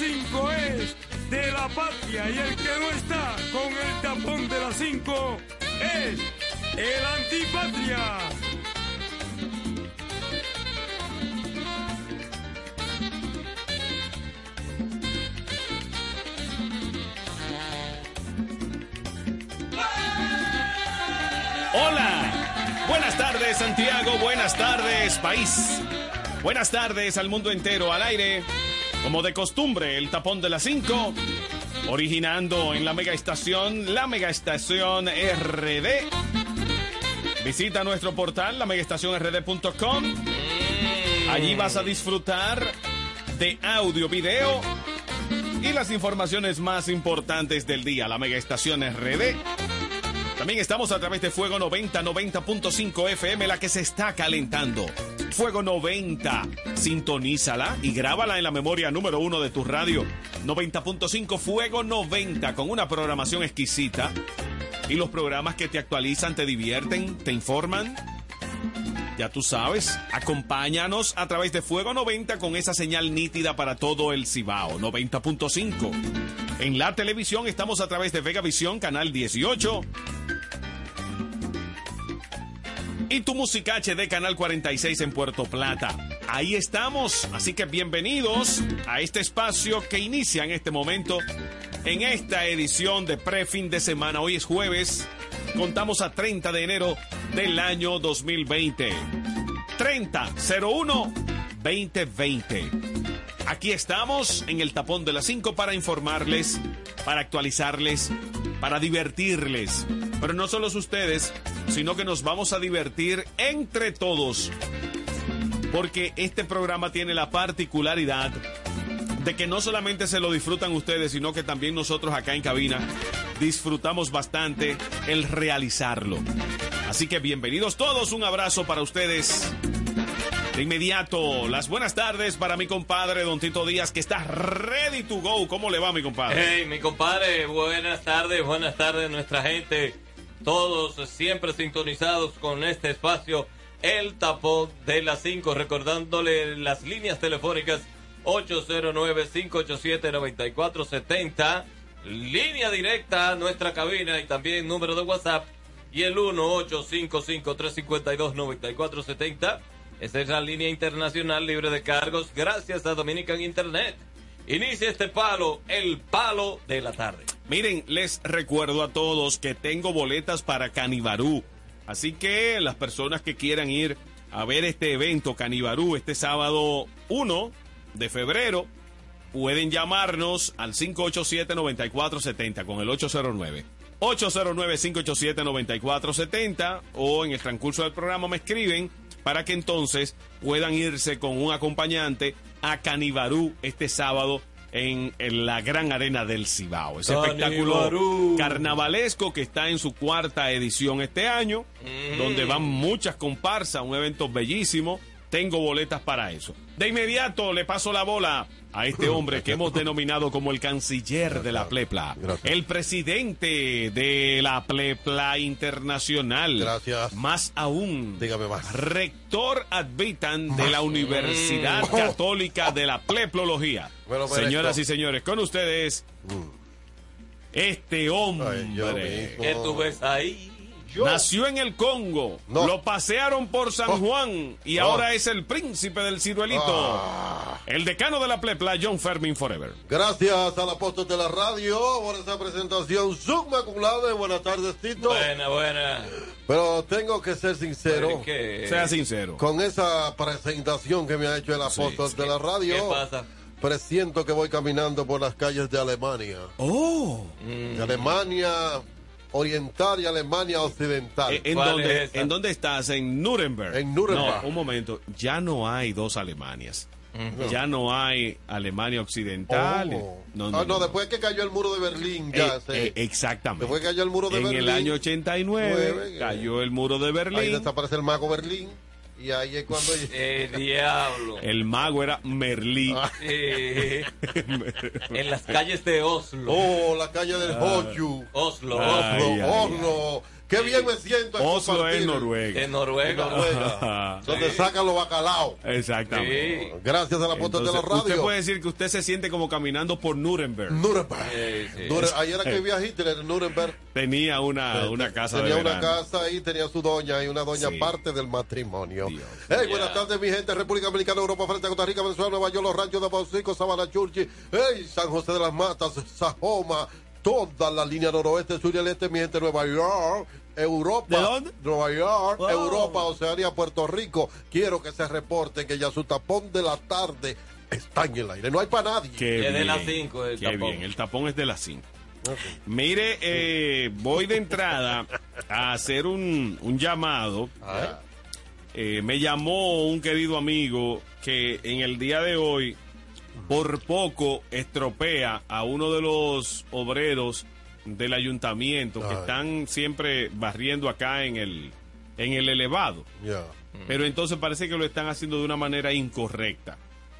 5 es de la patria y el que no está con el tapón de la 5 es el antipatria. Hola, buenas tardes Santiago, buenas tardes país, buenas tardes al mundo entero al aire, como de costumbre el tapón de las 5, originando en la mega estación, la mega estación RD. Visita nuestro portal, la megaestacionrd.com. Allí vas a disfrutar de audio, video y las informaciones más importantes del día, la mega estación RD. También estamos a través de Fuego 90, 90.5 FM, la que se está calentando. Fuego 90, sintonízala y grábala en la memoria número uno de tu radio. 90.5 Fuego 90, con una programación exquisita. Y los programas que te actualizan, te divierten, te informan. Ya tú sabes, acompáñanos a través de Fuego 90 con esa señal nítida para todo el Cibao, 90.5. En la televisión estamos a través de Vega Visión, canal 18. Y tu música HD, canal 46 en Puerto Plata. Ahí estamos, así que bienvenidos a este espacio que inicia en este momento, en esta edición de pre-fin de semana. Hoy es jueves, contamos a 30 de enero del año 2020. 30-01-2020. Aquí estamos en el tapón de las 5 para informarles, para actualizarles, para divertirles. Pero no solo ustedes, sino que nos vamos a divertir entre todos. Porque este programa tiene la particularidad de que no solamente se lo disfrutan ustedes, sino que también nosotros acá en cabina disfrutamos bastante el realizarlo. Así que bienvenidos todos, un abrazo para ustedes. De inmediato, las buenas tardes para mi compadre Don Tito Díaz, que está ready to go. ¿Cómo le va, mi compadre? Hey, mi compadre, buenas tardes, buenas tardes, nuestra gente. Todos siempre sintonizados con este espacio, el tapón de las 5, recordándole las líneas telefónicas 809-587-9470, línea directa a nuestra cabina y también número de WhatsApp y el 1-855-352-9470. Esa es la línea internacional libre de cargos gracias a Dominican Internet. Inicia este palo, el palo de la tarde. Miren, les recuerdo a todos que tengo boletas para Canibarú. Así que las personas que quieran ir a ver este evento Canibarú este sábado 1 de febrero pueden llamarnos al 587-9470 con el 809. 809-587-9470 o en el transcurso del programa me escriben para que entonces puedan irse con un acompañante a Canibarú este sábado en, en la gran arena del Cibao. Ese espectáculo Canibarú. carnavalesco que está en su cuarta edición este año, donde van muchas comparsas, un evento bellísimo. Tengo boletas para eso. De inmediato le paso la bola a este hombre que hemos denominado como el canciller de la Plepla, Gracias. el presidente de la Plepla Internacional. Gracias. Más aún, Dígame más. rector advitan de la Universidad Católica de la Pleplología. Lo merezco. Señoras y señores, con ustedes, este hombre. Ay, yo mismo. ¿Qué tú ves ahí? Yo- Nació en el Congo, No. lo pasearon por San Oh. Juan y Oh. ahora es el príncipe del ciruelito. Ah. El decano de la plepla, John Fermin Forever. Gracias al apóstol de la radio por esa presentación submaculada. Buenas tardes, Tito. Buena, buena. Pero tengo que ser sincero. Sea sincero. con esa presentación que me ha hecho el apóstol de la radio. ¿Qué pasa? Presiento que voy caminando por las calles de Alemania. Oh. De Alemania oriental y Alemania occidental. Eh, ¿En, ¿Cuál dónde, es? ¿En dónde estás? En Nuremberg. En Nuremberg. No, un momento. Ya no hay dos Alemanias. Ya no hay Alemania Occidental. Oh. No, Ah, no, no, después que cayó el muro de Berlín, ya Eh, sé. eh, exactamente. Después que cayó el muro de en Berlín. el año 89 Nueve, eh, cayó el muro de Ahí Berlín. desaparece el mago Berlín. Y ahí es cuando... El diablo. El mago era Merlí. Ah. Eh, en las calles de Oslo. Oh, la calle del Hoyu. Oslo, Ay, Oslo. ay, Oslo. Qué bien me siento. Oslo es Noruega. En Noruega. Noruega. donde sacan los bacalaos. Exactamente. Sí. Gracias a la puerta de la Entonces, usted radio. puede decir que usted se siente como caminando por Nuremberg. Nuremberg. Sí, sí. Nure- Ahí era que vivía Hitler en Nuremberg. Tenía una, una casa Tenía de una verano. casa y tenía su doña y una doña Sí. parte del matrimonio. Dios. Hey, buenas tardes, mi gente. República Dominicana, Europa, Francia, Costa Rica, Venezuela, Nueva York, los ranchos de Bausico, Sabana Churchi. Hey, San José de las Matas, Sajoma, toda la línea noroeste, sur y el este, mi gente, Nueva York. Europa, ¿De dónde? Nueva York, Wow. Europa, Oceanía, Puerto Rico. Quiero que se reporte que ya su tapón de la tarde está en el aire. No hay para nadie. Qué Es de las cinco el Qué tapón. bien. El tapón es de las 5. Mire, eh, voy de entrada a hacer un, un llamado. Eh, me llamó un querido amigo que en el día de hoy por poco estropea a uno de los obreros del ayuntamiento que están siempre barriendo acá en el en el elevado. Pero entonces parece que lo están haciendo de una manera incorrecta,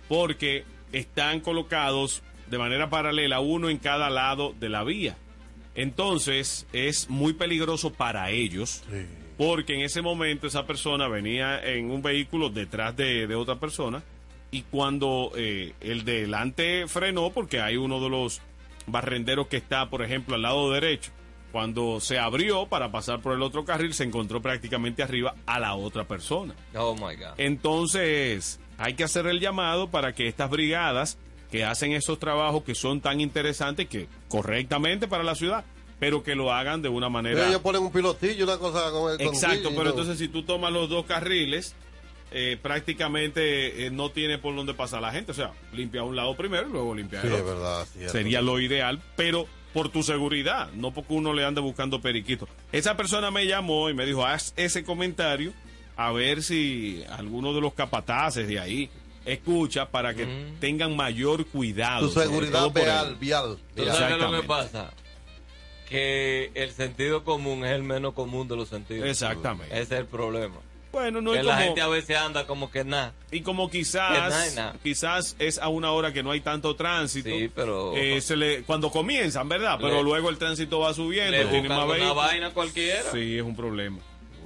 porque están colocados de manera paralela uno en cada lado de la vía. Entonces es muy peligroso para ellos, Sí. porque en ese momento esa persona venía en un vehículo detrás de, de otra persona y cuando eh, el de delante frenó, porque hay uno de los barrenderos que está, por ejemplo, al lado derecho, cuando se abrió para pasar por el otro carril, se encontró prácticamente arriba a la otra persona. Oh my God. Entonces, hay que hacer el llamado para que estas brigadas que hacen esos trabajos que son tan interesantes, que correctamente para la ciudad, pero que lo hagan de una manera... Ellos ponen un pilotillo, una cosa con con Exacto, pero ¿no? entonces si tú tomas los dos carriles, eh, prácticamente eh, no tiene por dónde pasar la gente. O sea, limpia un lado primero y luego limpia Sí, el es otro. verdad. cierto. Sería lo ideal, pero por tu seguridad, no porque uno le ande buscando periquitos. Esa persona me llamó y me dijo, haz ese comentario a ver si alguno de los capataces de ahí escucha para que tengan mayor cuidado. Tu seguridad vial, vial. ¿Tú vial. sabes qué es lo que Exactamente. pasa? Que el sentido común es el menos común de los sentidos. Exactamente. Ese es el problema. Bueno, no que es la como- gente a veces anda como que nada. Y como Que quizás, quizás es a una hora que no hay tanto tránsito. Sí, pero- eh, se le, cuando comienzan, ¿verdad? Pero Le- luego el tránsito va subiendo, Le tiene más una vaina cualquiera. Sí, es un problema.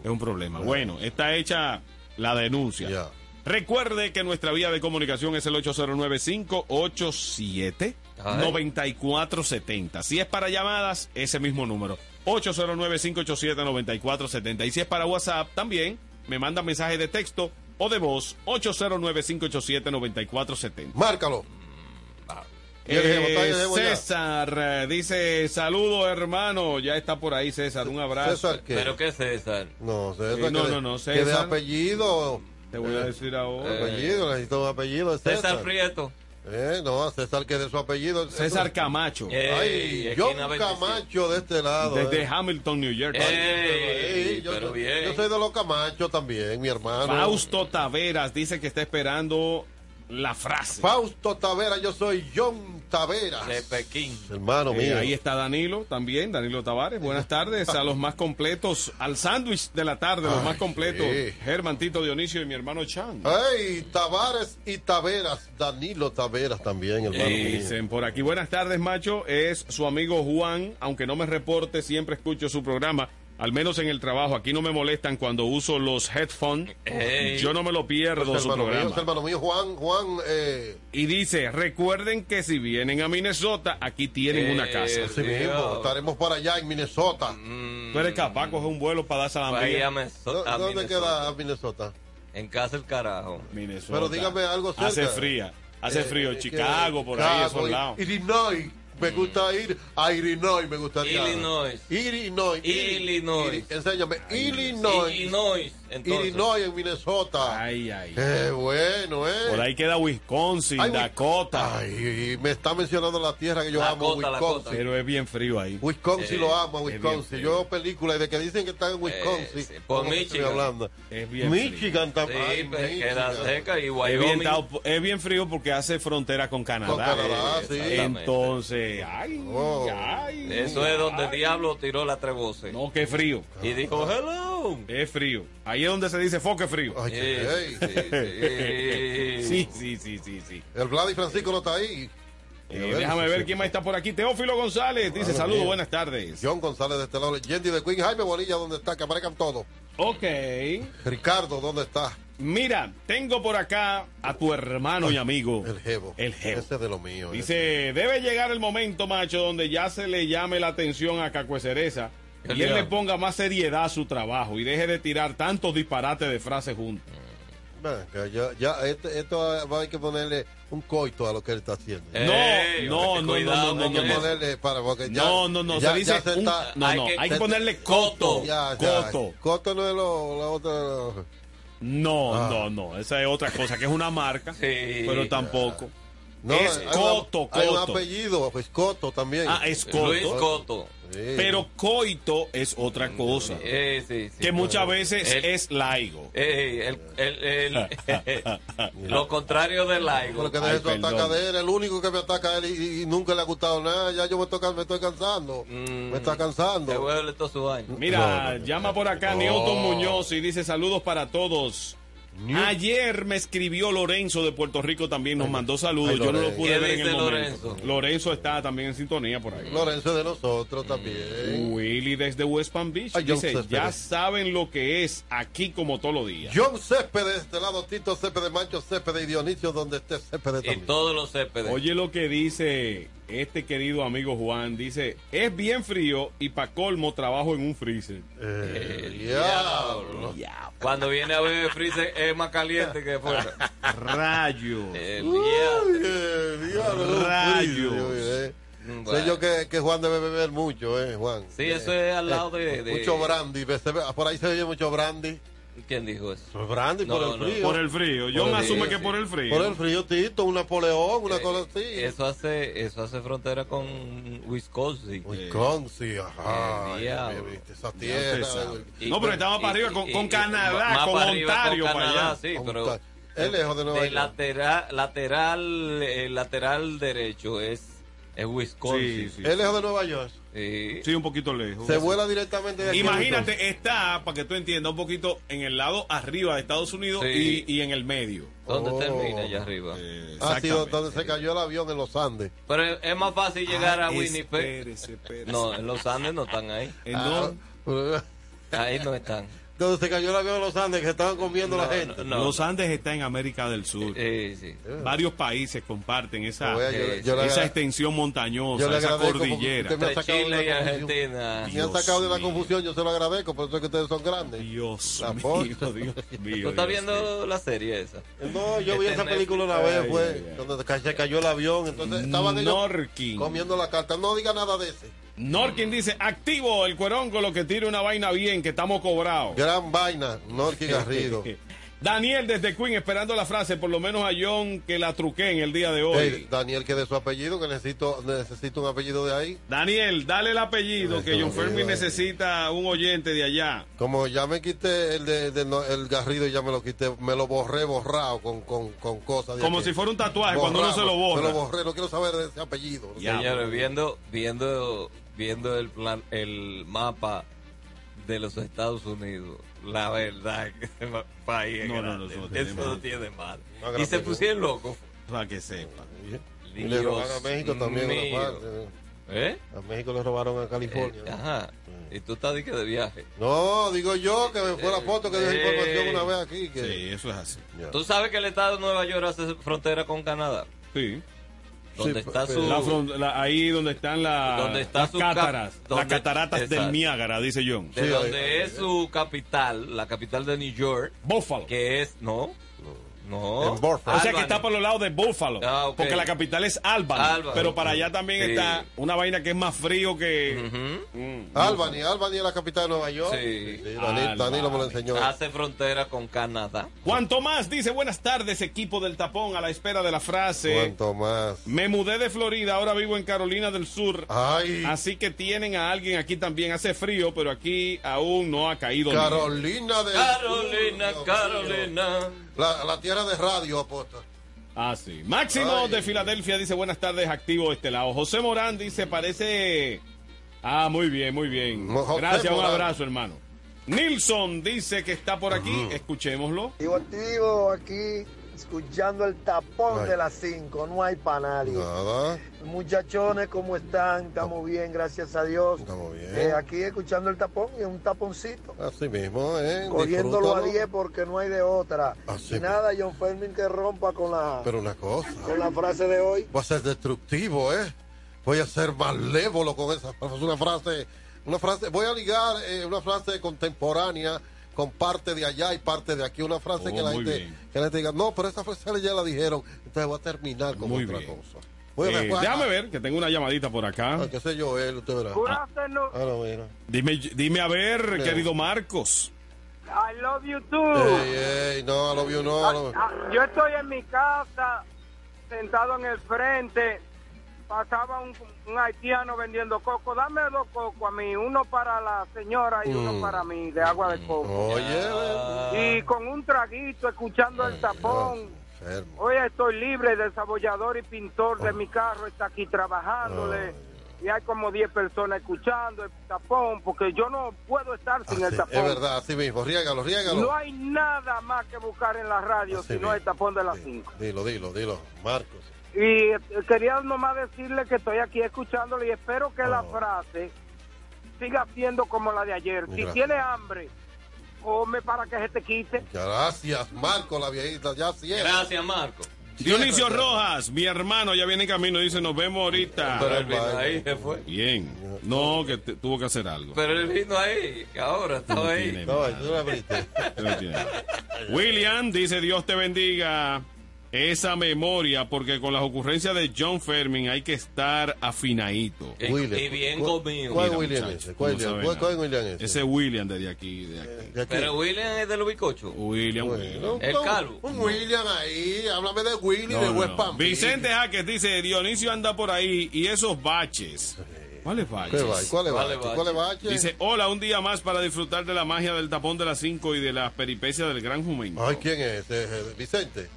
Es un problema. Bueno, está hecha la denuncia. Recuerde que nuestra vía de comunicación es el 809-587-9470. Si es para llamadas, ese mismo número. 809-587-9470. Y si es para WhatsApp, también me manda mensaje de texto o de voz 809-587-9470. Márcalo. El Eh. César eh, dice, saludo hermano, ya está por ahí César, un abrazo. César, ¿qué? ¿Pero qué es César? No, César. Eh, no, que de- no, no, que de César. apellido. Te voy a decir ahora. Eh, Apellido, necesito un apellido César. César Prieto. Eh, no, César que de su apellido. César Camacho, Eh, Ay, John 27. Camacho de este lado. desde eh. Hamilton, New York. Ey, yo, pero soy- bien. yo soy de los Camacho también, mi hermano. Fausto Taveras dice que está esperando la frase. Fausto Tavera, yo soy John Taveras. De Pekín. Hermano Eh, mío. ahí está Danilo también, Danilo Tavares. Buenas tardes a los más completos, al sándwich de la tarde, los más completos. Germán Tito Dionisio y mi hermano Chan. Ay, Tavares y Taveras. Danilo Taveras también, hermano Eh, mío. Dicen por aquí, buenas tardes, macho. Es su amigo Juan, aunque no me reporte, siempre escucho su programa. Al menos en el trabajo, aquí no me molestan cuando uso los headphones. Yo no me lo pierdo Es su mío, programa. es hermano mío, Juan, Juan, eh, Y dice, recuerden que si vienen a Minnesota, aquí tienen una casa. Eh, así mismo, estaremos por allá en Minnesota. Mm, Tú eres capaz de coger un vuelo para darse a la vaya a amiga. Meso- ¿Dó- a ¿Dónde Minnesota. queda Minnesota? En casa el carajo. Minnesota. Pero dígame algo cerca. Hace fría. Hace Eh, frío. eh, Chicago, que- por ahí, Chicago, esos lados. Illinois. Me gusta ir a Illinois, me gustaría. Illinois. Illinois. Illinois. Illi- Enséñame. Illinois. Illinois. Entonces. Illinois en Minnesota. Ay, ay. Qué bueno, ¿eh? Por ahí queda Wisconsin, Ay, Dakota. Ay, me está mencionando la tierra que yo La amo, cota, la Wisconsin. Pero es bien frío ahí. Wisconsin Eh, lo amo, Wisconsin. Yo veo películas y de que dicen que están en Wisconsin. Eh, sí, por ¿cómo que estoy Michigan. hablando? Es bien Michigan Sí, también. pues, queda cerca y Es bien, Wyoming. es bien frío porque hace frontera con Canadá. Con Canadá, sí. Entonces, ay, Oh. ay. Eso es donde el diablo tiró las tres voces. No, qué frío. Y dijo, hello. Es frío. Ahí es donde se dice foque frío. Ay, Sí, sí, sí. Sí, sí, sí, sí, sí. El Vlad y Francisco no está ahí. Eh, déjame ver quién más está por aquí. Teófilo González dice, Madre saludos, mía. buenas tardes. John González de este lado. Yendi de Queen. Jaime Bonilla, ¿dónde está? Que aparezcan todos. Ok. Ricardo, ¿dónde está? Mira, tengo por acá a tu hermano y amigo. El Jevo. El Jevo. Ese es de lo mío. Dice, debe llegar el momento, macho, donde ya se le llame la atención a Caco Cereza El y él le ponga más seriedad a su trabajo y deje de tirar tantos disparates de frases juntos. Ya, ya, este- esto va a hay que ponerle un coito a lo que él está haciendo. Eh, No, no, no, cuidado no, no, hay con que no, eso. ponerle para porque ya, no, no, no, ya- se dice ya se un- está- no, hay no, que- hay que ponerle coto. ya, ya. Coto. Coto no es lo, la otra. No, Ah. no, no, esa es otra cosa, que es una marca, Sí. pero tampoco. No, Es hay Coto, una- Hay un Coto. apellido, pues Coto también. Ah, es Luis coto. Sí. pero coito es otra cosa, Eh, sí, sí. que muchas veces El- es laigo. Eh, el, el, el- lo contrario del laigo. Porque de eso ataca de él, el único que me ataca a él y, y nunca le ha gustado nada. Ya yo me me estoy cansando. Mm. Me está cansando. huele todo su año. Mira, No, no, no. llama por acá. Newton Muñoz y dice saludos para todos. New- Ayer me escribió Lorenzo de Puerto Rico también, nos mandó saludos. Ay, Yo no lo Lorenzo. pude ¿Qué ver en el dice momento. Lorenzo? Lorenzo está también en sintonía por ahí. Lorenzo es de nosotros también. Willy desde West Palm Beach Ay, dice, Céspedes. ya saben lo que es aquí como todos los días. John Céspedes de este lado, Tito Céspedes, Mancho Céspedes y Dionisio, donde esté Céspedes Y también. todos los CPD. Oye lo que dice este querido amigo Juan, dice, es bien frío y pa' colmo trabajo en un freezer. Eh, El diablo. Cuando viene a beber freezer es más caliente que fuera. Rayo. El Uy, diablo. eh, diablo, Rayos. Eh. Sé yo que, que Juan debe beber mucho, ¿eh, Juan? Sí, eso es al lado de... de- Mucho brandy. Por ahí se oye mucho brandy. ¿Quién dijo eso? Pues brandy por el no. frío. Por el frío. John Por el asume frío, que sí. por el frío. Por el frío, Tito, un Napoleón, una Eh, cosa así. Eso hace, eso hace frontera con Wisconsin. Wisconsin, ajá. Eh, esa tierra. no, pero estamos para arriba con, y- con y- Canadá, con Ontario, para Canadá, allá. Sí, pero. Es lejos de Nueva de York. lateral, lateral, eh, lateral derecho es, es Wisconsin. Sí, sí. Es lejos de Nueva York. Sí. Sí, un poquito lejos. Se vuela directamente de aquí. Imagínate, está, para que tú entiendas, un poquito en el lado arriba de Estados Unidos Sí. y, y en el medio. ¿Dónde Oh. termina allá arriba? Eh, sido exactamente. donde se cayó el avión en los Andes. Pero es, es más fácil llegar Ah, a Winnipeg. espérese, espérese. No, en los Andes no están ahí. ¿En Ah, dónde? Ahí no están. Donde se cayó el avión en los Andes, que estaban comiendo la gente. no, no. Los Andes está en América del Sur. Eh, sí. Varios países comparten esa, Oye, yo- yo le esa agra- extensión montañosa, yo esa cordillera. me ha sacado de Chile y la. Argentina. Me han Dios sacado de la confusión, yo se lo agradezco, por eso es que ustedes son grandes. Dios La mío. Dios mío. ¿Tú estás mío. viendo la serie esa? No, yo vi esa película una vez, fue, donde se cayó el avión, entonces estaban ellos comiendo la carta. No diga nada de ese. Norkin dice, activo el cueronco, lo que tire una vaina bien, que estamos cobrados. Gran vaina, Norky Garrido. Daniel desde Queen esperando la frase, por lo menos a John que la truqué en el día de hoy. Daniel, que de su apellido, que necesito, necesito un apellido de ahí. Daniel, dale el apellido, que John Fermi necesita un oyente de allá. Como ya me quité el de, de no- el Garrido, ya me lo quité, me lo borré borrado con, con, con cosas. de Como si fuera un tatuaje, cuando uno se lo borra. Me lo borré, no quiero saber de ese apellido. Ya. Señores, viendo, viendo, viendo el plan, el mapa de los Estados Unidos, la verdad que ese país es No, no, grande. no, eso no eso tiene no mal. tiene mal. Una Y se pusieron locos. Para que sepa. Y le robaron a México también una parte. ¿Eh? A México le robaron a California. Eh, ajá. Y tú estás de que de viaje. No, digo yo que me fue la foto que dio Eh. información una vez aquí. Que... Sí, eso es así. Ya. Tú sabes que el estado de Nueva York hace frontera con Canadá. Sí. Donde Sí, está su. La front- la- ahí donde están la- Donde está las cap- cátaras, las cataratas del exacto. Niágara, dice John. de Sí, donde ahí- es su capital, la capital de New York, Buffalo. que es. No. No. En Burford. O sea que está por los lados de Buffalo. Ah. Porque la capital es Albany. Albany. Pero para allá también Sí. está una vaina que es más frío que. Mm. Albany, Albany es la capital de Nueva York. Sí. Danilo, Danilo me lo enseñó. Hace frontera con Canadá. Juan Tomás dice: Buenas tardes, equipo del tapón, a la espera de la frase. Cuanto más. Me mudé de Florida, ahora vivo en Carolina del Sur. Ay, Así que tienen a alguien aquí también. Hace frío, pero aquí aún no ha caído. Carolina de Carolina, Dios mío. Carolina. La, la tierra de radio, aposta. Ah, sí. Máximo Ay. de Filadelfia dice buenas tardes, activo de este lado. José Morán dice parece... Ah, muy bien, muy bien. José Gracias, un abrazo, hermano. Nilson dice que está por aquí, escuchémoslo. Activo, activo, aquí escuchando el tapón Ay. de las 5, no hay para nadie. Nada. Muchachones, ¿cómo están? Estamos bien, gracias a Dios. Estamos bien. Eh, aquí escuchando el tapón y un taponcito. Así mismo, ¿eh? Cogiéndolo a Disfrútalo. 10 porque no hay de otra. Así y nada, John Fermin que rompa con la, Pero una cosa. con la frase de hoy. Voy a ser destructivo, ¿eh? Voy a ser malévolo con esa frase. Una frase, una frase, voy a ligar eh, una frase contemporánea con parte de allá y parte de aquí. Una frase Oh, que, la gente, que la gente diga, no, pero esa frase ya la dijeron. Entonces voy a terminar con Muy otra bien. cosa. A Eh, déjame ver, que tengo una llamadita por acá. Ah, qué sé yo, él, usted verá. Ah, no. Dime, dime a ver, Mira. querido Marcos. I love you too. Ey, ey, no, I love you, no. I love- Ah, Yo estoy en mi casa, sentado en el frente. Pasaba un, un haitiano vendiendo coco. Dame dos cocos a mí, uno para la señora y uno Mm. para mí, de agua de coco. Oye, Y con un traguito, escuchando el tapón. enfermo. Hoy estoy libre, desarrollador y pintor de mi carro está aquí trabajándole. Y hay como 10 personas escuchando el tapón, porque yo no puedo estar sin el tapón. es verdad, así mismo. Riégalo, riégalo. No hay nada más que buscar en la radio, Así sino mismo. el tapón de las Sí, 5. Dilo, dilo, dilo. Marcos. Y quería nomás decirle que estoy aquí escuchándole y espero que la Oh. frase siga siendo como la de ayer. Si tiene hambre, come para que se te quite. Gracias, Marco, la viejita, ya sí es. Gracias, Marco. Dionisio Rojas, mi hermano, ya viene en camino, dice, nos vemos ahorita. Pero él vino ahí, se fue. Bien. No, que te- tuvo que hacer algo. Pero él vino ahí, que ahora estaba ahí. No, tú abriste. William dice, Dios te bendiga esa memoria, porque con las ocurrencias de John Fermin hay que estar afinadito. Y- William. Y bien ¿Cuál- conmigo. ¿Cuál Mira, William muchacho, ese? ¿Cuál, sabes cuál- cuál William ese? Ese William de aquí, de aquí. De aquí. Pero William es del ubicocho. William, Bueno, William. El calvo. Un William ahí, háblame de Willy No, de no, West no. Palm. Vicente Jaques dice, Dionisio anda por ahí y esos baches. ¿Cuáles ¿Qué baches? ¿Cuál es ¿Cuál bache? es bache? ¿Cuál es bache? Dice, hola, un día más para disfrutar de la magia del tapón de las 5 y de las peripecias del gran jumento. Ay, ¿quién es? Eh, eh, Vicente.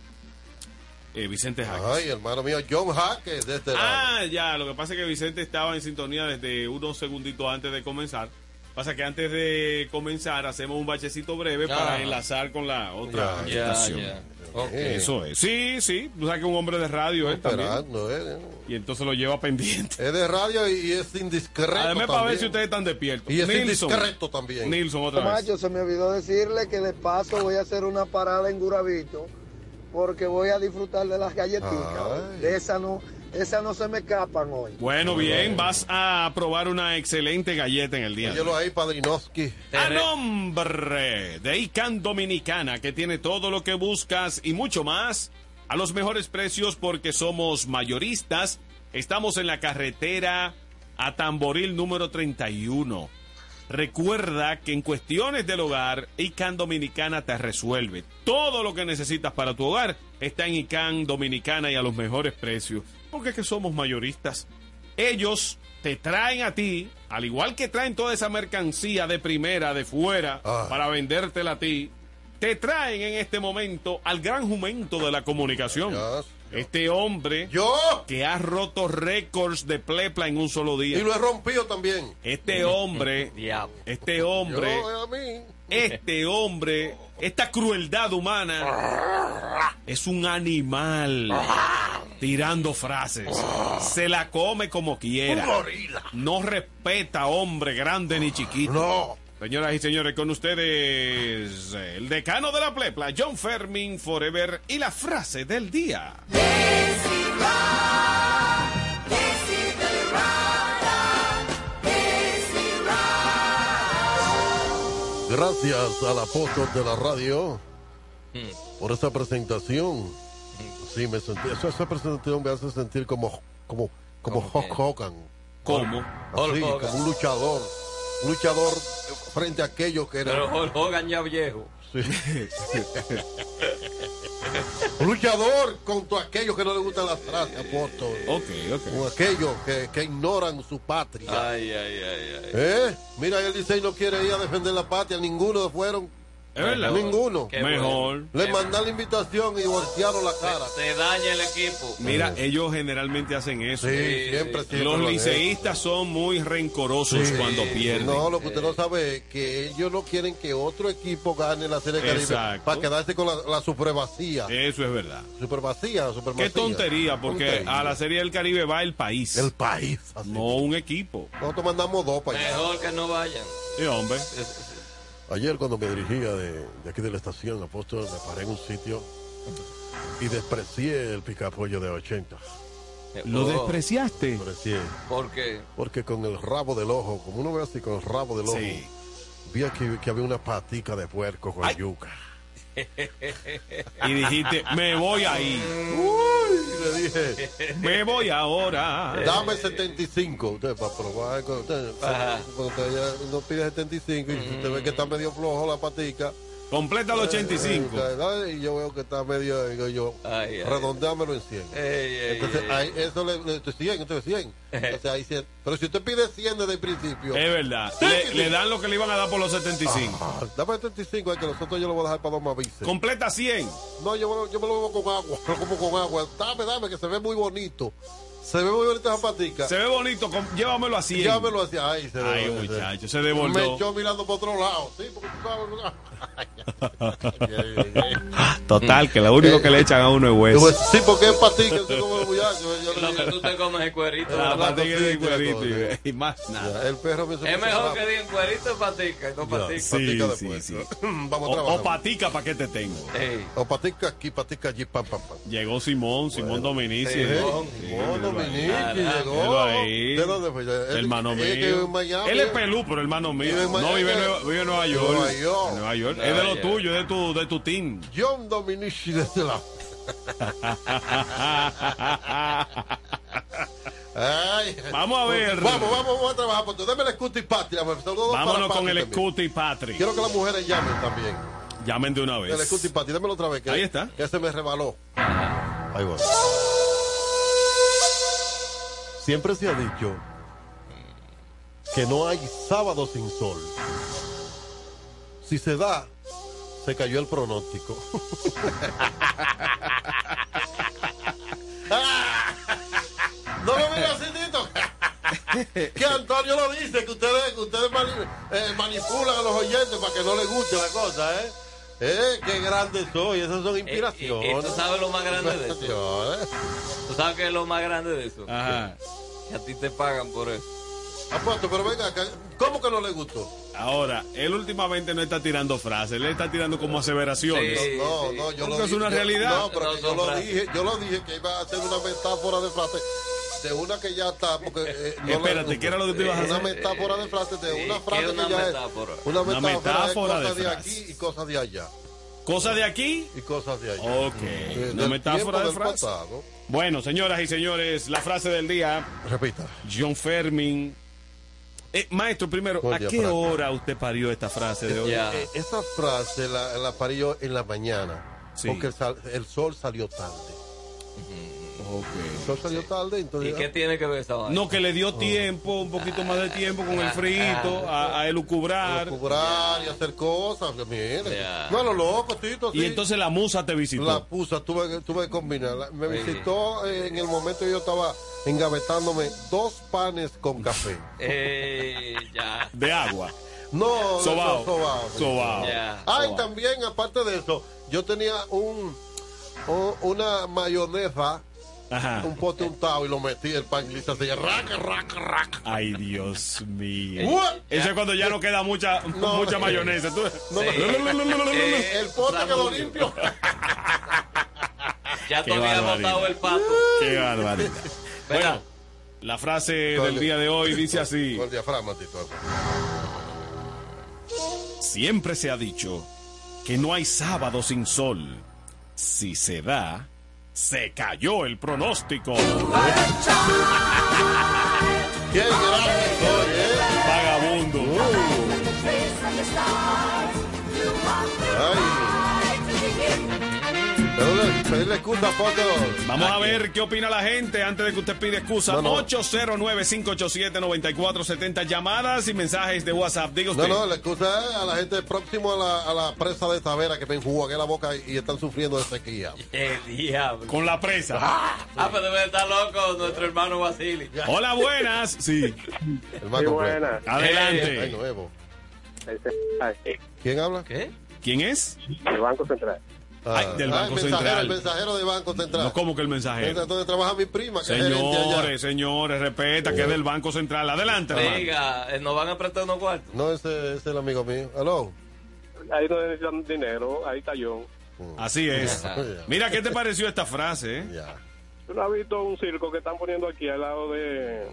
Eh, Vicente Jaques. Ay, hermano mío, John Jaques de este lado. Ah, ya, lo que pasa es que Vicente estaba en sintonía desde unos segunditos antes de comenzar. Pasa que antes de comenzar hacemos un bachecito breve para enlazar con la otra Ya, Ya, estación. ya. Ok. Eso es. Sí, sí. Tú sabes que un hombre de radio él también. Esperando, eh. Y entonces lo lleva pendiente. Es de radio y es indiscreto Además, para ver si ustedes están despiertos. Y es Nilsson. indiscreto también. Nilsson, otra vez. Macho, se me olvidó decirle que de paso voy a hacer una parada en Gurabito porque voy a disfrutar de las galletitas. De esa no, esas no se me escapan hoy. Bueno, bien. Vas a probar una excelente galleta en el día. Óyelo ahí, Padrinovsky. A nombre de ICANN Dominicana, que tiene todo lo que buscas y mucho más, a los mejores precios porque somos mayoristas. Estamos en la carretera a Tamboril número 31. Recuerda que en cuestiones del hogar, ICANN Dominicana te resuelve. Todo lo que necesitas para tu hogar está en ICANN Dominicana y a los mejores precios. Porque es que somos mayoristas. Ellos te traen a ti, al igual que traen toda esa mercancía de primera, de fuera, Ah. para vendértela a ti, te traen en este momento al gran jumento de la comunicación. Dios, Este hombre Yo. que ha roto récords de plepla en un solo Y día. lo he rompido también. Este hombre, este hombre, Yo, este hombre, esta crueldad humana es un animal tirando frases. Se la come como quiera. No respeta hombre grande ni chiquito. No. Señoras y señores, con ustedes el decano de la plepla, John Fermin Forever y la frase del día. Gracias a la foto de la radio por esa presentación. Sí, me sentí. Esa, esa presentación me hace sentir como, como, como ¿Cómo Hulk? Hogan. ¿Cómo? Hulk Así, Hogan. como un luchador. Un luchador frente a aquellos que Pero eran. Hulk Hogan ya viejo. Sí. luchador contra aquellos que no les gustan las frases, apóstol. Ok, ok. Con aquellos que, que ignoran su patria. Ay, ay, ay, ay. ¿Eh? Mira, él dice y no quiere ir a defender la patria. Ninguno fueron. Es verdad. Ninguno. Qué Mejor. Le mandan la invitación y voltearon la cara. Se daña el equipo. Mira, ellos generalmente hacen eso. Sí, Sí, siempre, sí. Los liceístas son muy rencorosos Sí. cuando pierden. No, lo que usted no sabe es que ellos no quieren que otro equipo gane la Serie Caribe Exacto. para quedarse con la, la supremacía. Eso es verdad. Supremacía, supremacía. Qué tontería, porque Tontería. a la Serie del Caribe va el país, El país. así. no un equipo. Nosotros mandamos dos para allá. Mejor que no vayan. Sí, hombre. Es- Ayer cuando me dirigía de, de aquí de la estación, apóstol, me paré en un sitio y desprecié el picapollo de 80. ¿Lo Oh, despreciaste? Desprecié. Porque Porque con el rabo del ojo, como uno ve así, con el rabo del ojo, Sí. vi aquí que había una patica de puerco con Ay. yuca. Y dijiste, me voy ahí. Y le dije, Me voy ahora. dame 75 usted, para probar. con Usted, usted ya no pide 75 y usted ve que está medio flojo la patica. Completa el 85. eh, Y yo veo que está medio, digo yo, Ay, ay. redondeámelo en 100. Ey, ey, Entonces, ey. ahí, eso le, le, esto es 100, esto es 100. Entonces, ahí 100. Pero si usted pide 100 desde el principio, Es verdad. Sí, Le, le dan lo que le iban a dar por los 75. ah, dame 75, es que nosotros yo lo voy a dejar para dos mavices. Completa 100. No, yo, me lo- yo me lo bebo con agua, lo como con agua. Dame, dame, que se ve muy bonito. Se ve muy bonita esa patica. Se ve bonito. com- Llévamelo a 100. Llámelo hacia ahí. Se Ay, ve- muchacho, se Me devolvió. echó mirando por otro lado. Sí, porque tú sabes. Total, que lo único que le echan a uno es hueso. sí, porque es patica, muchachos. Yo le Lo que tú te comes es cuerito. La la patica de cosita, cuerito y, y más nada. ya, El perro Es mejor que digan cuerito y patica, no patica. Sí, Patica sí, después. sí. Vamos a O, trabajar. o patica, ¿para qué te tengo? Ey. O patica aquí, patica allí, pam, pam, pam. Llegó Simón, Simón Dominici. ¿eh? Simón. Carajo. llegó. Ahí. ¿De dónde fue? Él- Hermano mío. que. Él es pelú, pero hermano mío. No, Miami. vive en, Nueva, vive en Nueva York. Nueva York. Es de lo tuyo, es de tu, de tu team. John Dominici desde la. Ay. Vamos a ver. Vamos, vamos, vamos a trabajar. Pues, dame el escudo y patria. pues, saludos para Vámonos con el. Scooty Patrick. Quiero que las mujeres llamen también. Llamen de una El vez. escudo y patria. Dámelo otra vez. Que, Ahí está. Que se me rebaló. Ahí va. Siempre se ha dicho que no hay sábado sin sol. Si se da, se cayó el pronóstico. no me mire así, Tito. que Antonio lo dice, que ustedes, que ustedes mani- eh, manipulan a los oyentes para que no les guste la cosa, ¿eh? Eh, qué grande soy, esas son Y, y- inspiraciones. y tú sabes lo más grande de eso. Tú sabes que es lo más grande de eso. Ajá. Que a ti te pagan por eso. Apuesto, pero venga, ¿cómo que no le gustó? Ahora, él últimamente no está tirando frases, él está tirando como aseveraciones. Sí. No, no, yo lo es una yo- realidad. No, pero No que yo lo frases. dije, yo lo dije que iba a hacer una metáfora de frase de una que ya está, porque eh, no Espérate, ¿qué era lo que tú ibas a Una hacer? metáfora de frase de Sí, una ¿qué frase es que una ya metáfora? es una Una metáfora, metáfora es cosas de de, aquí y cosas de allá Cosas de aquí. y cosas de allá. Ok. Una metáfora de del frase. pasado. Bueno, señoras y señores, la frase del día. Repita. John Fermin. Eh, maestro, primero, ¿a qué hora usted parió esta frase de hoy? Ya. Eh, esa frase la, yo en la mañana Sí. porque el, sal- el sol salió tarde. Ok. El sol salió tarde, ¿Y entonces qué tiene que ver esa vaina? No, que le dio tiempo, un poquito más de tiempo con el frito, a, a elucubrar. y hacer cosas. que Mire, Ya. no, lo loco, Tito. Y sí. entonces la musa te visitó. La pusa, tuve, que- tuve que combinarla. Me Sí. visitó eh, en el momento que yo estaba engavetándome dos panes con café. Eh, ya. De agua. No, Sobao. no, sobao. Sobao. Ya. Ay, Sobao. también, aparte de eso, yo tenía un, un- una mayonesa, Ajá. un pote untado y lo metí el pan y así, raca, raca, raca. Ay, Dios mío. What? Eso es cuando ya no queda mucha, No. mucha mayonesa. Tú- No, no, Sí. Eh, el pote quedó limpio. Ya habías barbaridad. botado el pato. Qué barbaridad. Bueno, la frase del día de hoy dice así. Con el diafragma, Tito. Siempre se ha dicho que no hay sábado sin sol. Si se da, se cayó el pronóstico. Qué pedirle excusa, foto. Vamos a ver qué opina la gente antes de que usted pida excusa. No, no. 809-587-9470. Llamadas y mensajes de WhatsApp. Diga usted. No, no, la excusa es a la gente próximo a la, a la presa de Tavera que me enjuagué la boca y, están sufriendo de sequía. ¡Qué diablo! Con la presa. Ah, pero debe estar loco nuestro hermano Basili. Hola, buenas. Sí. Hermano, buena. Adelante. Ay, nuevo. Ay, ¿Quién habla? ¿Qué? ¿Quién es? El Banco Central. Ay, del Ah, Banco el mensajero, Central. El mensajero del Banco Central. No, ¿cómo que el mensajero? Donde trabaja mi prima, que es. Señores, señores, respeta que es del Banco Central. Adelante, hermano. Diga, eh, nos van a prestar unos cuartos. No, ese, ese es el amigo mío. Hello. Ahí no necesitan dinero, ahí está John. Así es. Mira, ¿qué te pareció esta frase? eh? Ya. ¿Tú no has visto un circo que están poniendo aquí al lado de...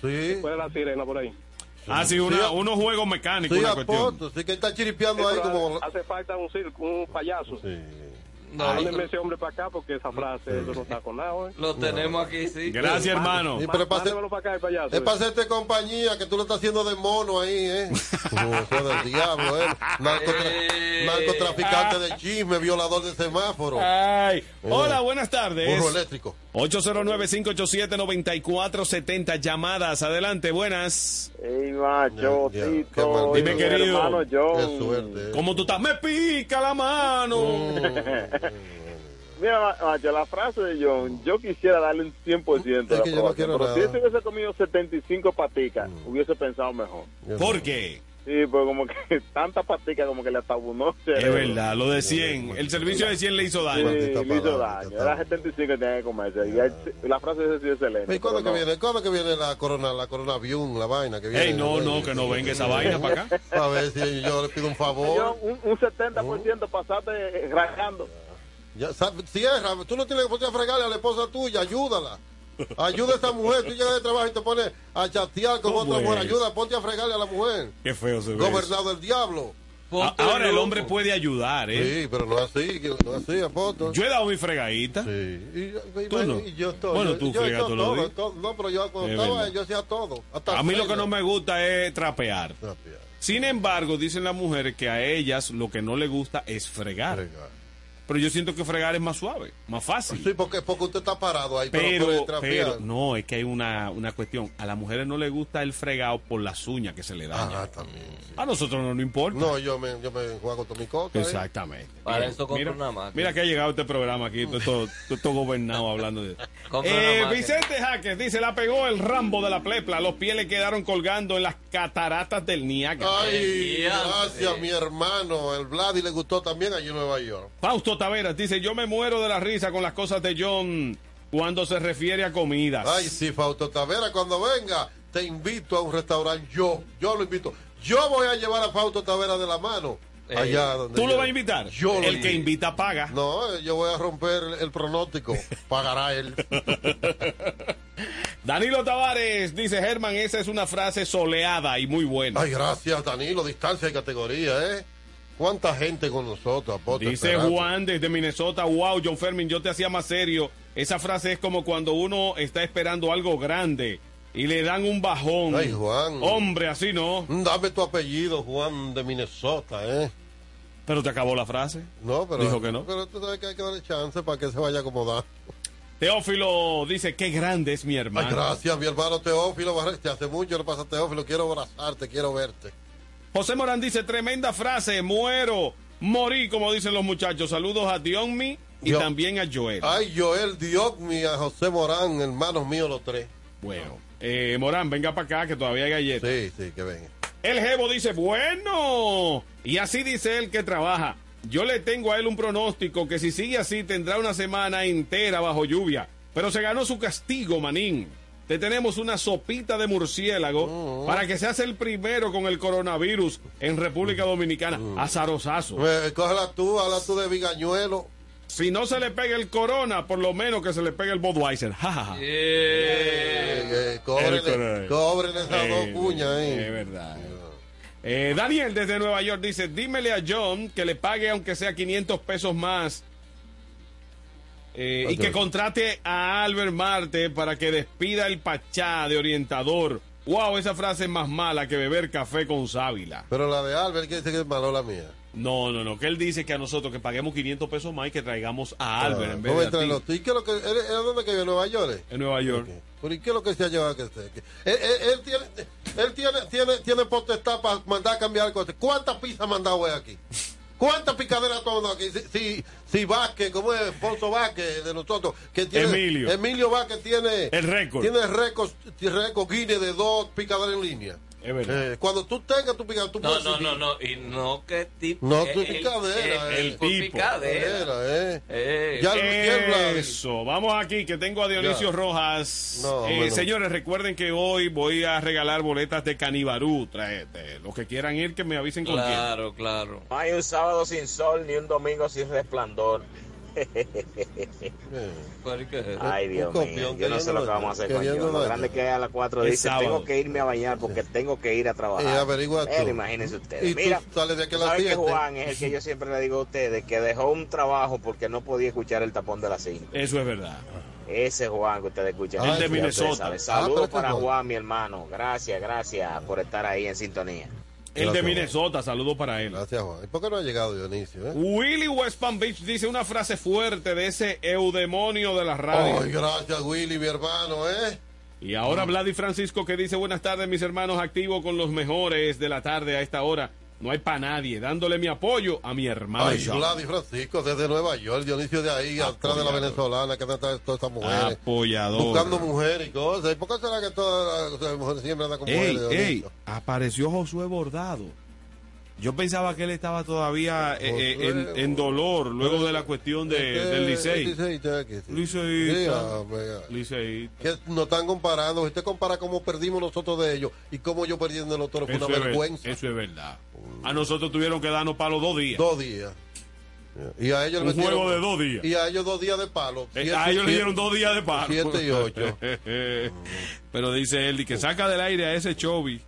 Sí. Después de la sirena por ahí? Ah, sí, una- unos juegos mecánicos, Sí, una a cuestión. poto. Sí, que está chiripeando ahí Pero como... Hace falta un circo, un payaso. Sí. No, Mándenme ese hombre para acá porque esa frase eso no está con nada, ¿eh? lo tenemos aquí, sí. Gracias, hermano. Sí, pero es para acá el payaso. es para hacerte compañía, que tú lo estás haciendo de mono ahí, ¿eh? Como del diablo, ¿eh? Narcotra- Eh. narcotraficante de chisme, violador de semáforo, Ay. Hola, buenas tardes. burro eléctrico. 809-587-9470. Llamadas, adelante, buenas. Ey, macho, Tito, Dime, querido. hermano John. Qué suerte. ¿eh? ¿Cómo tú estás? Me pica la mano. Mira, ma- macho, la frase de John, yo quisiera darle un 100% Es de que yo no quiero pero nada. si ese hubiese comido 75 paticas, hubiese pensado mejor. ¿Por qué? Sí, pues como que tanta patica como que le atabunó. Es verdad, lo de 100. El servicio de 100 le hizo Sí, daño. Maldita le hizo daño. Era está- 75 que tenía que comerse. Y la frase esa sí es excelente. ¿Y cuándo que no. viene? ¿Cuándo que viene la corona, la corona avión, la vaina que viene? Ey, no, no, que no venga esa vaina para acá. A ver si yo le pido un favor. un, un 70% pasaste eh, rajando. Ya, cierra, tú no tienes que poner a fregarle a la esposa tuya, ayúdala. Ayuda a esa mujer, tú llegas de trabajo y te pones a chatear con ¿Cómo otra mujer. es? Ayuda, ponte a fregarle a la mujer. Qué feo se ve. Gobernado del diablo. Ponte Ahora el hombre puede ayudar, ¿eh? Sí, pero no así, no así, apoto. Yo he dado mi fregadita. Sí. Y, y- Tú no. y yo todo. Bueno, yo, tú yo los todo, todo. No, pero yo cuando Es estaba, verdad. yo hacía todo. hasta A mí lo que no me gusta es trapear. Sin embargo, dicen las mujeres que a ellas lo que no les gusta es fregar. fregar. Pero yo siento que fregar es más suave, más fácil. Sí, porque, porque usted está parado ahí, pero, Pero, pero, no, es que hay una, una cuestión. A las mujeres no les gusta el fregado por las uñas que se le. Ah, también. sí. A nosotros no nos importa. No, yo me, yo me juego con mi cosa. ¿eh? Exactamente. Para eso compro mira, una máquina. Mira que ha llegado este programa aquí, todo, todo, gobernado hablando de... Eh. Vicente Jaques dice, la pegó el Rambo de la plepla, los pies le quedaron colgando en las cataratas del Niágara. Ay, gracias, mi hermano. El Vladi le gustó también allí en Nueva York. Fausto Taveras dice, yo me muero de la risa con las cosas de John cuando se refiere a comidas. Ay, sí, Fausto Tavera, cuando venga, te invito a un restaurante. Yo, yo lo invito. Yo voy a llevar a Fausto Tavera de la mano. Eh, Allá donde ¿Tú lo vas a invitar? Yo lo el que invita paga. No, yo voy a romper el, el pronóstico. Pagará él. Danilo Tavares dice, Germán, esa es una frase soleada y muy buena. Ay, gracias, Danilo. Distancia y categoría, ¿eh? ¿Cuánta gente con nosotros? Apote, Dice. Juan desde Minnesota, wow, John Fermin, yo te hacía más serio. Esa frase es como cuando uno está esperando algo grande y le dan un bajón. Ay, Juan. Hombre, así no. Dame tu apellido, Juan de Minnesota, ¿eh? Pero te acabó la frase. No, pero. Dijo que no. Pero tú sabes que hay que darle chance para que se vaya acomodando. Teófilo dice, qué grande es mi hermano. Ay, gracias, mi hermano Teófilo. Barrete. Hace mucho no pasa Teófilo. Quiero abrazarte, quiero verte. José Morán dice, tremenda frase, muero, morí, como dicen los muchachos. Saludos a Dionmi y también a Joel. Ay, Joel Diogmi, a José Morán, hermanos míos los tres. Bueno, eh, Morán, venga para acá que todavía hay galletas. Sí, sí, que venga. El jevo dice, bueno. Y así dice él que trabaja. Yo le tengo a él un pronóstico que si sigue así tendrá una semana entera bajo lluvia. Pero se ganó su castigo, manín. Te tenemos una sopita de murciélago para que seas el primero con el coronavirus en República Dominicana. Azarosazo. Eh, cógela tú, habla tú de Vigañuelo. Si no se le pega el corona, por lo menos que se le pegue el Budweiser. Ja, ja, ja. Yeah. Eh, eh, esas dos cuñas ahí. Es verdad. Eh, Daniel desde Nueva York dice, dímele a John que le pague aunque sea 500 pesos más eh, y que contrate a Albert Marte para que despida el Pachá de orientador. Wow, esa frase es más mala que beber café con sábila. Pero la de Albert, que dice que es malo la mía. No, no, no. Que él dice que a nosotros que paguemos 500 pesos más y que traigamos a Albert en vez ¿Cómo de a ti. ¿Y qué es lo que, él, él dónde que vive? ¿En Nueva York? En Nueva York. ¿Pero ¿y qué es lo que se ha llevado que esté? Que- Él, él- él tiene, él tiene, tiene, tiene potestad para mandar a cambiar el coche. ¿Cuántas pizzas ha mandado él aquí? ¿Cuántas picaderas mandado aquí? Si, si, si Vázquez, como es Alfonso Vázquez de nosotros, que tiene. Emilio. Emilio Vázquez tiene. El récord. Tiene récord, récord Guinness de dos picaderas en línea. Es verdad. Eh, cuando tú tengas tu picadera, tú No, puedes no, no, no. Y no que tipo. No, eh, tu el- picadera, el- eh. el tipo tipo. picadera. Eh. Eh, Ya lo tiembla. Eso, vamos aquí que tengo a Dionisio Ya. Rojas. No, Eh, bueno. Señores, recuerden que hoy voy a regalar boletas de Canibarú. Trae- de- los que quieran ir, que me avisen con quién. Claro, claro. No hay un sábado sin sol ni un domingo sin resplandor. Ay, Dios mío, yo no sé lo que vamos a hacer con yo. Lo grande que es a las 4 Es dice, sábado. tengo que irme a bañar porque tengo que ir a trabajar. Eh, averigua Pero tú. imagínense Y ustedes. tú Mira, sales de aquí a las ¿saben que? Juan es el que yo siempre le digo a ustedes que dejó un trabajo porque no podía escuchar el tapón de las 5? Eso es verdad. Ese Juan que ustedes escuchan. El de Minnesota. Ah, Saludos este para. Juan, mi hermano. Gracias, gracias por estar ahí en sintonía. El Gracias, de. Minnesota, saludo para él. Gracias, Juan. ¿Y por qué no ha llegado Dionisio? Eh? Willy West Palm Beach dice una frase fuerte de ese eudemonio de la radio. Ay, gracias, Willy, mi hermano, ¿eh? Y ahora Vladi Francisco que dice buenas tardes mis hermanos activo con los mejores de la tarde a esta hora. No hay para nadie, dándole mi apoyo a mi hermano. Ay. Gladys Francisco, desde Nueva York, Dionisio de ahí, atrás de la venezolana, que andan todas estas mujeres. Apoyador. Buscando mujeres y cosas. ¿Y por qué será que todas las mujeres siempre andan con Ey, mujeres? ey, apareció Josué Bordado. Yo pensaba que él estaba todavía eh, eh, en, en dolor luego de la cuestión de, del Licey. Liceísta, aquí, sí. Liceísta. Sí, ah. Que nos están comparando. Usted compara cómo perdimos nosotros de ellos y cómo yo perdiendo el otro fue una es, ver- vergüenza. eso es verdad. A nosotros tuvieron que darnos palo dos días. Dos días. Y a ellos Un dieron- juego de dos días. Y a ellos dos días de palo. Eh, Siete- a ellos le dieron dos días de paro. Siete y ocho. Pero dice él, que saca del aire a ese Chobi,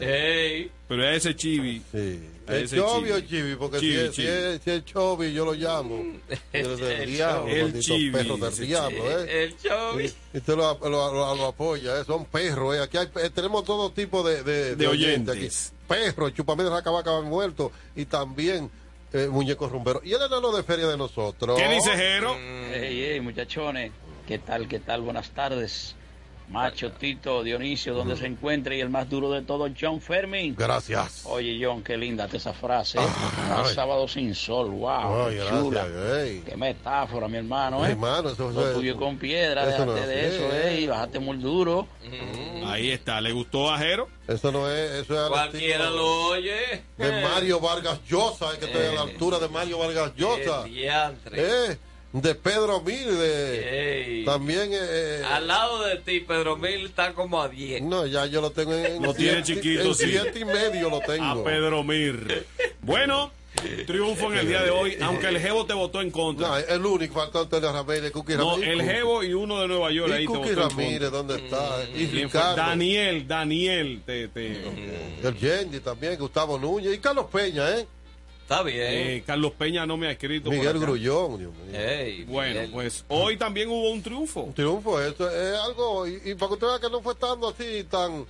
Ey, pero a ese Chibi. Sí. A ¿El ese Chobi o Chibi. Chibi? Porque Chibi, si, es, Chibi. Si, es, si es Chobi, yo lo llamo. El del El diablo, Chobi. El Chibi, perros del diablo, ¿eh? el show. Y usted lo, lo, lo- lo apoya, ¿eh? son perros. ¿eh? Aquí hay, eh, tenemos todo tipo de, de, De oyentes oyentes. aquí. Perros, chupamines racabaca muerto y también eh, muñecos rumberos. Y el enano de feria de nosotros. ¿Qué dice Jero? Hey, hey, muchachones, ¿qué tal, qué tal? Buenas tardes. Macho, Tito, Dionisio, donde se encuentre y el más duro de todos, John Fermin. Gracias. Oye, John, qué linda esa frase. ¿eh? Ay. Un sábado sin sol, wow, Ay, qué gracias, chula. ey. Qué metáfora, mi hermano, Mi ¿eh? hermano, eso, Lo eso- tuyo con piedra, eso no déjate es de eso, ¿eh? ¿eh? Y bájate muy duro. Ahí está, ¿le gustó a Jero? Eso no es, eso es al Cualquiera lo oye. de Mario Vargas Llosa, es que estoy a la Eh. altura de Mario Vargas Llosa. Eh, de Pedro Mir, de también eh, Al lado de ti, Pedro Mil está como a 10. no, ya yo lo tengo en, Lo tiene chiquito, en sí. siete y medio lo A tengo. Pedro Mir. Bueno, triunfo en el día de hoy, aunque el Jevo te votó en No, contra. el único faltó Antonio Ramírez, Cookie No, el Jevo y uno de Nueva York y ahí te votó en Ramírez, contra. ¿dónde está? Ricardo. Daniel, Daniel, te, te- El Yendi también, Gustavo Núñez y Carlos Peña, ¿eh? Está bien. eh, Carlos Peña no me ha escrito. Miguel. Grullón, Dios mío. Ey, Bueno, Miguel. pues hoy también hubo un triunfo. Un triunfo, esto es algo, y, y para que usted vea que no fue tanto así, tan,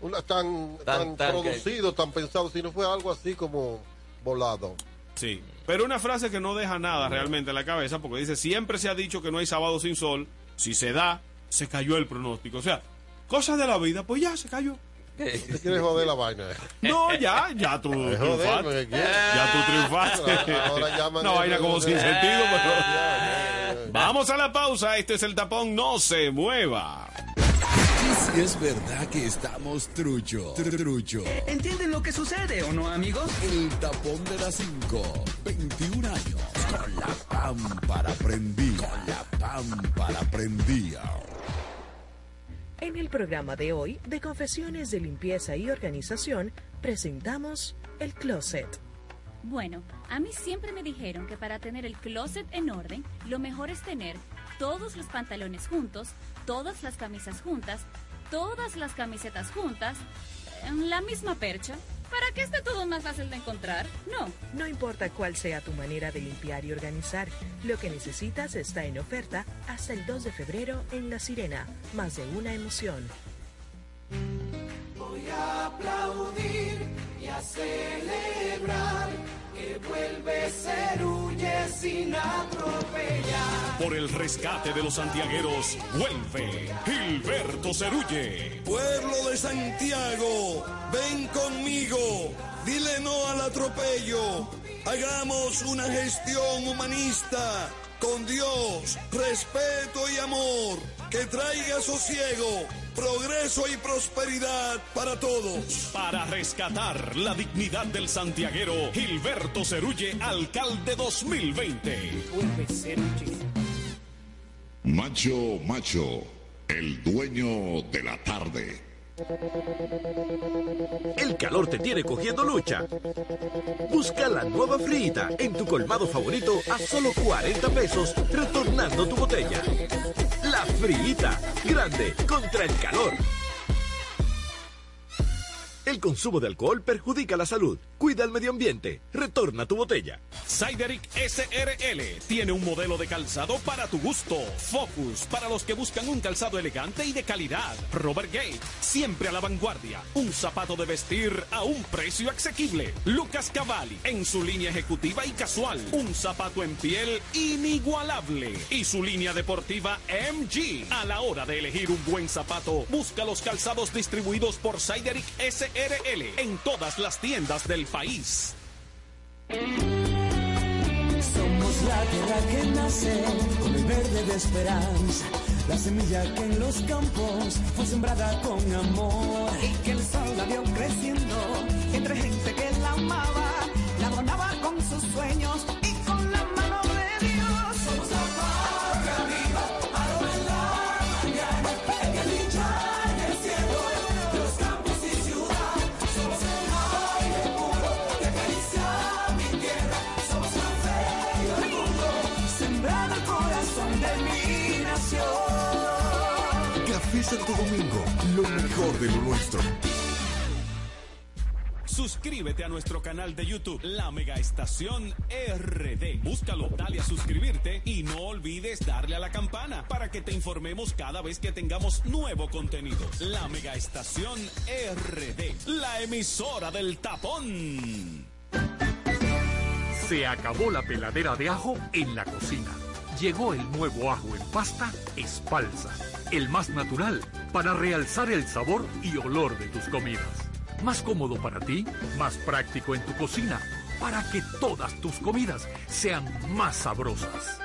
una, tan, tan, Tan- tan que- producido, tan pensado, sino fue algo así como volado. Sí. Pero una frase que no deja nada realmente en la cabeza, porque dice, siempre se ha dicho que no hay sábado sin sol, si se da, se cayó el pronóstico. O sea, cosas de la vida, pues ya se cayó. Usted quiere joder la vaina. No, ya, ya tú triunfaste. Ya tú triunfaste. Ahora llaman Una vaina como sin sentido, pero... Vamos a la pausa, este es el tapón, no se mueva. Y si es verdad que estamos trucho, trucho. ¿Entienden lo que sucede o no, amigos? El tapón de las 5, 21 años, con la pámpara prendida, con la pámpara prendida. En el programa de hoy, de Confesiones de Limpieza y Organización, presentamos El Closet. Bueno, a mí siempre me dijeron que para tener el closet en orden, lo mejor es tener todos los pantalones juntos, todas las camisas juntas, todas las camisetas juntas, en la misma percha, para que esté todo más fácil de encontrar. No, No importa cuál sea tu manera de limpiar y organizar, lo que necesitas está en oferta hasta el 2 de febrero en La Sirena. Más de una emoción. Voy a aplaudir y a celebrar que vuelve, se huye sin atropellar. Por el rescate de los santiagueros, vuelve Gilberto Cerulle. Pueblo de Santiago, ven conmigo, dile no al atropello. Hagamos una gestión humanista con Dios, respeto y amor que traiga sosiego, progreso y prosperidad para todos. Para rescatar la dignidad del santiaguero, Gilberto Cerulle, alcalde 2020. Macho, macho, el dueño de la tarde. El calor te tiene cogiendo lucha. Busca la nueva frita en tu colmado favorito a solo 40 pesos, retornando tu botella. La frita, grande contra el calor. El consumo de alcohol perjudica la salud. Cuida el medio ambiente. Retorna tu botella. Sideric SRL tiene un modelo de calzado para tu gusto. Focus para los que buscan un calzado elegante y de calidad. Robert Gate, siempre a la vanguardia. Un zapato de vestir a un precio asequible. Lucas Cavalli en su línea ejecutiva y casual. Un zapato en piel inigualable. Y su línea deportiva MG. A la hora de elegir un buen zapato, busca los calzados distribuidos por Sideric SRL en todas las tiendas del país. Somos la tierra que nace con el verde de esperanza, la semilla que en los campos fue sembrada con amor y que el sol la vio creciendo entre gente que la amaba, la adornaba con sus sueños Santo Domingo, lo mejor de lo nuestro. Suscríbete a nuestro canal de YouTube, La Mega Estación RD. Búscalo, dale a suscribirte y no olvides darle a la campana para que te informemos cada vez que tengamos nuevo contenido. La Mega Estación RD, la emisora del tapón. Se acabó la peladera de ajo en la cocina. Llegó el nuevo ajo en pasta Espalsa, el más natural para realzar el sabor y olor de tus comidas. Más cómodo para ti, más práctico en tu cocina, para que todas tus comidas sean más sabrosas.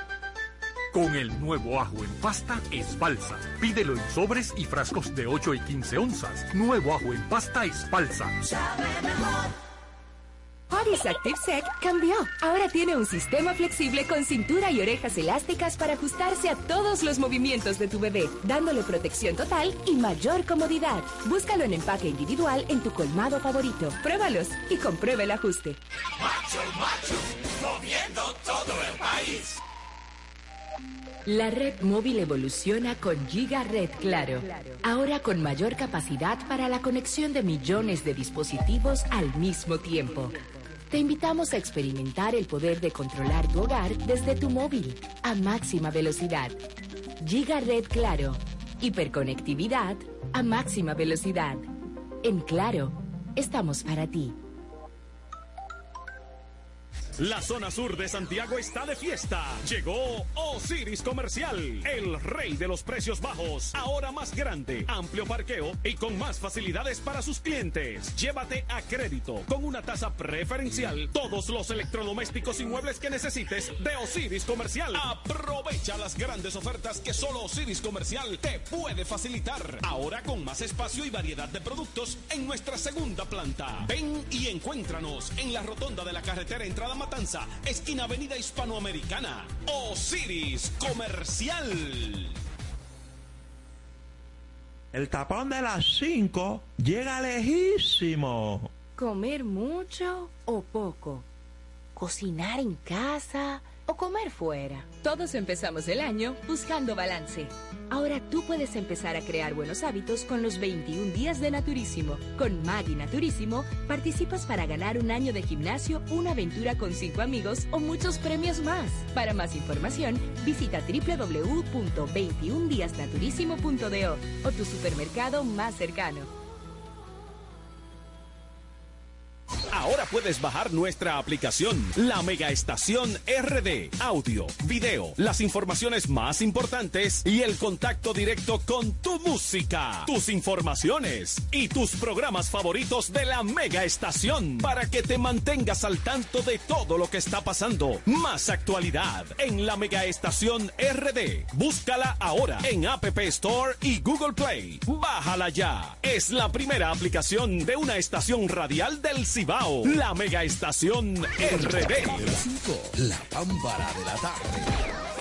Con el nuevo ajo en pasta Espalsa. Pídelo en sobres y frascos de 8 y 15 onzas. Nuevo ajo en pasta Espalsa. Oris Active Sec cambió. Ahora tiene un sistema flexible con cintura y orejas elásticas para ajustarse a todos los movimientos de tu bebé, dándole protección total y mayor comodidad. Búscalo en empaque individual en tu colmado favorito. Pruébalos y comprueba el ajuste. Macho, macho, moviendo todo el país. La red móvil evoluciona con Giga Red Claro. Ahora con mayor capacidad para la conexión de millones de dispositivos al mismo tiempo. Te invitamos a experimentar el poder de controlar tu hogar desde tu móvil a máxima velocidad. Giga Red Claro. Hiperconectividad a máxima velocidad. En Claro, estamos para ti. La zona sur de Santiago está de fiesta. Llegó Osiris Comercial, el rey de los precios bajos. Ahora más grande, amplio parqueo y con más facilidades para sus clientes. Llévate a crédito con una tasa preferencial todos los electrodomésticos y muebles que necesites de Osiris Comercial. Aprovecha las grandes ofertas que solo Osiris Comercial te puede facilitar. Ahora con más espacio y variedad de productos en nuestra segunda planta. Ven y encuéntranos en la rotonda de la carretera entrada Matanza, esquina Avenida Hispanoamericana. Osiris Comercial. El tapón de las 5 llega lejísimo. ¿Comer mucho o poco? ¿Cocinar en casa o comer fuera? Todos empezamos el año buscando balance. Ahora tú puedes empezar a crear buenos hábitos con los 21 días de Naturísimo. Con Maggie Naturísimo participas para ganar un año de gimnasio, una aventura con cinco amigos o muchos premios más. Para más información, visita www.21díasnaturísimo.do o tu supermercado más cercano. Ahora puedes bajar nuestra aplicación, la Mega Estación RD. Audio, video, las informaciones más importantes y el contacto directo con tu música, tus informaciones y tus programas favoritos de la Mega Estación para que te mantengas al tanto de todo lo que está pasando. Más actualidad en la Mega Estación RD. Búscala ahora en App Store y Google Play. Bájala ya. Es la primera aplicación de una estación radial del Cibao. La Mega Estación RD. De las 5, la pámpara de la tarde.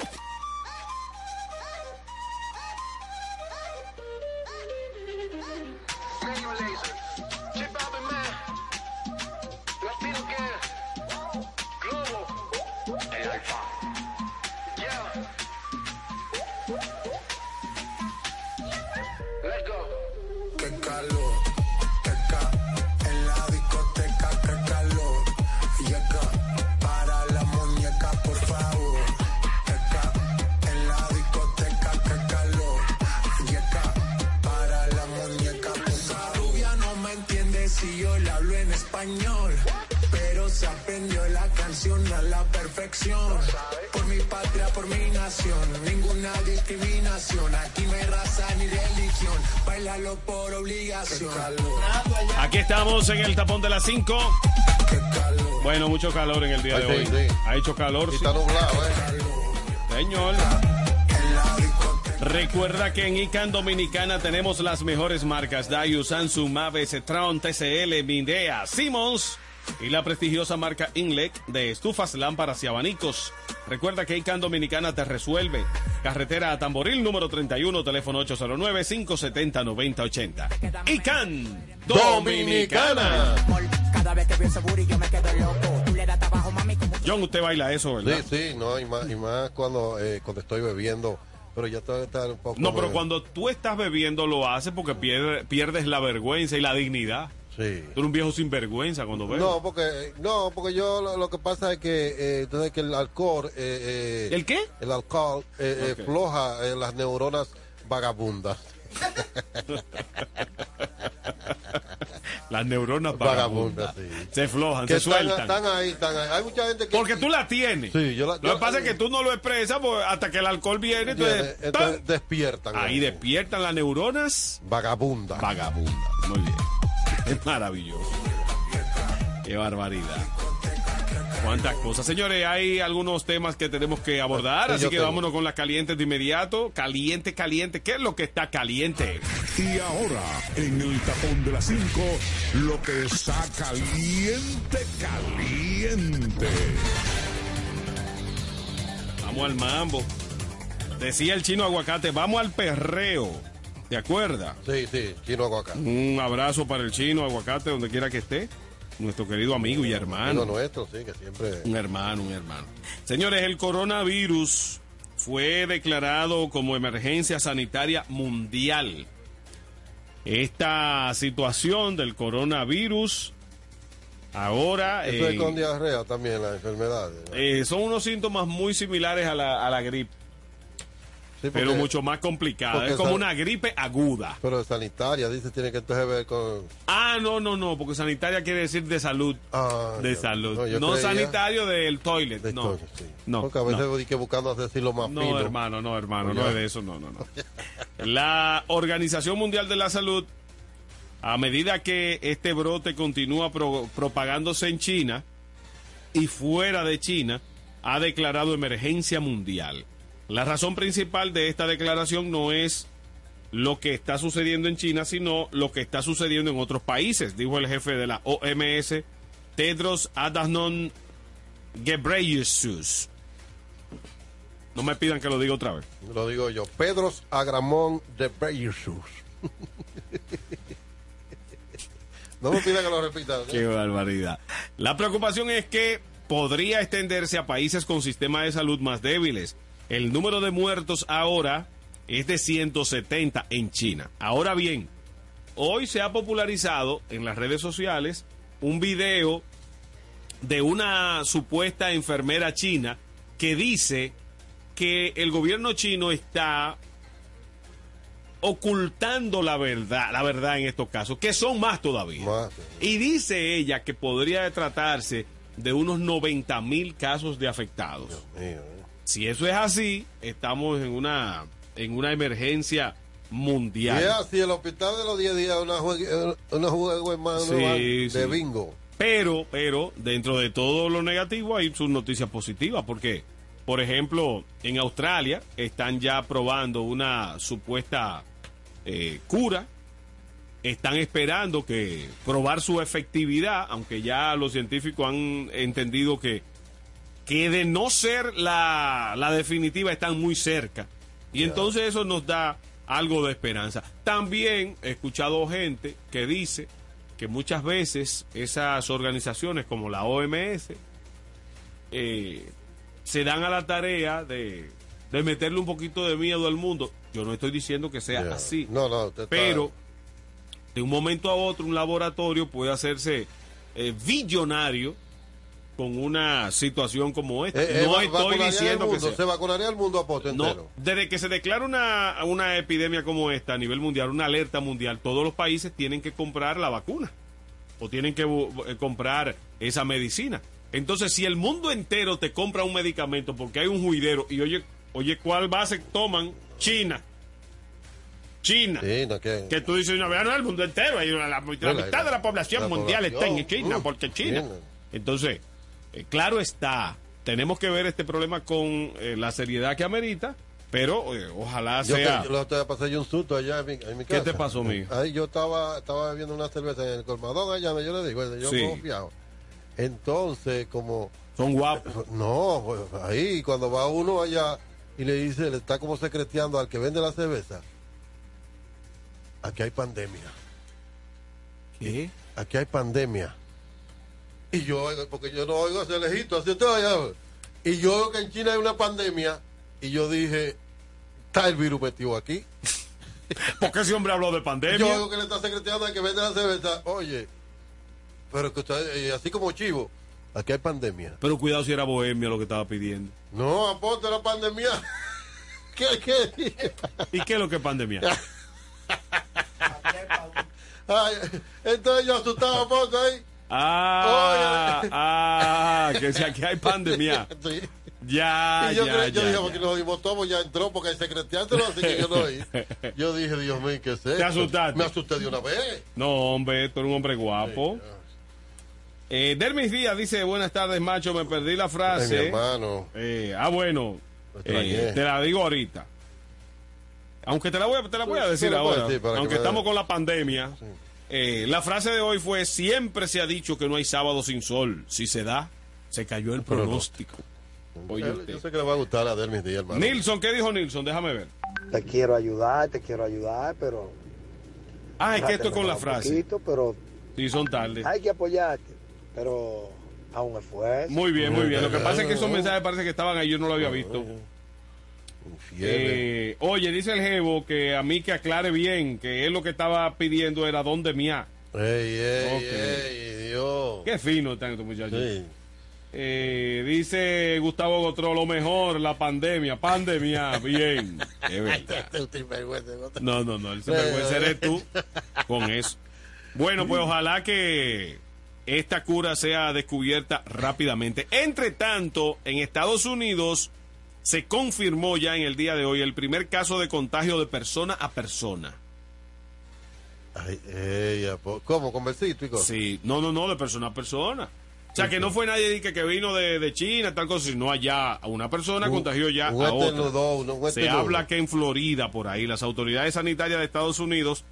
Perfección. Por mi patria, por mi nación. Ninguna discriminación. Aquí no hay raza ni religión. Bailalo por obligación. Aquí estamos en el tapón de las 5. Bueno, mucho calor en el día de hoy. sí. Ha hecho calor. Y sí. está nublado, ¿eh? Señor. Recuerda que en ICANN Dominicana tenemos las mejores marcas Dayu, Samsung, Mave, Cetron, TCL, Mindea, Simmons y la prestigiosa marca Inlec de estufas, lámparas y abanicos. Recuerda que ICANN Dominicana te resuelve. Carretera a Tamboril número 31, teléfono 809-570-9080. ICANN Dominicana. John, usted baila eso, ¿verdad? Sí, sí, no, y más, y más cuando, eh, cuando estoy bebiendo. Pero ya estar un poco. No, pero cuando tú estás bebiendo lo haces porque pierde- pierdes la vergüenza y la dignidad. Sí. Tú eres un viejo sinvergüenza cuando bebes. No, porque, no, porque yo lo, lo que pasa es que, eh, entonces que el alcohol. Eh, eh, ¿El qué? El alcohol floja las neuronas vagabundas. Las neuronas vagabundas. Vagabundas, sí. Se flojan, que se están, sueltan. están ahí, están ahí. Hay mucha gente que. Porque tú la tienes. Sí, yo la- Lo que pasa es que tú no lo expresas pues, hasta que el alcohol viene. Entonces, entonces despiertan. ahí despiertan las neuronas Vagabunda. vagabundas. Muy bien. Es maravilloso. Qué barbaridad. Cuántas cosas. Señores, hay algunos temas que tenemos que abordar, Sí, así que tengo. vámonos con las calientes de inmediato. Caliente, caliente. ¿Qué es lo que está caliente? Y ahora, en el tapón de las 5, lo que está caliente, caliente. Vamos al mambo. Decía el chino aguacate, vamos al perreo. ¿Te acuerdas? Sí, sí, chino aguacate. Un abrazo para el chino aguacate, donde quiera que esté. Nuestro querido amigo y hermano. Nuestro, sí, que siempre. Un hermano, un hermano. Señores, el coronavirus fue declarado como emergencia sanitaria mundial. Esta situación del coronavirus ahora Eso es eh, con diarrea también, las enfermedades. ¿no? eh, son unos síntomas muy similares a la, a la gripe, Sí, porque- pero mucho más complicada. Es como una gripe aguda. Pero sanitaria, dice, tiene que entonces ver con. Ah, no, no, no, porque sanitaria quiere decir de salud. Ah, de salud. No, sanitario del toilet. de no. sí. no. Porque a veces no. voy que buscando hacer lo más No, fino. hermano, no, hermano, no es de eso, no, no, no. La Organización Mundial de la Salud, a medida que este brote continúa pro- propagándose en China y fuera de China, ha declarado emergencia mundial. La razón principal de esta declaración no es lo que está sucediendo en China, sino lo que está sucediendo en otros países, dijo el jefe de la OMS, Tedros Adhanom Ghebreyesus. No me pidan que lo diga otra vez. Lo digo yo. Pedros Agramón de Beirsus. no me pida que lo repita. Qué barbaridad. La preocupación es que podría extenderse a países con sistemas de salud más débiles. El número de muertos ahora es de 170 en China. Ahora bien, hoy se ha popularizado en las redes sociales un video de una supuesta enfermera china que dice que el gobierno chino está ocultando la verdad, la verdad en estos casos, que son más todavía. Y dice ella que podría tratarse de unos 90 mil casos de afectados. Si eso es así, estamos en una, en una emergencia mundial. Y es así, el hospital de los 10 días, una juego, una juego hermano, Sí, de bingo. Pero, pero, dentro de todo lo negativo hay sus noticias positivas, porque, por ejemplo, en Australia están ya probando una supuesta eh, cura, están esperando que probar su efectividad, aunque ya los científicos han entendido que, que de no ser la, la definitiva están muy cerca. Y entonces eso nos da algo de esperanza. También he escuchado gente que dice que muchas veces esas organizaciones como la OMS eh, se dan a la tarea de, de meterle un poquito de miedo al mundo. Yo no estoy diciendo que sea así. No, no, Pero de un momento a otro un laboratorio puede hacerse eh, billonario con una situación como esta. Eh, eh, no estoy diciendo que sea. se vacunaría al mundo a No, entero. desde que se declara una, una epidemia como esta a nivel mundial, una alerta mundial, todos los países tienen que comprar la vacuna o tienen que eh, comprar esa medicina. Entonces, si el mundo entero te compra un medicamento porque hay un juidero y oye, oye, ¿cuál base toman? China. China. que... Que tú dices "Ah, no, el mundo entero, hay una- la, mitad de la población la mundial está en China, uh, porque China. China. Entonces, eh, claro está, tenemos que ver este problema con eh, la seriedad que amerita, pero eh, ojalá Yo, sea... te, yo te pasé yo un susto allá en mi, en mi ¿Qué casa. te pasó, mijo? Ahí yo estaba, estaba bebiendo una cerveza en el colmadón allá, yo le digo, yo Sí. confiado. Entonces, como... Son guapos. No, pues, ahí cuando va uno allá y le dice, le está como secreteando al que vende la cerveza, aquí hay pandemia. ¿Qué? Aquí hay pandemia. Y yo, oigo, porque yo no oigo ese lejito, así estoy allá. Y yo oigo que en China hay una pandemia, y yo dije, está el virus metido aquí. ¿Por qué ese hombre habló de pandemia? Yo oigo que le está secreteando al que vende la cerveza, oye, pero que usted, eh, así como chivo, aquí hay pandemia. Pero cuidado si era bohemia lo que estaba pidiendo. No, aponte la pandemia. ¿Qué, qué? ¿Y qué es lo que es pandemia? Ay, entonces yo asustaba aponte ahí. Ah, ah, que si aquí hay pandemia. Sí. Ya, y yo, ya, creo- yo ya, dije, ya. porque nos todos, ya entró, porque hay secreteándolo, así que yo no oí. Yo dije, Dios mío, ¿qué esto? ¿Te asustaste? Me asusté de una vez. No, hombre, tú eres un hombre guapo. Eh, Dermis Díaz dice, buenas tardes, macho, me perdí la frase. Ay, mi hermano. Eh, ah, bueno, extrañé. eh, te la digo ahorita. Aunque te la voy, a- te la voy a Sí, decir sí, ahora. decir que aunque estamos con la pandemia. Eh, la frase de hoy fue, siempre se ha dicho que no hay sábado sin sol. Si se da, se cayó el pronóstico. Oye Yo, sé que le va a gustar a Dermis Díaz, hermano. Nilson, ¿qué dijo Nilson? Déjame ver. Te quiero ayudar, te quiero ayudar, pero... Ah, es que esto es con la frase. poquito, pero Sí, son tardes. hay que apoyarte, pero a un esfuerzo. Muy bien, muy bien. Lo que pasa es que esos mensajes parece que estaban ahí, yo no lo había visto. Eh, oye, dice el Jevo que a mí que aclare bien, que él lo que estaba pidiendo era dónde mía. Ey, ey, ey, Dios. Qué fino están estos muchachos. Sí. Eh, dice Gustavo Gotro, lo mejor, la pandemia, pandemia, bien. Es verdad. No, no, no, el sinvergüenza eres tú con eso. Bueno, pues ojalá que esta cura sea descubierta rápidamente. Entre tanto, en Estados Unidos se confirmó ya en el día de hoy el primer caso de contagio de persona a persona. Ay, apo- ¿Cómo? ¿Con besito? Sí, no, no, no, de persona a persona. O sea, que no fue nadie que, que vino de, de China, tal cosa, sino allá a una persona Un- contagió ya a otra. Se habla que en Florida, por ahí, las autoridades sanitarias de Estados Unidos...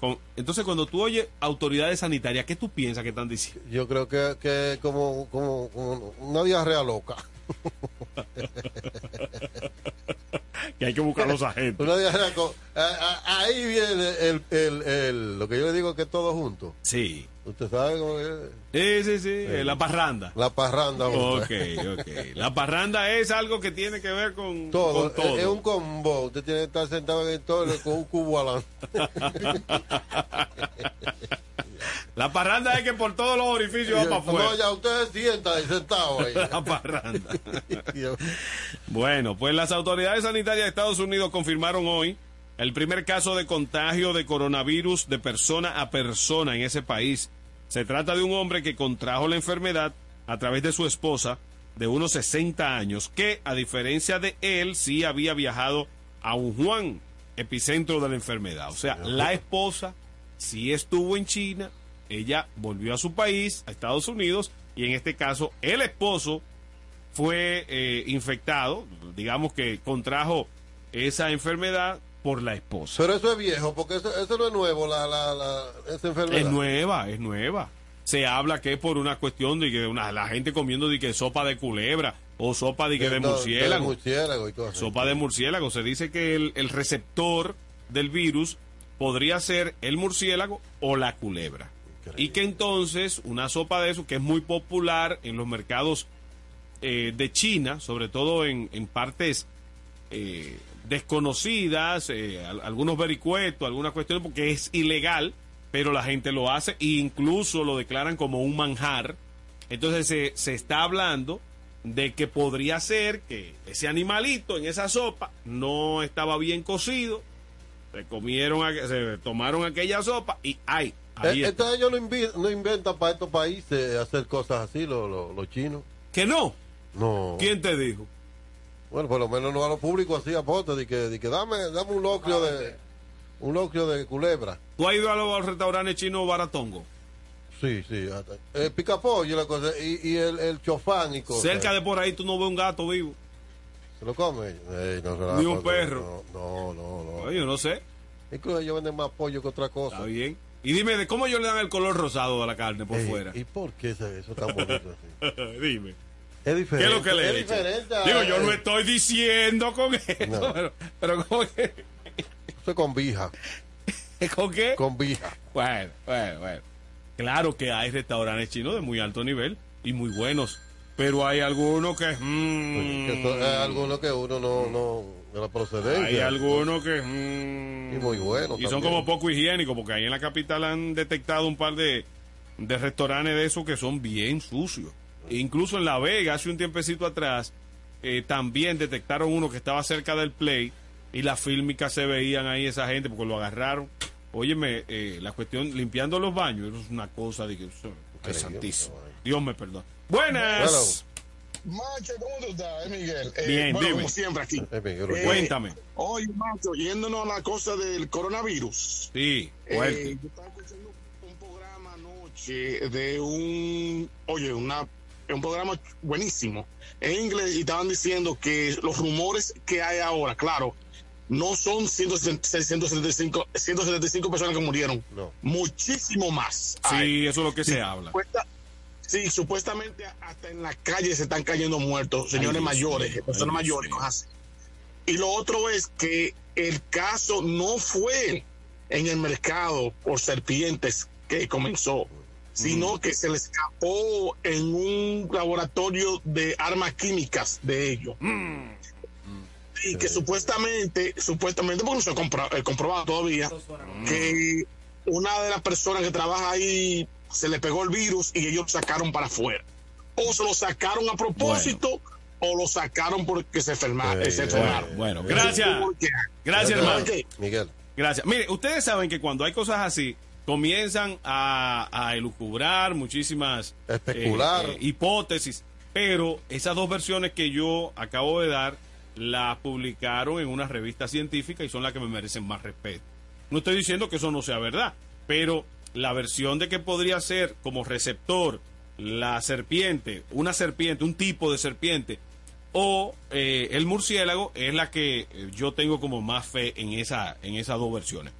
con- entonces, cuando tú oyes autoridades sanitarias, ¿qué tú piensas que están diciendo? Yo creo que, que como, como, como una diarrea loca. que hay que buscar los agentes. Una diarrea co- a- a- ahí viene el, el, el, lo que yo le digo que todo junto. Sí. ¿Usted sabe cómo es? Sí, sí, sí, eh, la parranda. La parranda. Ok, ok. La parranda es algo que tiene que ver con Todo, con todo. Es, es un combo. Usted tiene que estar sentado en el todo con un cubo adelante. La parranda es que por todos los orificios va para afuera. No, ya usted se sienta ahí sentado ahí. La parranda. Bueno, pues las autoridades sanitarias de Estados Unidos confirmaron hoy el primer caso de contagio de coronavirus de persona a persona en ese país. Se trata de un hombre que contrajo la enfermedad a través de su esposa de unos 60 años, que a diferencia de él sí había viajado a un Juan, epicentro de la enfermedad. O sea, la esposa sí estuvo en China, ella volvió a su país, a Estados Unidos, y en este caso el esposo fue eh, infectado, digamos que contrajo esa enfermedad por la esposa. Pero eso es viejo, porque eso, eso no es nuevo, la, la, la, esa enfermedad. Es nueva, es nueva. Se habla que es por una cuestión de que una, la gente comiendo de que sopa de culebra o sopa de que de, no, murciélago. murciélago y todo. Sopa de murciélago. Se dice que el, el receptor del virus podría ser el murciélago o la culebra. Y que entonces una sopa de eso, que es muy popular en los mercados eh, de China, sobre todo en, en partes eh, desconocidas, eh, al- algunos vericuetos, algunas cuestiones, porque es ilegal, pero la gente lo hace e incluso lo declaran como un manjar. Entonces se, se está hablando de que podría ser que ese animalito en esa sopa no estaba bien cocido, se comieron, se tomaron aquella sopa y ¡ay! Ahí Eh. Entonces ellos no inventan para estos países hacer cosas así, los los- los chinos. ¿Que no? No. ¿Quién te dijo? Bueno, por lo menos no a los públicos así aporte, de que, de que dame, dame un locrio de un locrio de culebra. ¿Tú has ido a los restaurantes chinos baratongo? Sí, sí. hasta- El picapollo y la cosa, y, y el, el chofán y cosas. Cerca de por ahí tú no ves un gato vivo. ¿Se lo come? Ey, no, se la- Ni un no, perro. No, no, no. Oye, yo no sé. Incluso ellos venden más pollo que otra cosa. Está bien. Y dime, ¿de cómo ellos le dan el color rosado a la carne por Ey, fuera? ¿Y por qué eso, eso tan bonito así? dime. Es ¿Qué diferente. es lo que le es he dicho? Digo, yo no estoy diciendo con eso, No. pero, pero ¿cómo que? Eso es con vija. ¿Con qué? Con vija. Bueno, bueno, bueno. Claro que hay restaurantes chinos de muy alto nivel y muy buenos, pero hay algunos que... mm, Que eso es algo que uno no, no, de la procedencia. hay algunos que... mm, Y muy buenos Y son como poco higiénicos, porque ahí en la capital han detectado un par de, de restaurantes de esos que son bien sucios. Incluso en La Vega, hace un tiempecito atrás, eh, también detectaron uno que estaba cerca del Play y las fílmicas se veían ahí esa gente porque lo agarraron. Óyeme, eh, la cuestión, limpiando los baños, eso es una cosa de que es santísimo. Dios me perdone. Buenas. Macho, ¿cómo tú estás, eh, Miguel? Eh, Bien, bueno, dime. como siempre aquí. Eh, Cuéntame. Oye, Macho, yéndonos a la cosa del coronavirus. Sí, Eh, fuerte. yo estaba escuchando un programa anoche de un, oye, una, un programa buenísimo en inglés y estaban diciendo que los rumores que hay ahora, claro, no son 170 175, 175 personas que murieron, muchísimo más. Sí, eso es lo que se habla. Supuesta- sí, supuestamente hasta en la calle se están cayendo muertos, señores mayores, personas Dios mayores, cosas así. Y lo otro es que el caso no fue en el mercado por serpientes que comenzó, sino que se le escapó en un laboratorio de armas químicas de ellos. Y que supuestamente, supuestamente, porque no se ha compro- eh, comprobado todavía, que una de las personas que trabaja ahí se le pegó el virus y ellos lo sacaron para afuera. O se lo sacaron a propósito o lo sacaron porque se, eh, se enfermaron. Bueno, gracias. Gracias, hermano. Miguel. Gracias. Mire, ustedes saben que cuando hay cosas así, comienzan a, a elucubrar muchísimas Especular. eh, eh, hipótesis, pero esas dos versiones que yo acabo de dar las publicaron en una revista científica y son las que me merecen más respeto. No estoy diciendo que eso no sea verdad, pero la versión de que podría ser como receptor la serpiente, una serpiente, un tipo de serpiente, o eh, el murciélago es la que eh, yo tengo como más fe en esa en esas dos versiones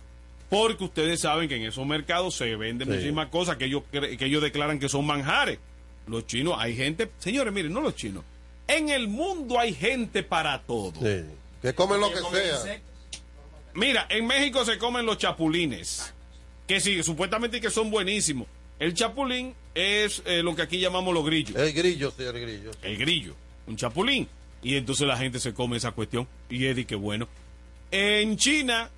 porque ustedes saben que en esos mercados se venden Sí. muchísimas cosas que ellos que ellos declaran que son manjares los chinos hay gente señores miren no los chinos en el mundo hay gente para todo Sí. Que comen lo que sea. Mira, en México se comen los chapulines, que sí, supuestamente que son buenísimos. El chapulín es eh, lo que aquí llamamos los grillos. El grillo, sí, el grillo. El grillo, un chapulín. Y entonces la gente se come esa cuestión. Y Eddie, qué bueno. En China,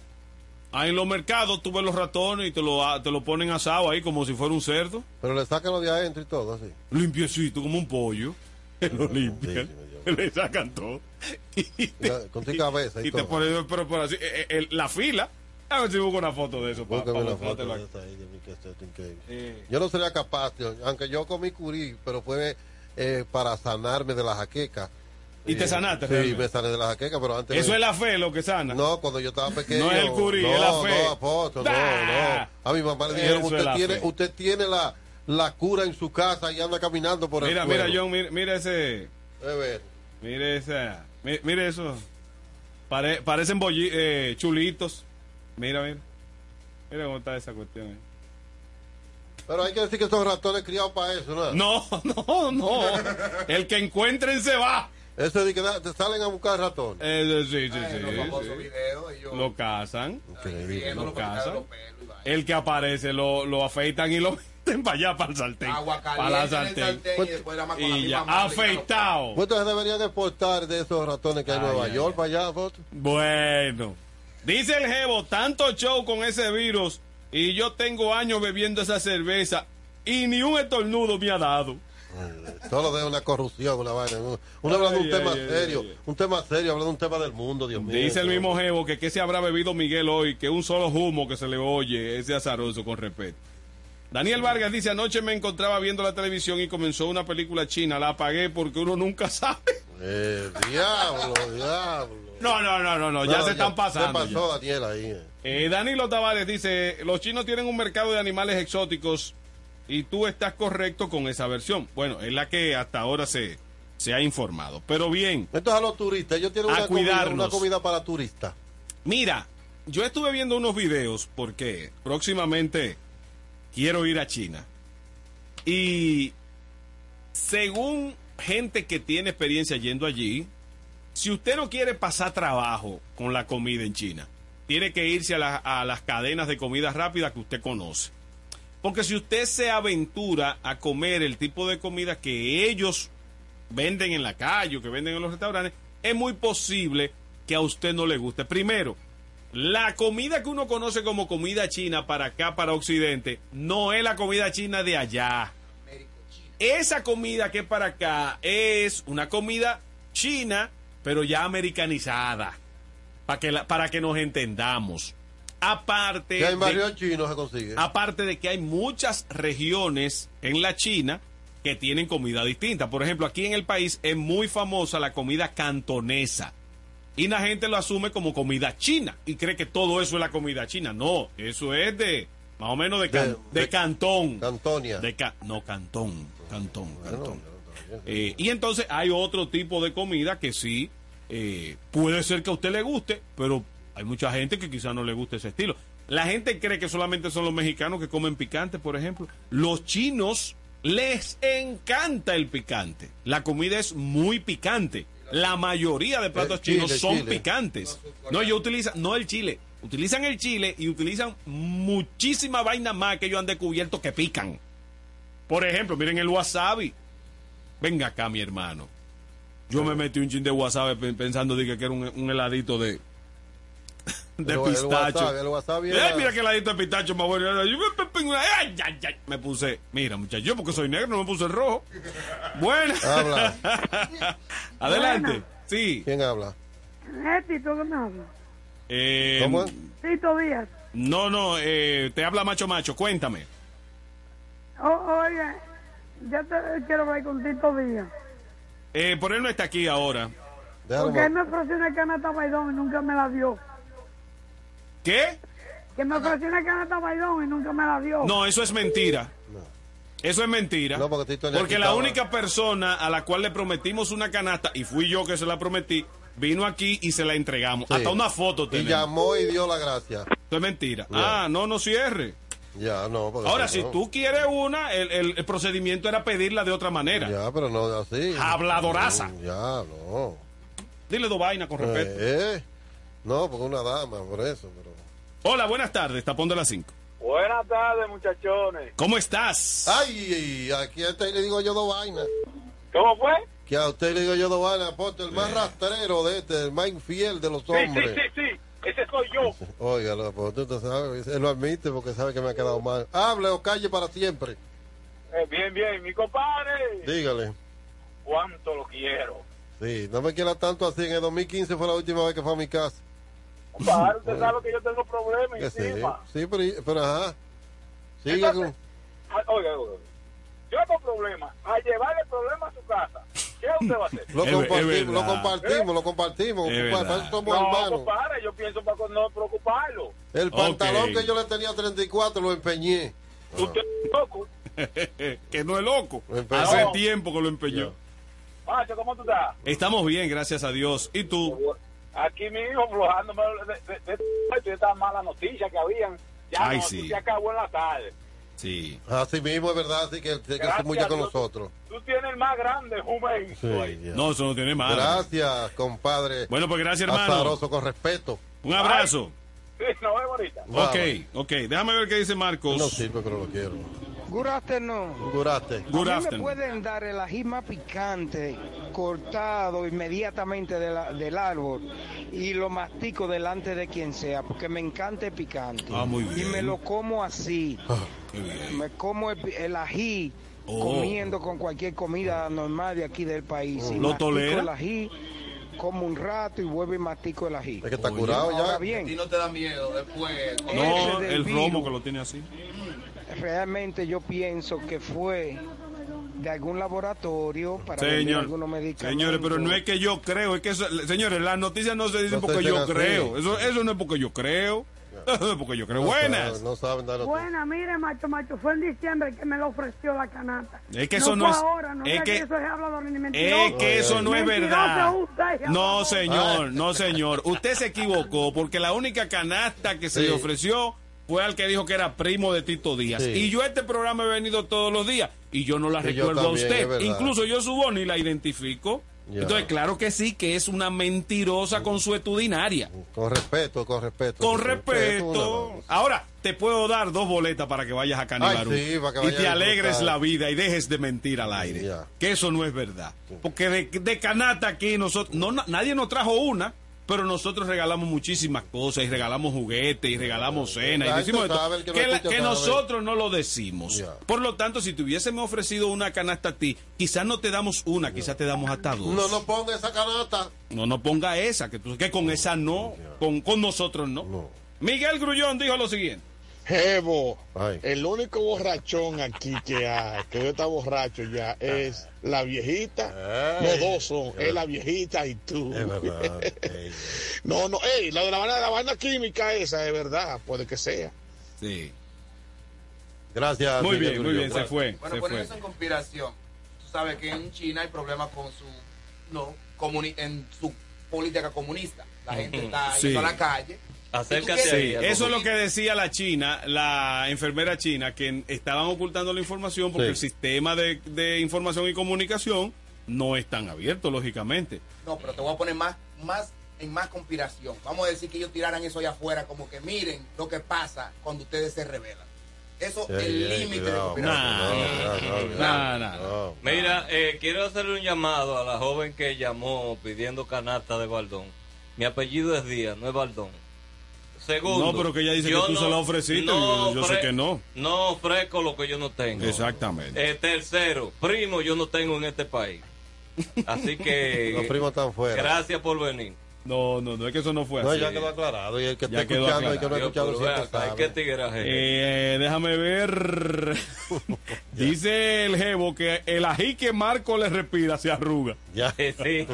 ahí en los mercados, tú ves los ratones y te lo, a- te lo ponen asado ahí como si fuera un cerdo. Pero le sacan lo de adentro y todo, así. Limpiecito, como un pollo. Lo limpian. le sacan todo. Y te, Con tu cabeza y, y te ponen, pero por así, eh, eh, la fila. A ver si busco una foto de eso. una foto de esa ahí. Eh. Yo no sería capaz, tío, aunque yo comí curí, pero fue eh, para sanarme de la jaqueca. ¿Y te sanaste Sí, realmente? me sané de la jaqueca, pero antes... Eso me- es la fe lo que sana. No, cuando yo estaba pequeño. No es el curí, no, es la fe. No, apóstol, no, no. A mi mamá le dijeron, usted tiene, fe. usted tiene la, la cura en su casa y anda caminando por Mira, el mira, pueblo. John, mira, mira ese. Ver. Mire esa. mi- Mire eso. Pare- parecen bolli- eh, chulitos. Mira, mira. Mira cómo está esa cuestión. eh. Pero hay que decir que son ratones criados para eso, ¿no? No, no, no. El que encuentren se va. Eso es de que da- te salen a buscar ratones. Eh, sí, sí, sí. los famosos sí. videos, ellos- Lo cazan. Increíble. Lo cazan. El que aparece lo, lo afeitan y lo meten para allá, para el sartén. Agua para la caliente en el sartén. sartén y después nada más con la Y misma ya, afeitado. Pues entonces deberían exportar de esos ratones que hay en Ay, Nueva ay, York para allá, foto. Bueno, dice el Jevo, tanto show con ese virus y yo tengo años bebiendo esa cerveza y ni un estornudo me ha dado. Solo de una corrupción, una vaina. Uno, uno habla de un Ay, tema ay, serio, ay. un tema serio, habla de un tema del mundo, Dios mío. Dice el mismo Jevo que qué se habrá bebido Miguel hoy, que un solo humo que se le oye, ese azaroso con respeto. Daniel Vargas dice, anoche me encontraba viendo la televisión y comenzó una película china, la apagué porque uno nunca sabe. Eh, diablo, diablo. No, no, no, no, no, ya se están pasando. ¿Qué pasó. Daniel, ahí? eh? Eh, Danilo Tavares dice, los chinos tienen un mercado de animales exóticos y tú estás correcto con esa versión. Bueno, es la que hasta ahora se, se ha informado. Pero bien, Entonces a los turistas, tienen A una comida, una comida para turistas. mira, yo estuve viendo unos videos porque próximamente quiero ir a China. Y según gente que tiene experiencia yendo allí, si usted no quiere pasar trabajo con la comida en China, tiene que irse a, la- a las cadenas de comida rápida que usted conoce. Porque si usted se aventura a comer el tipo de comida que ellos venden en la calle o que venden en los restaurantes, es muy posible que a usted no le guste. Primero, la comida que uno conoce como comida china para acá, para Occidente, no es la comida china de allá. Esa comida que para acá es una comida china, pero ya americanizada. Para que, para que nos entendamos. Aparte. Que se consigue. Aparte de que hay muchas regiones en la China que tienen comida distinta. Por ejemplo, aquí en el país es muy famosa la comida cantonesa. Y la gente lo asume como comida china y cree que todo eso es la comida china. No, eso es de más o menos de, can- De- de cantón. Cantonia. De ca- no, cantón. Cantón, cantón. Eh, y entonces hay otro tipo de comida que sí eh, puede ser que a usted le guste, pero hay mucha gente que quizás no le guste ese estilo. La gente cree que solamente son los mexicanos que comen picante, por ejemplo. Los chinos les encanta el picante. La comida es muy picante. La mayoría de platos Eh, chile, chinos son chile. picantes. No, ellos utilizan, no el chile, utilizan el chile y utilizan muchísima vaina más que ellos han descubierto que pican. Por ejemplo, miren el wasabi. Venga acá, mi hermano. Yo me metí un chin de wasabi pe- pensando que era un, un heladito de, de El- el pistacho. wasabi, el wasabi Eh, mira que heladito de pistacho más bueno. Yo me- ay, ay, ay. Me puse, mira, muchachos, yo porque soy negro no me puse el rojo. Bueno. Habla. Adelante. Buena. Sí. ¿Quién habla? ¿Es Tito que me habla? Eh, ¿Cómo es? Tito Díaz. No, no, eh, te habla Macho Macho, cuéntame. O- oye, ya te quiero hablar con Tito Díaz. Eh, por él no está aquí ahora. Porque él me ofreció una canasta baidón y nunca me la dio. ¿Qué? Que me ofreció una canasta baidón y nunca me la dio. No, eso es mentira. Eso es mentira. No, porque Tito le Porque la única persona a la cual le prometimos una canasta, y fui yo que se la prometí, vino aquí y se la entregamos. Sí. Hasta una foto Y tenemos. llamó y dio la gracia. Eso es mentira. Ah, no, no cierre. Ya, no. porque Ahora, si no- tú quieres una, el, el- el procedimiento era pedirla de otra manera. Ya, pero no así. Habladoraza. Ya, no. Dile dos vainas con respeto. Eh, no, porque una dama, por eso. Hola, buenas tardes. Tapón de las 5. Buenas tardes, muchachones. ¿Cómo estás? Ay, aquí a usted le digo yo dos vainas. ¿Cómo fue? Que a usted le digo yo dos vainas, Aponte, el más rastrero de este, el más infiel de los Sí, hombres. sí, sí, sí. Ese soy yo. Oiga, lo Aponte, usted sabe, él lo admite porque sabe que me ha quedado mal. Hable o calle para siempre. Eh, bien, bien. Mi compadre. Dígale. ¿Cuánto lo quiero? Sí, no me quiera tanto así. En el 2015 fue la última vez que fue a mi casa. Claro, usted sabe que yo tengo problemas sí, encima. sí, pero, pero ajá. Sigue Entonces, con... ah, oiga, oiga, yo tengo problemas. Al llevarle el problema a su casa, ¿qué usted va a hacer? Lo Es- compartimos, es lo compartimos, lo compartimos. Es somos No, hermanos. yo pienso para no preocuparlo. El pantalón que yo le tenía 34 lo empeñé. Usted es loco. que no es loco. Hace No. tiempo que lo empeñó. Macho, ¿cómo tú estás? Estamos bien, gracias a Dios. ¿Y tú? Aquí mi hijo flojándome de, de, de, de estas malas noticias que habían. Ya Ay, no, sí. se acabó en la tarde. Sí. Así mismo es verdad, así que, que se Gracias mucha a con Dios. nosotros. Tú tienes el más grande, Jumen. Sí. No, eso no tiene madre. Gracias, compadre. Bueno, pues gracias, hermano. Azaroso, con respeto. Un abrazo. Sí, nos vemos ahorita. Ok, ok. Déjame ver qué dice Marcos. No sirve, pero lo quiero. Good afternoon. Curaste. Good a mí me pueden dar el ají más picante cortado inmediatamente de la- del árbol y lo mastico delante de quien sea porque me encanta el picante. Ah, muy Y bien. me lo como así. Qué bien. Me como el, el ají Oh. comiendo con cualquier comida normal de aquí del país. Y ¿Lo tolera? el ají, como un rato y vuelvo y mastico el ají. Es que está Oye. curado ya. bien, no te da miedo después. No, el romo que lo tiene así. Realmente yo pienso que fue de algún laboratorio para Señor, algunos medicamentos. señores, pero no es que yo creo, es que eso- señores, las noticias no se dicen No porque yo así. creo. Eso, eso no es porque yo creo. Eso es porque yo creo. Buenas. no saben dar Buena, mire, macho, macho, fue en diciembre que me lo ofreció la canasta. Es que eso no es- ahora, no es que- eso es hablador ni mentiroso. Es que eso no es verdad. No, señor, no, señor. Usted se equivocó porque la única canasta que se Sí. le ofreció fue al que dijo que era primo de Tito Díaz. Sí. Y yo a este programa he venido todos los días y yo no la Y recuerdo también, a usted. Incluso yo subo ni la identifico. Ya. Entonces, claro que sí, que es una mentirosa consuetudinaria. Con respeto, con respeto. Con respeto. Ahora, te puedo dar dos boletas para que vayas a Canibarú. Sí, y te alegres la vida y dejes de mentir al aire. Ya. Que eso no es verdad. Porque de, de canasta aquí nosotros, no, na- nadie nos trajo una, pero nosotros regalamos muchísimas cosas y regalamos juguetes y regalamos cenas y decimos esto que la- nosotros no lo decimos. Por lo tanto, si te hubiésemos ofrecido una canasta a ti, quizás no te damos una, quizás te damos hasta dos. No, no ponga esa canasta. No nos ponga esa, que, tú, que con esa no, con, con nosotros no. Miguel Grullón dijo lo siguiente. Jevo, Ay. el único borrachón aquí que hay, que yo está borracho ya, es la viejita. Ey. Los dos son, es la viejita y tú. Es verdad. No, no, ey, la de la vaina química esa, es verdad, puede que sea. Sí. Gracias. Muy bien, muy bien, se fue. Bueno, se fue. eso en conspiración. Tú sabes que en China hay problemas con su, no, comuni- en su política comunista. La gente está Sí. yendo a la calle. Eso es lo que decía la china, la enfermera china, que estaban ocultando la información porque Sí. el sistema de, de información y comunicación no es tan abierto, lógicamente. No, pero te voy a poner más, más en más conspiración. Vamos a decir que ellos tiraran eso allá afuera, como que miren lo que pasa cuando ustedes se rebelan. Eso Sí, es el sí, límite de conspiración. Nah. No, no, no, Nah, nah. Mira, eh, quiero hacerle un llamado a la joven que llamó pidiendo canasta de Baldón. Mi apellido es Díaz, no es Baldón. Segundo. No, pero que ella dice que tú se la ofreciste, no yo sé que no. No ofrezco lo que yo no tengo. Exactamente. Eh, tercero, primo yo no tengo en este país. Así que Los primos están fuera. gracias por venir. No, no, no es que eso no fue No, así. ya quedó aclarado. Y el que Ya está quedó escuchando y que no ha Dios, escuchado ven siempre acá, sabe. ¿Qué tigreaje? Eh, déjame ver. Dice el jevo que el ají que Marco le respira se arruga. Ya. Sí.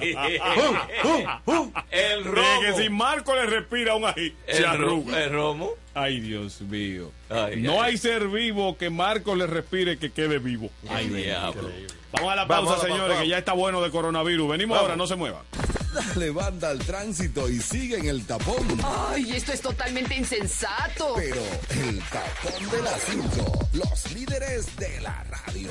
El romo. que si Marco le respira un ají, se el, arruga. el romo. Ay, Dios mío. Ay, no ay. hay ser vivo que Marco le respire que quede vivo. Ay, diablo. Vamos a la Vamos pausa, a la señores, pausa. que ya está bueno de coronavirus. Venimos Vamos. ahora, no se muevan. Dale banda al tránsito y sigue en el tapón. Ay, esto es totalmente insensato. Pero el tapón de las 5, los líderes de la radio.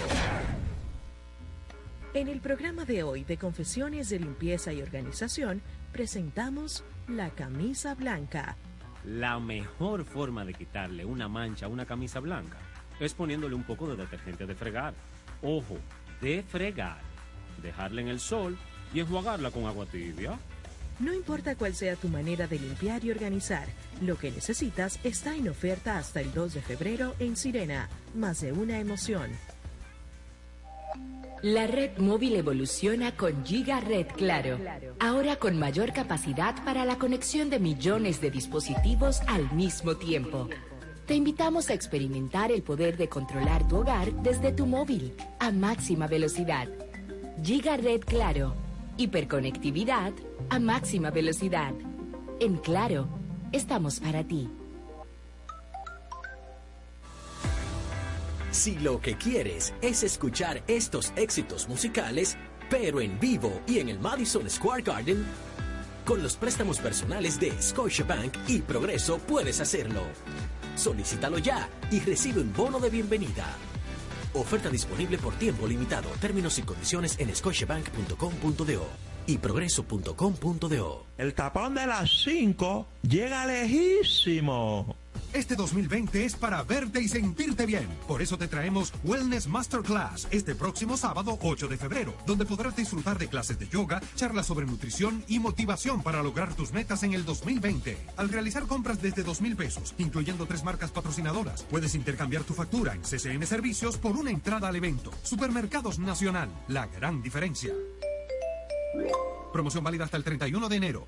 En el programa de hoy de Confesiones de Limpieza y Organización presentamos la camisa blanca. La mejor forma de quitarle una mancha a una camisa blanca es poniéndole un poco de detergente de fregar. Ojo, de fregar. Dejarla en el sol y enjuagarla con agua tibia. No importa cuál sea tu manera de limpiar y organizar, lo que necesitas está en oferta hasta el 2 de febrero en Sirena. Más de una emoción. La red móvil evoluciona con Giga Red Claro. Ahora con mayor capacidad para la conexión de millones de dispositivos al mismo tiempo. Te invitamos a experimentar el poder de controlar tu hogar desde tu móvil a máxima velocidad. Giga Red Claro. Hiperconectividad a máxima velocidad. En Claro, estamos para ti. Si lo que quieres es escuchar estos éxitos musicales, pero en vivo y en el Madison Square Garden, con los préstamos personales de Scotiabank y Progreso puedes hacerlo. Solicítalo ya y recibe un bono de bienvenida. Oferta disponible por tiempo limitado. Términos y condiciones en scotiabank.com.do y progreso.com.do. El tapón de las 5 llega lejísimo. Este 2020 es para verte y sentirte bien. Por eso te traemos Wellness Masterclass este próximo sábado 8 de febrero, donde podrás disfrutar de clases de yoga, charlas sobre nutrición y motivación para lograr tus metas en el 2020. Al realizar compras desde 2 mil pesos, incluyendo tres marcas patrocinadoras, puedes intercambiar tu factura en CCN Servicios por una entrada al evento. Supermercados Nacional, la gran diferencia. Promoción válida hasta el 31 de enero.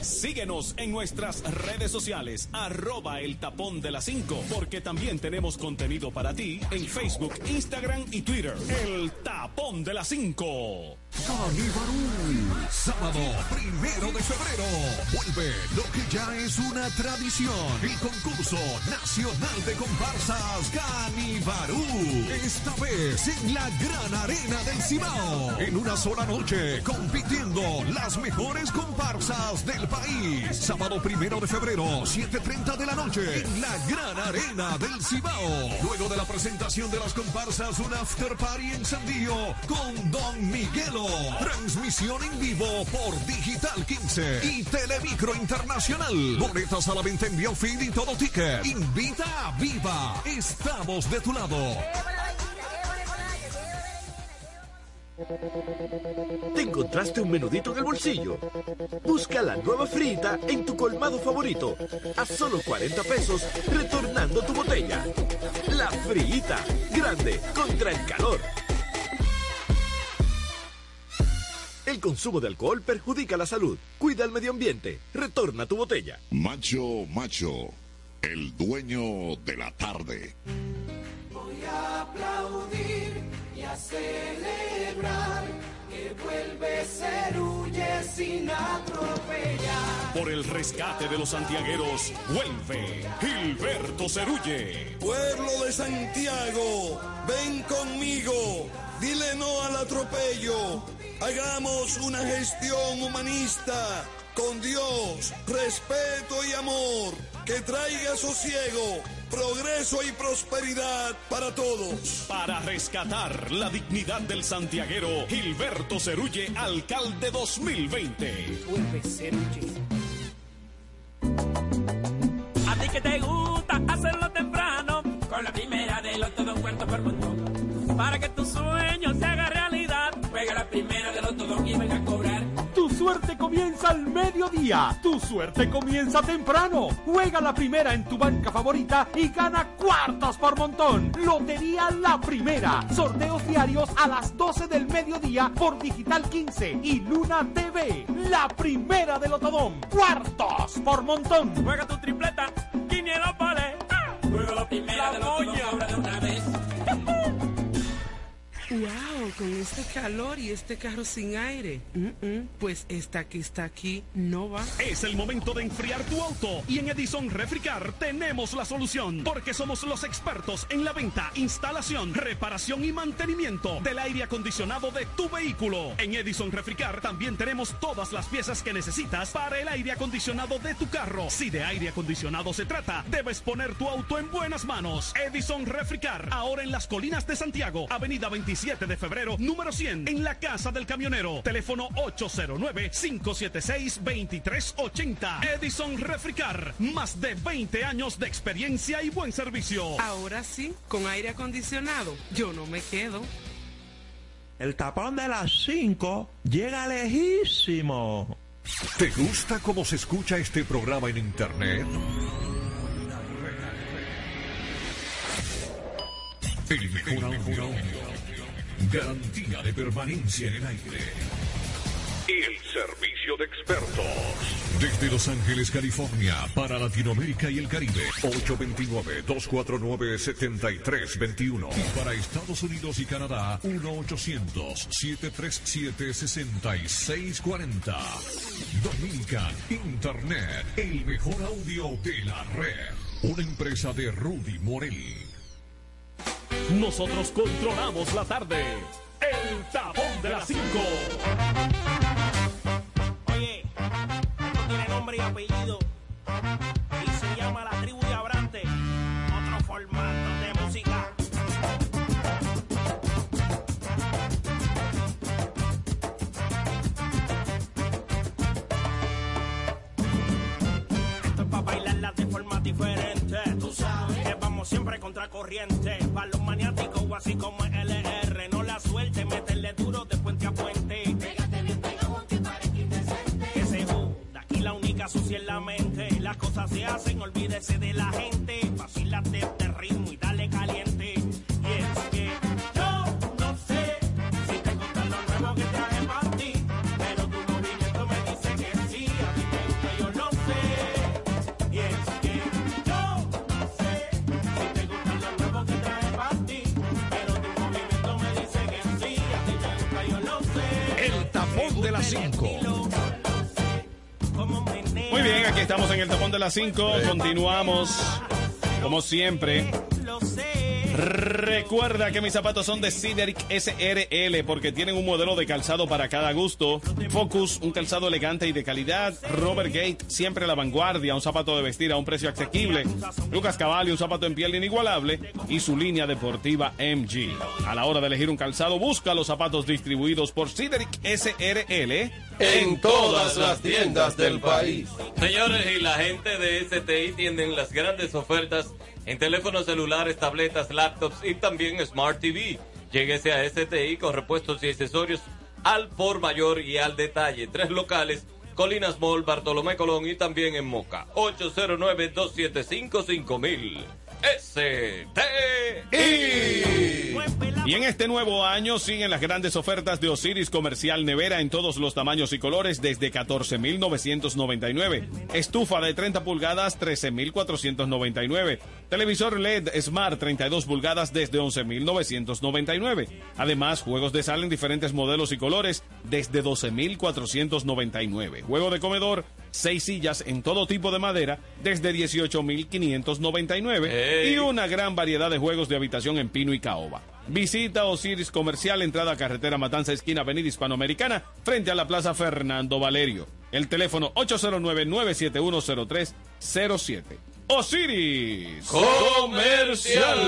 Síguenos en nuestras redes sociales, arroba el tapón de las 5, porque también tenemos contenido para ti en Facebook, Instagram y Twitter. El tapón de las 5. Canibarú, sábado primero de febrero. Vuelve lo que ya es una tradición. El concurso nacional de comparsas Canibarú. Esta vez en la gran arena del Cibao. En una sola noche, compitiendo las mejores comparsas del país. Sábado primero de febrero, 7.30 de la noche. En la gran arena del Cibao. Luego de la presentación de las comparsas, un after party encendido con Don Miguelo. Transmisión en vivo por Digital 15 y Telemicro Internacional. Boletas a la venta en Biofeed y todo ticket. Invita a Viva. Estamos de tu lado. ¿Te encontraste un menudito en el bolsillo? Busca la nueva frita en tu colmado favorito. A solo 40 pesos, retornando tu botella. La frita, grande contra el calor. El consumo de alcohol perjudica la salud. Cuida el medio ambiente. Retorna tu botella. Macho, macho, el dueño de la tarde. Voy a aplaudir y a celebrar que vuelve Cerulle sin atropellar. Por el rescate de los santiagueros, vuelve Gilberto Cerulle. Pueblo de Santiago, ven conmigo. Dile no al atropello. Hagamos una gestión humanista con Dios, respeto y amor que traiga sosiego, progreso y prosperidad para todos. Para rescatar la dignidad del santiaguero, Gilberto Cerulle, alcalde 2020. Vuelve Cerulle. A ti que te gusta Para que tu sueño se haga realidad, juega la primera de los todo y venga a cobrar. Tu suerte comienza al mediodía. Tu suerte comienza temprano. Juega la primera en tu banca favorita y gana cuartos por montón. Lotería La Primera. Sorteos diarios a las 12 del mediodía por Digital 15 y Luna TV. La primera del Otodón. Cuartos por montón. Juega tu tripleta, Quinielópolis. Juega la primera de los de una vez. ¡Wow! Con este calor y este carro sin aire. Pues esta que está aquí no va. Es el momento de enfriar tu auto y en Edison Refricar tenemos la solución porque somos los expertos en la venta, instalación, reparación y mantenimiento del aire acondicionado de tu vehículo. En Edison Refricar también tenemos todas las piezas que necesitas para el aire acondicionado de tu carro. Si de aire acondicionado se trata, debes poner tu auto en buenas manos. Edison Refricar, ahora en las colinas de Santiago, Avenida 27 de febrero, número 100, en la Casa del Camionero. Teléfono 809-576-2380. Edison Refricar, más de 20 años de experiencia y buen servicio. Ahora sí, con aire acondicionado, yo no me quedo. El tapón de las 5 llega lejísimo. ¿Te gusta cómo se escucha este programa en internet? El mejor audio. Garantía de permanencia en el aire. El servicio de expertos. Desde Los Ángeles, California, para Latinoamérica y el Caribe. 829-249-7321. Y para Estados Unidos y Canadá, 1-800-737-6640. Dominican Internet, el mejor audio de la red. Una empresa de Rudy Morel. Nosotros controlamos la tarde. El tapón de las 5. Oye, esto tiene nombre y apellido. Y siempre contra corriente. Para los maniáticos o así como LR. No la suelte, meterle duro de puente a puente. Pégate bien pegado que parezca indecente. Que se joda, aquí la única sucia es la mente. Las cosas se hacen, olvídese de la gente. Vacílate aquí estamos en el tapón de las 5. Continuamos, como siempre. Recuerda que mis zapatos son de Cedric SRL porque tienen un modelo de calzado para cada gusto. Focus, un calzado elegante y de calidad. Robert Gate, siempre a la vanguardia, un zapato de vestir a un precio asequible. Lucas Cavalli, un zapato en piel inigualable. Y su línea deportiva MG. A la hora de elegir un calzado, busca los zapatos distribuidos por Cedric SRL En todas las tiendas del país. Señores, y la gente de STI tienen las grandes ofertas en teléfonos celulares, tabletas, laptops y también Smart TV. Lléguese a STI con repuestos y accesorios al por mayor y al detalle. Tres locales, Colinas Mall, Bartolomé Colón y también en Moca. 809-275-5000. STI. Y en este nuevo año siguen las grandes ofertas de Osiris Comercial Nevera en todos los tamaños y colores desde 14,999. Estufa de 30 pulgadas, 13,499. Televisor LED Smart 32 pulgadas desde 11,999. Además, juegos de sala en diferentes modelos y colores desde 12,499. Juego de comedor, 6 sillas en todo tipo de madera desde 18,599. Y una gran variedad de juegos de habitación en pino y caoba. Visita Osiris Comercial, entrada carretera Matanza, esquina Avenida Hispanoamericana, frente a la Plaza Fernando Valerio. El teléfono 809-9710307. Osiris Comercial.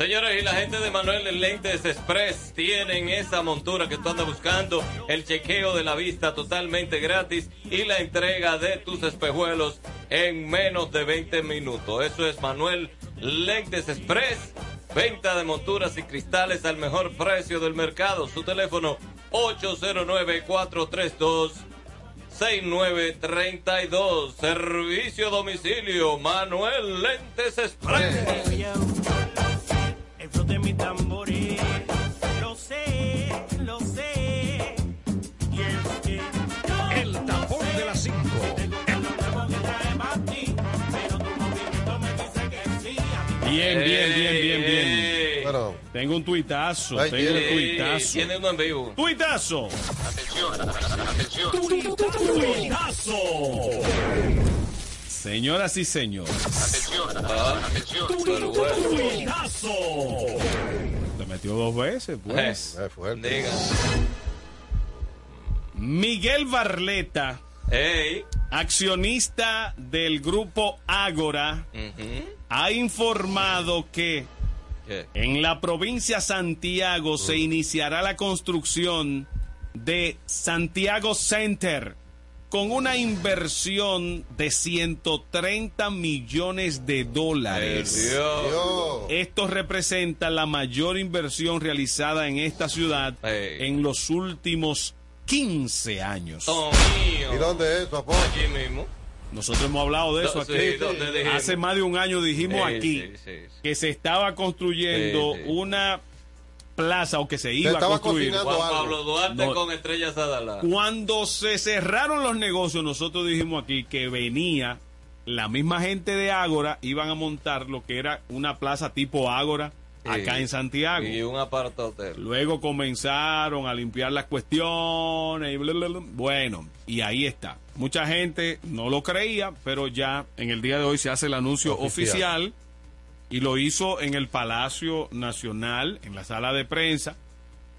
Señores, y la gente de Manuel Lentes Express tienen esa montura que tú andas buscando, el chequeo de la vista totalmente gratis y la entrega de tus espejuelos en menos de 20 minutos. Eso es Manuel Lentes Express. Venta de monturas y cristales al mejor precio del mercado. Su teléfono 809-432. 6932 Servicio domicilio Manuel Lentes Express. El de mi lo sé, lo sé. Y es que yo El tapón de las 5. Bien, bien, bien, bien, bien. Bueno, Tengo un tuitazo. Tengo un tuitazo. Tiene uno en vivo. Tuitazo. Señoras y señores. Se metió dos veces, pues. fuerte. Diga. Miguel Barleta, Ey. accionista del grupo Ágora, ha informado que ¿Qué? en la provincia Santiago se iniciará la construcción de Santiago Center con una inversión de 130 millones de dólares. Dios. Esto representa la mayor inversión realizada en esta ciudad en los últimos 15 años. Mío. ¿Y dónde es eso? Allí mismo. Nosotros hemos hablado de eso aquí. sí. Hace más de un año dijimos Sí, aquí sí, sí, sí. que se estaba construyendo Sí, sí. una plaza o que se iba a estaba construir. cocinando Juan algo. Pablo Duarte No. con Estrella Sadala. Cuando se cerraron los negocios, nosotros dijimos aquí que venía la misma gente de Ágora, iban a montar lo que era una plaza tipo Ágora acá en Santiago. Y un aparato hotel. Luego comenzaron a limpiar las cuestiones y bla, bla, bla. bueno, y ahí está. Mucha gente no lo creía, pero ya en el día de hoy se hace el anuncio Oficial. oficial, y lo hizo en el Palacio Nacional, en la sala de prensa,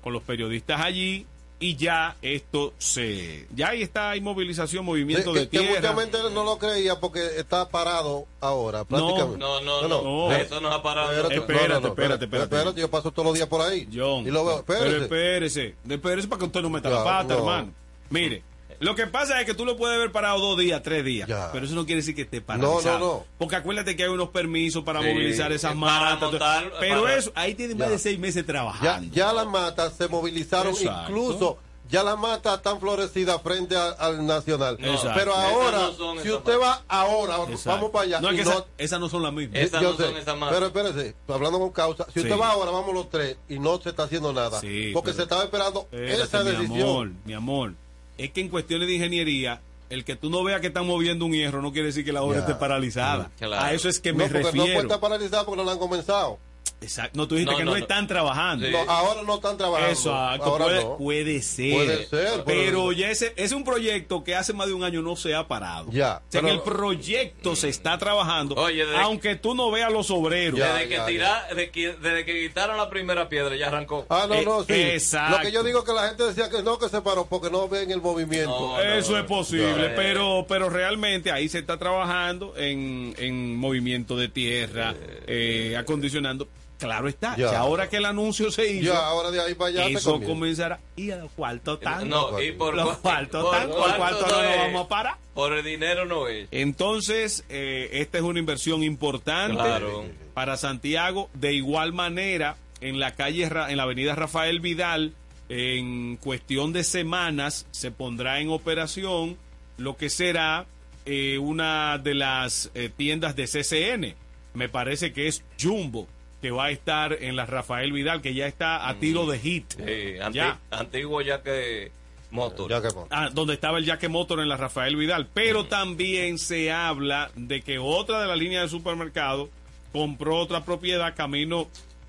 con los periodistas allí y ya esto se ya ahí está hay movilización, movimiento Sí, de que, que tierra. gente no lo creía porque está parado ahora, prácticamente. No, no, no. no. Eso nos ha parado. Espérate, Espérate, no, no, no, espérate, espérate. Espérate, yo paso todos los días por ahí. John, y lo veo, pero espérese, espérese para que usted no meta la pata, no. hermano. Mire, lo que pasa es que tú lo puedes ver parado dos días, tres días, Ya. pero eso no quiere decir que esté No, paralizado. no, no. Porque acuérdate que hay unos permisos para Sí, movilizar esas matas. montar- pero para- eso, ahí tiene más Ya. de seis meses trabajando. ya las matas se movilizaron, Exacto. incluso ya las matas están florecidas frente a- al Nacional. Exacto. Pero Esas ahora, no si esas usted va ahora, Exacto. vamos para allá. No, es que no- esa- esas no son las mismas. Esas no sé, son esas matas. Pero espérese, hablando con causa, si usted va ahora, vamos los tres y no se está haciendo nada. Sí, porque pero- se estaba esperando Espérate, esa mi decisión. amor, mi amor. Es que en cuestiones de ingeniería, el que tú no veas que están moviendo un hierro no quiere decir que la obra Ya. esté paralizada. Mm, claro. A eso es que no, me no refiero. puede estar paralizada porque no la han comenzado. Exacto. No, tú dijiste No, que no, no, no. están trabajando. Sí. No, ahora no están trabajando. Exacto, ahora puede, no. puede ser. Puede ser, Pero puede- ya ese, es un proyecto que hace más de un año no se ha parado. Ya, O sea, pero- que el proyecto se está trabajando, Oye, desde- aunque tú no veas los obreros. Ya. Desde que, tira- de que- desde que quitaron la primera piedra, ya arrancó. Ah, no, Eh, no, sí. exacto. Lo que yo digo es que la gente decía que no, que se paró porque no ven el movimiento. No, Eso no, es posible, pero pero realmente ahí se está trabajando en, en movimiento de tierra, eh, acondicionando. Claro está, Ya. ahora que el anuncio se hizo, Ya, ahora de ahí para allá se eso comenzará. ¿Y el cuarto tan? No, y por, cuarto no vamos a parar. Por el dinero no es. Entonces, eh, esta es una inversión importante Claro. para Santiago. De igual manera, en la calle, Ra- en la avenida Rafael Vidal, en cuestión de semanas, se pondrá en operación lo que será eh, una de las eh, tiendas de CCN. Me parece que es Jumbo, que va a estar en la Rafael Vidal, que ya está a tiro de hit. Sí, anti- Ya. Antiguo ya que motor. Ya que pon- Ah, donde estaba el Jaque Motor en la Rafael Vidal. Pero también se habla de que otra de las líneas de supermercado compró otra propiedad camino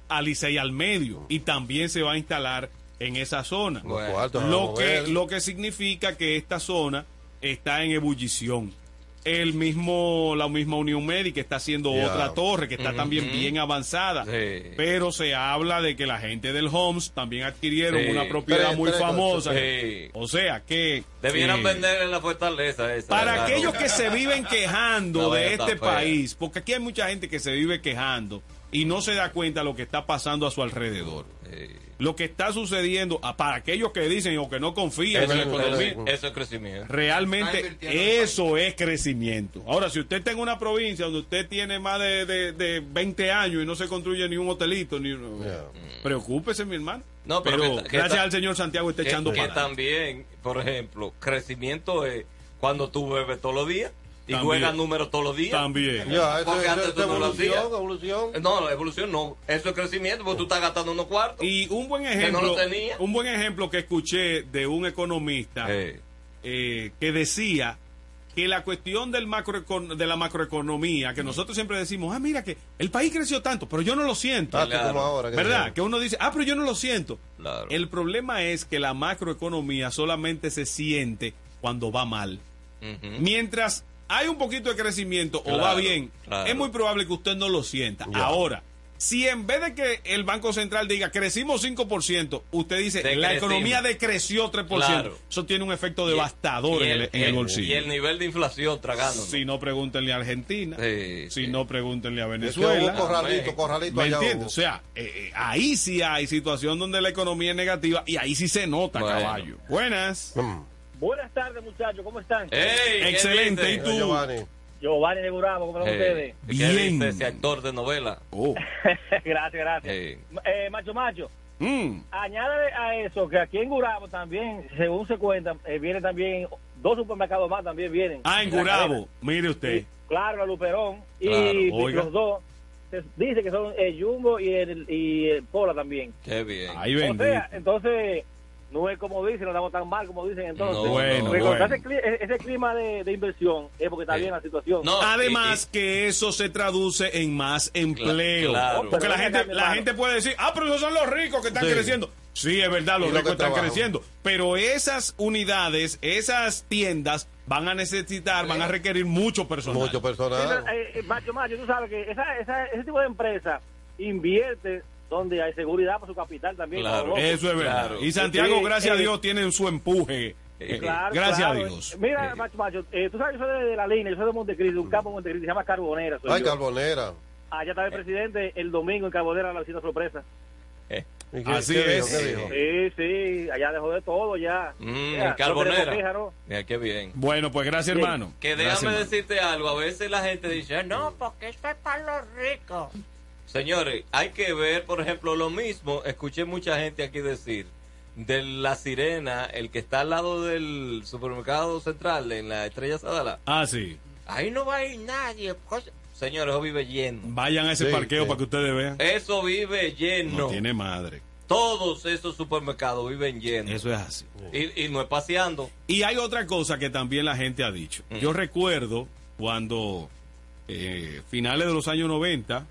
a Licey al medio y también se va a instalar en esa zona. Cuartos, Lo que, lo que significa que esta zona está en ebullición. El mismo, la misma Unión Médica está haciendo otra torre que está también bien avanzada. Sí. Pero se habla de que la gente del Homes también adquirieron Sí. una propiedad Tres, muy tres, famosa. Sí. O sea que Debieran vender en la fortaleza esa. para ¿verdad? aquellos que se viven quejando de este país, porque aquí hay mucha gente que se vive quejando y no se da cuenta de lo que está pasando a su alrededor. Lo que está sucediendo, ah, para aquellos que dicen o que no confían en la Eso, economía, eso- eso es crecimiento. realmente eso es crecimiento. Ahora, si usted está en una provincia donde usted tiene más de, de- de 20 años y no se construye ni un hotelito, ni preocúpese, mi hermano. No, pero pero que- que gracias al señor Santiago está Que, echando que para también, por ejemplo, crecimiento es cuando tú bebes todos los días y También. juegas números todos los días. También. Ya, eso, Porque eso- antes eso tú es no evolución, evolución. No, evolución no. Eso es crecimiento porque tú estás gastando unos cuartos. Y un buen no ejemplo, lo tenía. un buen ejemplo que escuché de un economista Eh, eh, que decía que la cuestión del macroecon- de la macroeconomía, que nosotros siempre decimos, ah, mira que el país creció tanto, pero yo no lo siento. Ah, que como ahora, que ¿Verdad? Que uno dice, ah, pero yo no lo siento. El problema es que la macroeconomía solamente se siente cuando va mal. Mientras hay un poquito de crecimiento o va bien, claro. es muy probable que usted no lo sienta. Ya. Ahora, si en vez de que el Banco Central diga crecimos 5%, usted dice la economía decreció 3%, Claro. eso tiene un efecto devastador en, el, en el bolsillo. Y el nivel de inflación tragando. Si no, pregúntenle a Argentina. si no, pregúntenle a Es que Venezuela. corralito, corralito ¿Me allá entiendes? O sea, eh, eh, ahí sí hay situación donde la economía es negativa y ahí sí se nota, Bueno. caballo. Buenas. Buenas tardes, muchachos, ¿cómo están? Ey, ¿qué Excelente? ¿y tú? Giovanni. Giovanni de Gurabo, ¿cómo están Ey, ustedes? ¿Qué dice ese actor de novela? Oh. gracias, gracias. Eh, macho, macho, Mm. añádale a eso que aquí en Gurabo también, según se cuenta, eh, vienen también dos supermercados más también vienen. Ah, en. Gurabo. Mire usted. Claro, la Luperón. Claro, y oiga. los dos, se dice que son el Jumbo y el, y el Pola también. Qué bien. Ahí O sea, entonces, no es como dicen, no estamos tan mal como dicen entonces. No, bueno, bueno. ese, cli- ese clima de, de inversión es porque está bien la situación. Además que eso se traduce en más empleo. claro. Porque la gente, la gente puede decir, ah, pero esos son los ricos que están Sí. creciendo. Sí, es verdad, los ricos están creciendo. Pero esas unidades, esas tiendas van a necesitar, van a requerir mucho personal. Mucho personal. eh, eh, macho, macho, tú sabes que esa, esa, ese tipo de empresa invierte donde hay seguridad para su capital también. loco. Eso es verdad. Claro. Y Santiago, Sí, gracias a eh, Dios, tienen su empuje. Eh, Claro, gracias claro. a Dios. Mira, macho, macho, eh, tú sabes, yo soy de, de la línea, yo soy de Montecristi, un campo de Montecristi, se llama Carbonera. soy Ay, yo. carbonera. Allá estaba el presidente el domingo en Carbonera, la visita sorpresa. ¿Y qué- Así qué es. dijo? Sí, sí, allá dejó de todo ya. Mm, Ya, Carbonera. queja, ¿no? Mira, qué bien. Bueno, pues gracias, hermano. Que Gracias, déjame hermano. decirte algo. A veces la gente dice, no, porque eso es para los ricos. Señores, hay que ver, por ejemplo, lo mismo. Escuché mucha gente aquí decir de la sirena, el que está al lado del supermercado central, en la Estrella Sadala. Ah, sí. Ahí no va a ir nadie. Señores, eso vive lleno. Vayan a ese Sí, parqueo sí. para que ustedes vean. Eso vive lleno. No tiene madre. Todos esos supermercados viven llenos. Eso es así. Y, y no es paseando. Y hay otra cosa que también la gente ha dicho. Mm. Yo recuerdo cuando, eh, finales de los años 90,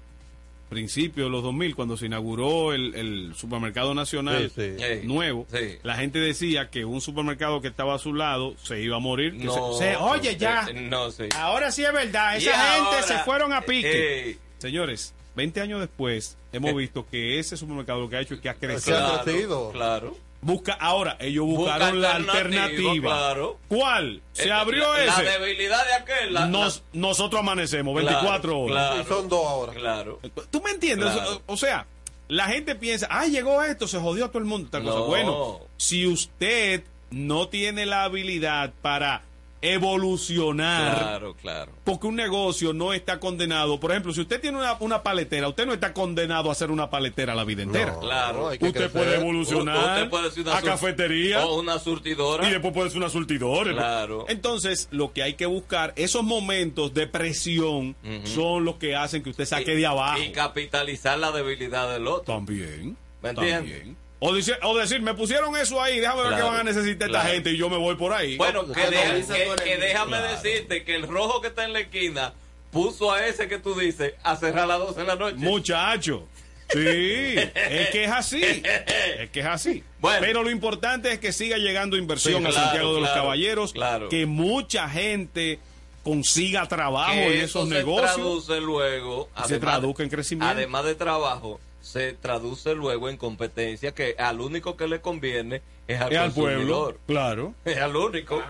principios de los 2000, cuando se inauguró el, el supermercado nacional Sí, sí. Ey, nuevo, sí. la gente decía que un supermercado que estaba a su lado se iba a morir. que No, se- se- oye, ya. eh, no, sí. Ahora sí es verdad. Y Esa gente ahora, se fueron a pique. eh, Señores, 20 años después, hemos visto que ese supermercado lo que ha hecho es que ha Se crecido. ha crecido. Claro. Busca, ahora, ellos Busca buscaron la alternativa, claro. ¿Cuál? Se Eh, abrió la, ese. La debilidad de aquel. la- Nos- nosotros amanecemos 24 Claro, horas. claro. Y son dos ahora. Claro. ¿Tú me entiendes? Claro. O, o sea, la gente piensa, ah, llegó esto, se jodió todo el mundo. Tal cosa. No. Bueno, si usted no tiene la habilidad para evolucionar, Claro, claro. porque un negocio no está condenado. Por ejemplo, si usted tiene una, una paletera, usted no está condenado a ser una paletera la vida entera. No, Claro. hay que Usted crecer. puede evolucionar Usted puede ser una a cafetería O una surtidora. y después puede ser una surtidora. Claro. Entonces, lo que hay que buscar, esos momentos de presión son los que hacen que usted saque de abajo. Y capitalizar la debilidad del otro. También. ¿Me entiendes? También. O, dice- o decir, me pusieron eso ahí, déjame ver Claro, qué van a necesitar esta claro. gente y yo me voy por ahí. Bueno, que, déjame Claro. decirte que el rojo que está en la esquina puso a ese que tú dices a cerrar a las 12 de la noche. Muchacho. Sí, es que es así. Es que es así. Bueno. Pero lo importante es que siga llegando inversión Sí, a Santiago de los claro, Caballeros, claro. que mucha gente consiga trabajo que en eso esos se negocios. traduce luego se traduzca en crecimiento. además de trabajo se traduce luego en competencia que al único que le conviene es al, Es al pueblo, consumidor. claro. es al único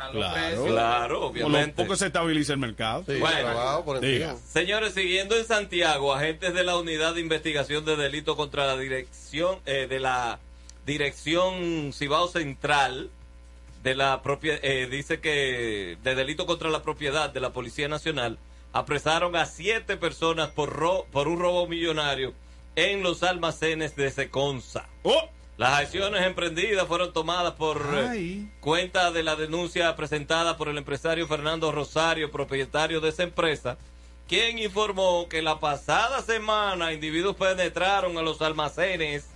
Claro. obviamente poco se estabiliza el mercado. Sí, Bueno. por encima. Señores, siguiendo en Santiago, agentes de la Unidad de Investigación de Delito contra la Dirección eh, de la Dirección Cibao Central de la propia eh, dice que de delito contra la propiedad de la Policía Nacional apresaron a siete personas por ro- por un robo millonario en los almacenes de Seconza. Oh, Las acciones emprendidas fueron tomadas por eh, Ay. cuenta de la denuncia presentada por el empresario Fernando Rosario, propietario de esa empresa, quien informó que la pasada semana individuos penetraron a los almacenes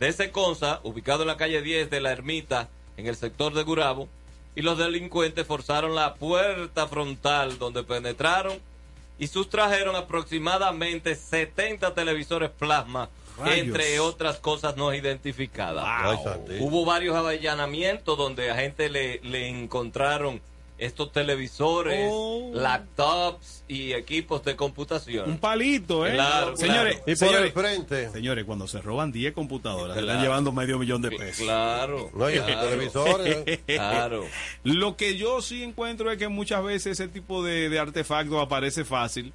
de Seconza, ubicado en la calle 10 de la Ermita, en el sector de Gurabo, y los delincuentes forzaron la puerta frontal donde penetraron y sustrajeron aproximadamente 70 televisores plasma, Rayos. entre otras cosas no identificadas. Hubo varios allanamientos donde a gente le, le encontraron estos televisores, Oh. laptops y equipos de computación. Un palito, ¿eh? Claro, señores, claro. señores, frente. Señores, cuando se roban 10 computadoras, se Claro. están llevando medio millón de pesos. Claro. No, y esos claro. televisores. Claro. Lo que yo sí encuentro es que muchas veces ese tipo de, de artefactos aparece fácil,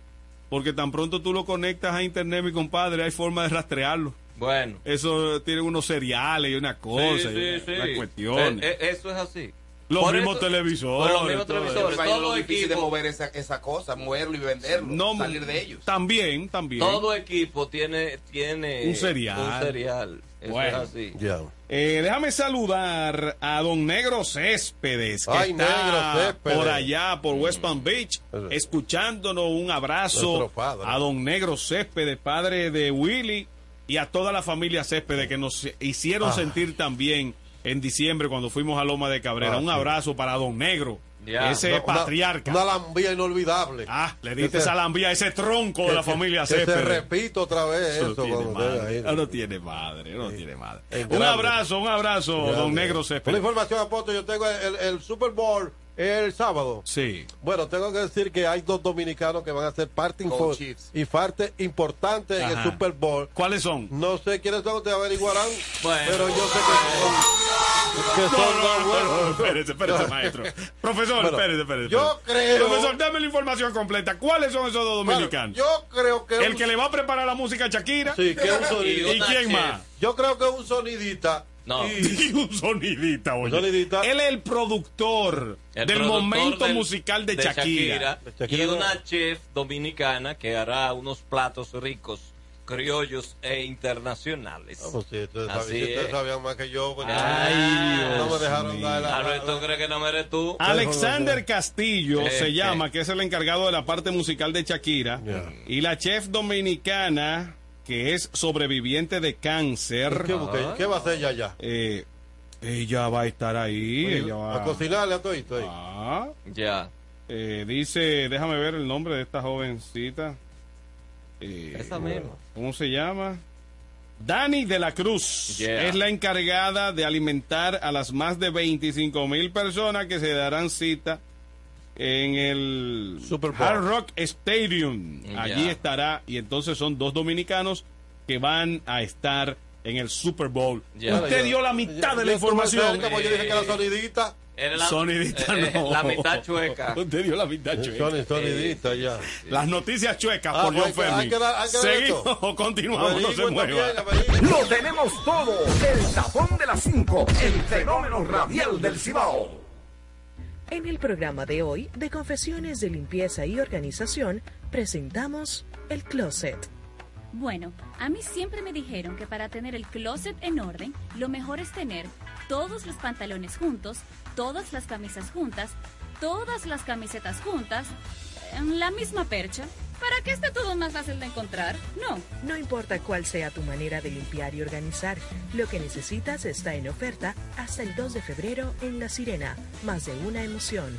porque tan pronto tú lo conectas a internet, mi compadre, hay forma de rastrearlo. Bueno. Eso tiene unos cereales y una cosa, Sí, y sí, sí. una cuestión. Eh, eh, eso es así. Los Por mismos eso- televisores. los mismos todo televisores. todo lo difícil de equipo- mover esa, esa cosa, moverlo y venderlo, No, salir de ellos. También, también. Todo equipo tiene, tiene Un cereal. Un cereal. Eso Bueno. es así. Eh, déjame saludar a don Negro Céspedes, que Ay, está Negro Céspedes. por allá, por West Palm Beach, escuchándonos. Un abrazo a don Negro Céspedes, padre de Willy, y a toda la familia Céspedes que nos hicieron Ah. sentir también en diciembre cuando fuimos a Loma de Cabrera. Ah, Un sí. abrazo para don Negro, ese Una- patriarca. Una, lambía inolvidable. Ah, le diste Ese- esa lambía a ese tronco de que- la familia que se Céspedes. repito otra vez Eso eso. tiene madre, no tiene madre, no tiene madre. Es Un grande. abrazo, un abrazo, Grande. don Negro Una Céspedes. información, Apóstol, yo tengo el, el Super Bowl el sábado. Sí. Bueno, tengo que decir que hay dos dominicanos que van a ser parte y parte importante en el. Super Bowl. ¿Cuáles son? No sé quiénes son, ustedes averiguarán. Bueno. Pero yo sé que son, que son no, dos no, buenos. no, espérese, espérese, maestro. Profesor, Bueno, espérese, espérese. yo creo- Profesor, dame la información completa. ¿Cuáles son esos dos Bueno, dominicanos? yo creo que El un- que le va a preparar la música a Shakira. Sí, que es un ¿Y, sonidista. quién más? Yo creo que es un sonidista. No. Y un sonidita, oye. sonidita. Él es el productor El del productor momento del- musical de, de Shakira. De Shakira y no. una chef dominicana que hará unos platos ricos, criollos e internacionales. Ah, pues sí, ustedes, Así saben, ustedes es. sabían más que yo. Ay, no me dejaron dar la, la- Alberto cree que no eres tú. Alexander Castillo Eh, se eh. llama, que es el encargado de la parte musical de Shakira. Y la chef dominicana, que es sobreviviente de cáncer. ¿Qué, qué- qué va a hacer ella allá? eh, ella va a estar ahí. ella va A cocinarle a todo esto ahí. Ah, Ya. eh, dice, déjame ver el nombre de esta jovencita. Eh, Esa misma. ¿Cómo se llama? Dani de la Cruz Yeah. es la encargada de alimentar a las más de 25 mil personas que se darán cita en el Super Bowl. Hard Rock Stadium. Allí estará y entonces son dos dominicanos que van a estar en el Super Bowl. Yeah. Usted Yo- dio la mitad yo- de la yo información. cerca, porque yo dije que era sonidista. Era la, Sonidita eh, no. la mitad chueca. Usted dio la mitad chueca. Son- sonidista ya. Las noticias chuecas Ah, por pues John hay que- Fermi. Seguimos o continuamos, no se Averigüen mueva. Lo tenemos todo. El tapón de las 5. El fenómeno radial del Cibao. En el programa de hoy, de Confesiones de Limpieza y Organización, presentamos El Closet. Bueno, a mí siempre me dijeron que para tener el closet en orden, lo mejor es tener todos los pantalones juntos, todas las camisas juntas, todas las camisetas juntas, en la misma percha, para que esté todo más fácil de encontrar. No, No importa cuál sea tu manera de limpiar y organizar, lo que necesitas está en oferta hasta el 2 de febrero en La Sirena. Más de una emoción.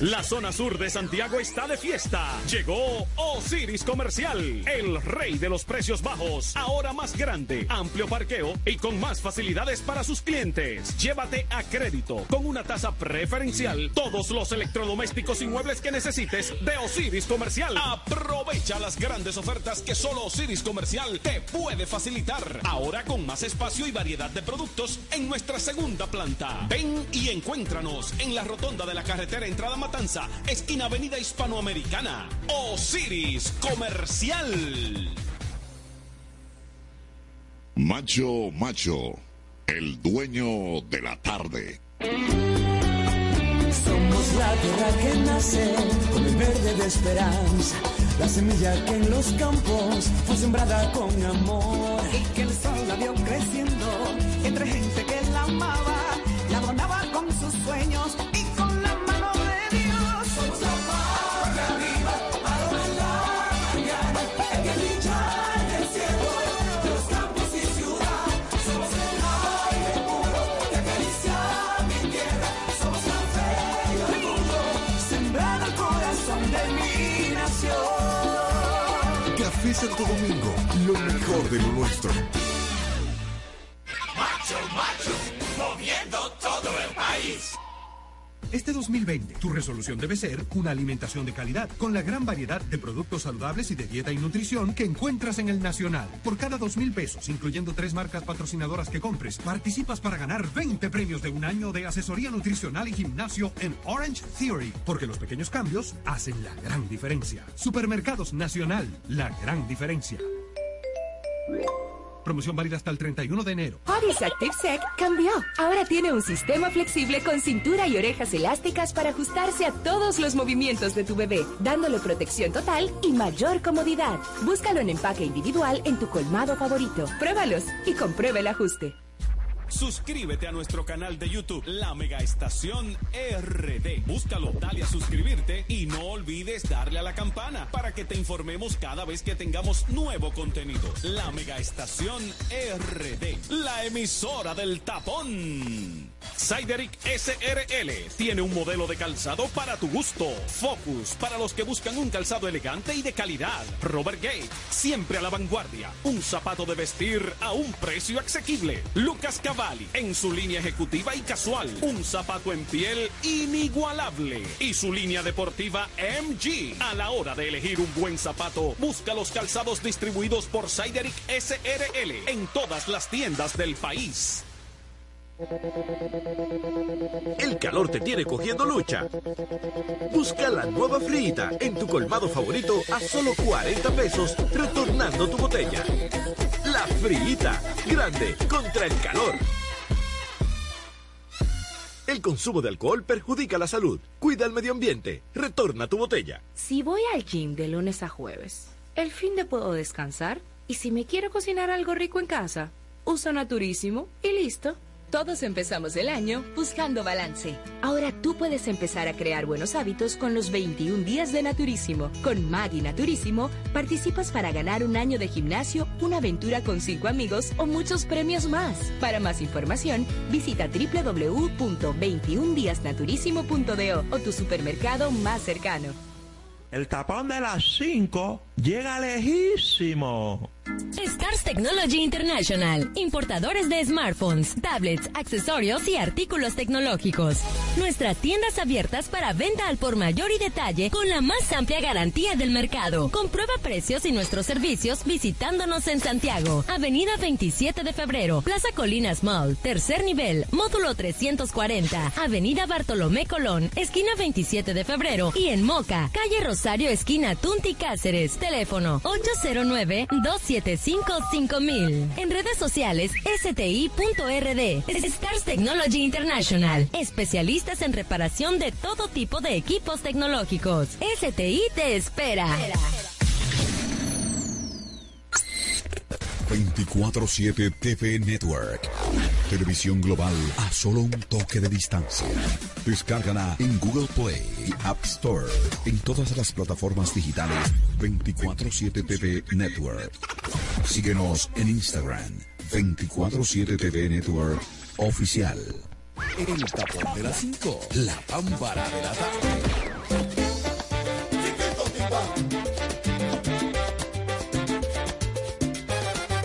La zona sur de Santiago está de fiesta. Llegó Osiris Comercial, el rey de los precios bajos. Ahora más grande, amplio parqueo y con más facilidades para sus clientes. Llévate a crédito con una tasa preferencial todos los electrodomésticos y muebles que necesites de Osiris Comercial. Aprovecha las grandes ofertas que solo Osiris Comercial te puede facilitar. Ahora con más espacio y variedad de productos en nuestra segunda planta. Ven y encuéntranos en la rotonda de la carretera Entrada Matanza, esquina Avenida Hispanoamericana. Osiris Comercial. Macho Macho, el dueño de la tarde. Somos la tierra que nace con el verde de esperanza, la semilla que en los campos fue sembrada con amor y que el sol la vio creciendo entre gente que la amaba, la adornaba con sus sueños y Santo Domingo, lo mejor de lo nuestro. Este 2020, tu resolución debe ser una alimentación de calidad, con la gran variedad de productos saludables y de dieta y nutrición que encuentras en el Nacional. Por cada dos mil pesos, incluyendo tres marcas patrocinadoras que compres, participas para ganar 20 premios de un año de asesoría nutricional y gimnasio en Orange Theory, porque los pequeños cambios hacen la gran diferencia. Supermercados Nacional, la gran diferencia. Promoción válida hasta el 31 de enero. Hobbies Active Sec cambió. Ahora tiene un sistema flexible con cintura y orejas elásticas para ajustarse a todos los movimientos de tu bebé, dándole protección total y mayor comodidad. Búscalo en empaque individual en tu colmado favorito. Pruébalos y comprueba el ajuste. Suscríbete a nuestro canal de YouTube, La Mega Estación RD. Búscalo, dale a suscribirte y no olvides darle a la campana para que te informemos cada vez que tengamos nuevo contenido. La Mega Estación RD, la emisora del tapón. Sideric SRL tiene un modelo de calzado para tu gusto. Focus para los que buscan un calzado elegante y de calidad. Robert Gate, siempre a la vanguardia. Un zapato de vestir a un precio asequible. Lucas En su línea ejecutiva y casual. Un zapato en piel inigualable. Y su línea deportiva MG. A la hora de elegir un buen zapato, busca los calzados distribuidos por Sideric SRL en todas las tiendas del país. El calor te tiene cogiendo lucha. Busca la nueva frita en tu colmado favorito a solo 40 pesos, retornando tu botella. La frita, grande contra el calor. El consumo de alcohol perjudica la salud. Cuida el medio ambiente. Retorna tu botella. Si voy al gym de lunes a jueves, el fin de puedo descansar y si me quiero cocinar algo rico en casa, uso Naturísimo y listo. Todos empezamos el año buscando balance. Ahora tú puedes empezar a crear buenos hábitos con los 21 días de Naturísimo. Con Maggie Naturísimo participas para ganar un año de gimnasio, una aventura con cinco amigos o muchos premios más. Para más información, visita www.21díasnaturísimo.do o tu supermercado más cercano. El tapón de las 5 llega lejísimo. Stars Technology International, importadores de smartphones, tablets, accesorios y artículos tecnológicos. Nuestras tiendas abiertas para venta al por mayor y detalle con la más amplia garantía del mercado. Comprueba precios y nuestros servicios visitándonos en Santiago, Avenida 27 de Febrero, Plaza Colinas Mall, tercer nivel, módulo 340, Avenida Bartolomé Colón, esquina 27 de Febrero y en Moca, calle Rosario, esquina Tunti Cáceres, teléfono 809 2755000 En redes sociales, sti.rd. Stars Technology International. Especialistas en reparación de todo tipo de equipos tecnológicos. STI te espera. 24-7 TV Network. Televisión global a solo un toque de distancia. Descárgala en Google Play App Store. En todas las plataformas digitales 24-7 TV Network. Síguenos en Instagram 24-7 TV Network Oficial. El tapón de las 5, la pámpara de la tarde.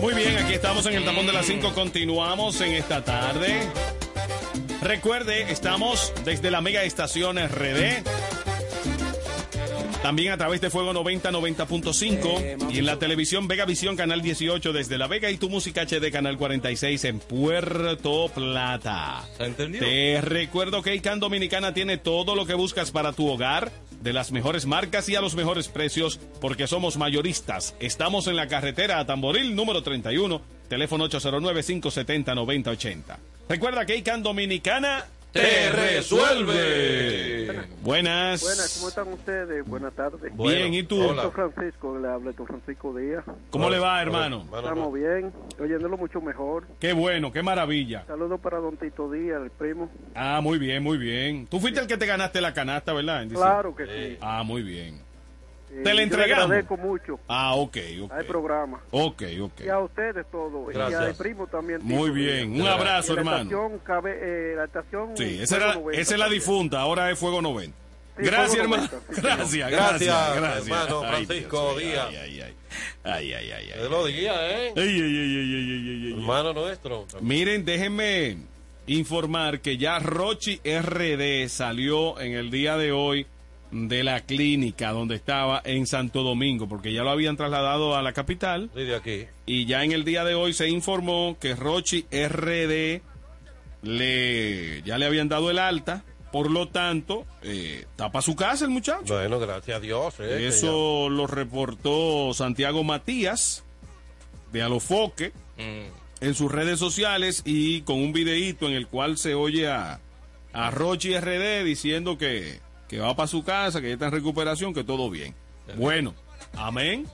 Muy bien, aquí estamos en el tapón de las 5. Continuamos en esta tarde. Recuerde, estamos desde la mega estación RD. También a través de Fuego 90 90.5 y en la televisión Vega Visión Canal 18 desde La Vega y tu música HD Canal 46 en Puerto Plata. Te recuerdo que ICANN Dominicana tiene todo lo que buscas para tu hogar, de las mejores marcas y a los mejores precios, porque somos mayoristas. Estamos en la carretera a Tamboril número 31, teléfono 809-570-9080. Recuerda que ICANN Dominicana te resuelve. Buenas. Buenas, ¿cómo están ustedes? Buenas tardes. Bien, ¿y tú? Don Francisco, le habla don Francisco Díaz. ¿Cómo le va, hermano? Estamos bien, oyéndolo mucho mejor. Qué bueno, qué maravilla. Saludos para don Tito Díaz, el primo. Ah, muy bien, muy bien. Tú fuiste el que te ganaste la canasta, ¿verdad? Claro que diciembre. sí. Ah, muy bien. Eh, Te la yo le entregamos. agradezco mucho Ah, ok, ok. al programa. Ok, ok. Y a ustedes todos. Y Gracias. al primo también. Muy bien, un abrazo, Y la hermano. Estación, cabe, eh, la estación Sí, esa, era, Fuego 90 esa es la difunta, ahora es Fuego 90. Gracias, fue hermano. sí, Gracias, Gracias, gracias, gracias. hermano Ay, Francisco mío, Díaz. Ay, ay, ay. Ay, ay, ay, ay. Lo diga, ¿eh? Ay, ay, ay, ay, ay, ay, ay, ay. Hermano nuestro. Miren, déjenme informar que ya Rochi RD salió en el día de hoy de la clínica donde estaba en Santo Domingo, porque ya lo habían trasladado a la capital. Sí, de aquí. Y ya en el día de hoy se informó que Rochi RD le, ya le habían dado el alta, por lo tanto, eh, tapa su casa el muchacho. Bueno, gracias a Dios. eh, Eso lo reportó Santiago Matías de Alofoque en sus redes sociales y con un videíto en el cual se oye a, a Rochi RD diciendo que, que va para su casa, que ya está en recuperación, que todo bien. Bueno, amén.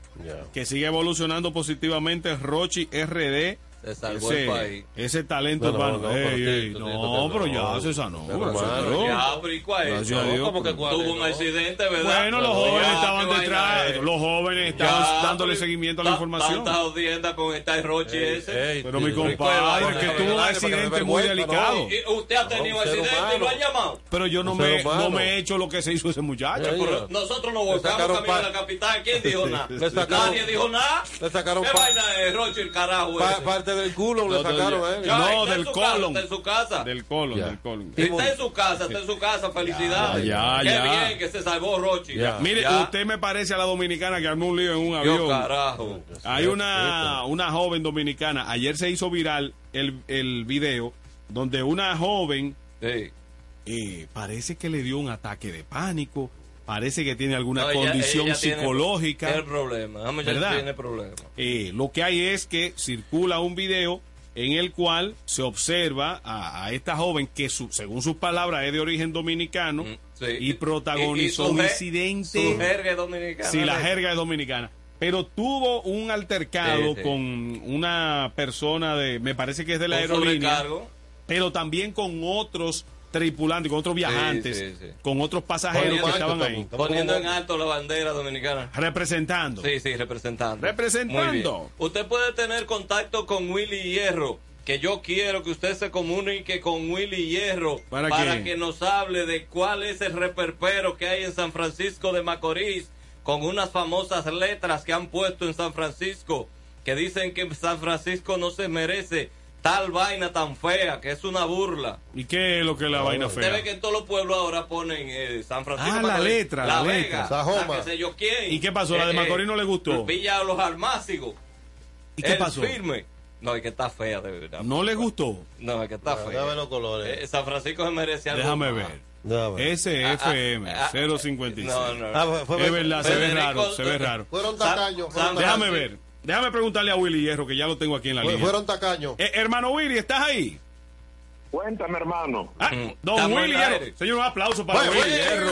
Que sigue evolucionando positivamente Rochi RD. Se salvó el país. ese talento No, no, hermano. no, Ey, pero ey, no, ya se sanó. Pero, hermano. Ya, como que ¿cuál tuvo un accidente, ¿verdad? Bueno, los jóvenes ¿qué estaban detrás, es? los jóvenes Ya, estaban dándole seguimiento a la información. Tantas audiencias con esta Rochi ese. Pero mi compadre, que tuvo un accidente muy delicado. Usted ha tenido accidente y lo ha llamado. Pero yo no me, he hecho lo que se hizo ese muchacho. Nosotros nos volcamos camino a la capital. ¿Quién dijo nada? Nadie dijo nada. ¿Qué vaina es Rochi el carajo Pa- del culo le sacaron no, a él. No, del su casa, colon. Está en su casa. Del colon, del colon. Está en su casa, está en su casa, felicidades. Ya, Qué ya. bien que se salvó Rochi. Mire, usted me parece a la dominicana que armó un lío en un Yo, avión. carajo. Hay una, una joven dominicana, ayer se hizo viral el, el video donde una joven Sí. eh, parece que le dio un ataque de pánico, parece que tiene alguna No, ella- condición ella tiene psicológica. El problema. ¿Verdad? tiene problema. Eh, lo que hay es que circula un video en el cual se observa a, a esta joven que su- según sus palabras es de origen dominicano Mm, sí. y protagonizó Y- y su un incidente. Su jerga es dominicana. Sí, la jerga es dominicana. Pero tuvo un altercado Sí, sí. con una persona de, me parece que es de la aerolínea, pero también con otros tripulantes, con otros viajantes, sí, sí. con otros pasajeros Poniendo- que estaban ahí, Poniendo en alto la bandera dominicana. representando. Sí, sí, representando. Representando. Usted puede tener contacto con Willy Hierro. Que yo quiero que usted se comunique con Willy Hierro ¿Para qué? que nos hable de cuál es el reperpero que hay en San Francisco de Macorís con unas famosas letras que han puesto en San Francisco que dicen que San Francisco no se merece tal vaina tan fea, que es una burla. ¿Y qué es lo que es la vaina Usted fea? ve que en todos los pueblos ahora ponen eh, San Francisco. Ah, la letra, la Vega, letra. Sajoma. la que sé yo quién. ¿Y qué pasó? ¿La de Macorís no le gustó? Villa los Almácigos. ¿Y qué El pasó? firme. No, es que está fea, de verdad. ¿No le gustó? No, es que está Déjame fea. los colores. Eh, San Francisco se merece algo Déjame más. ver. SFM Ah, ah, 056. No, no. Ah, fue- fue- Es verdad, se ve raro, se ve raro. Fueron tacaños. Déjame ver. Déjame preguntarle a Willy Hierro, que ya lo tengo aquí en la Fue- línea. Fueron tacaños. Eh, hermano Willy, ¿estás ahí? Cuéntame, hermano. Ah, Mm, don estamos Willy Hierro. Señor, un aplauso para Willy Willy, Hierro.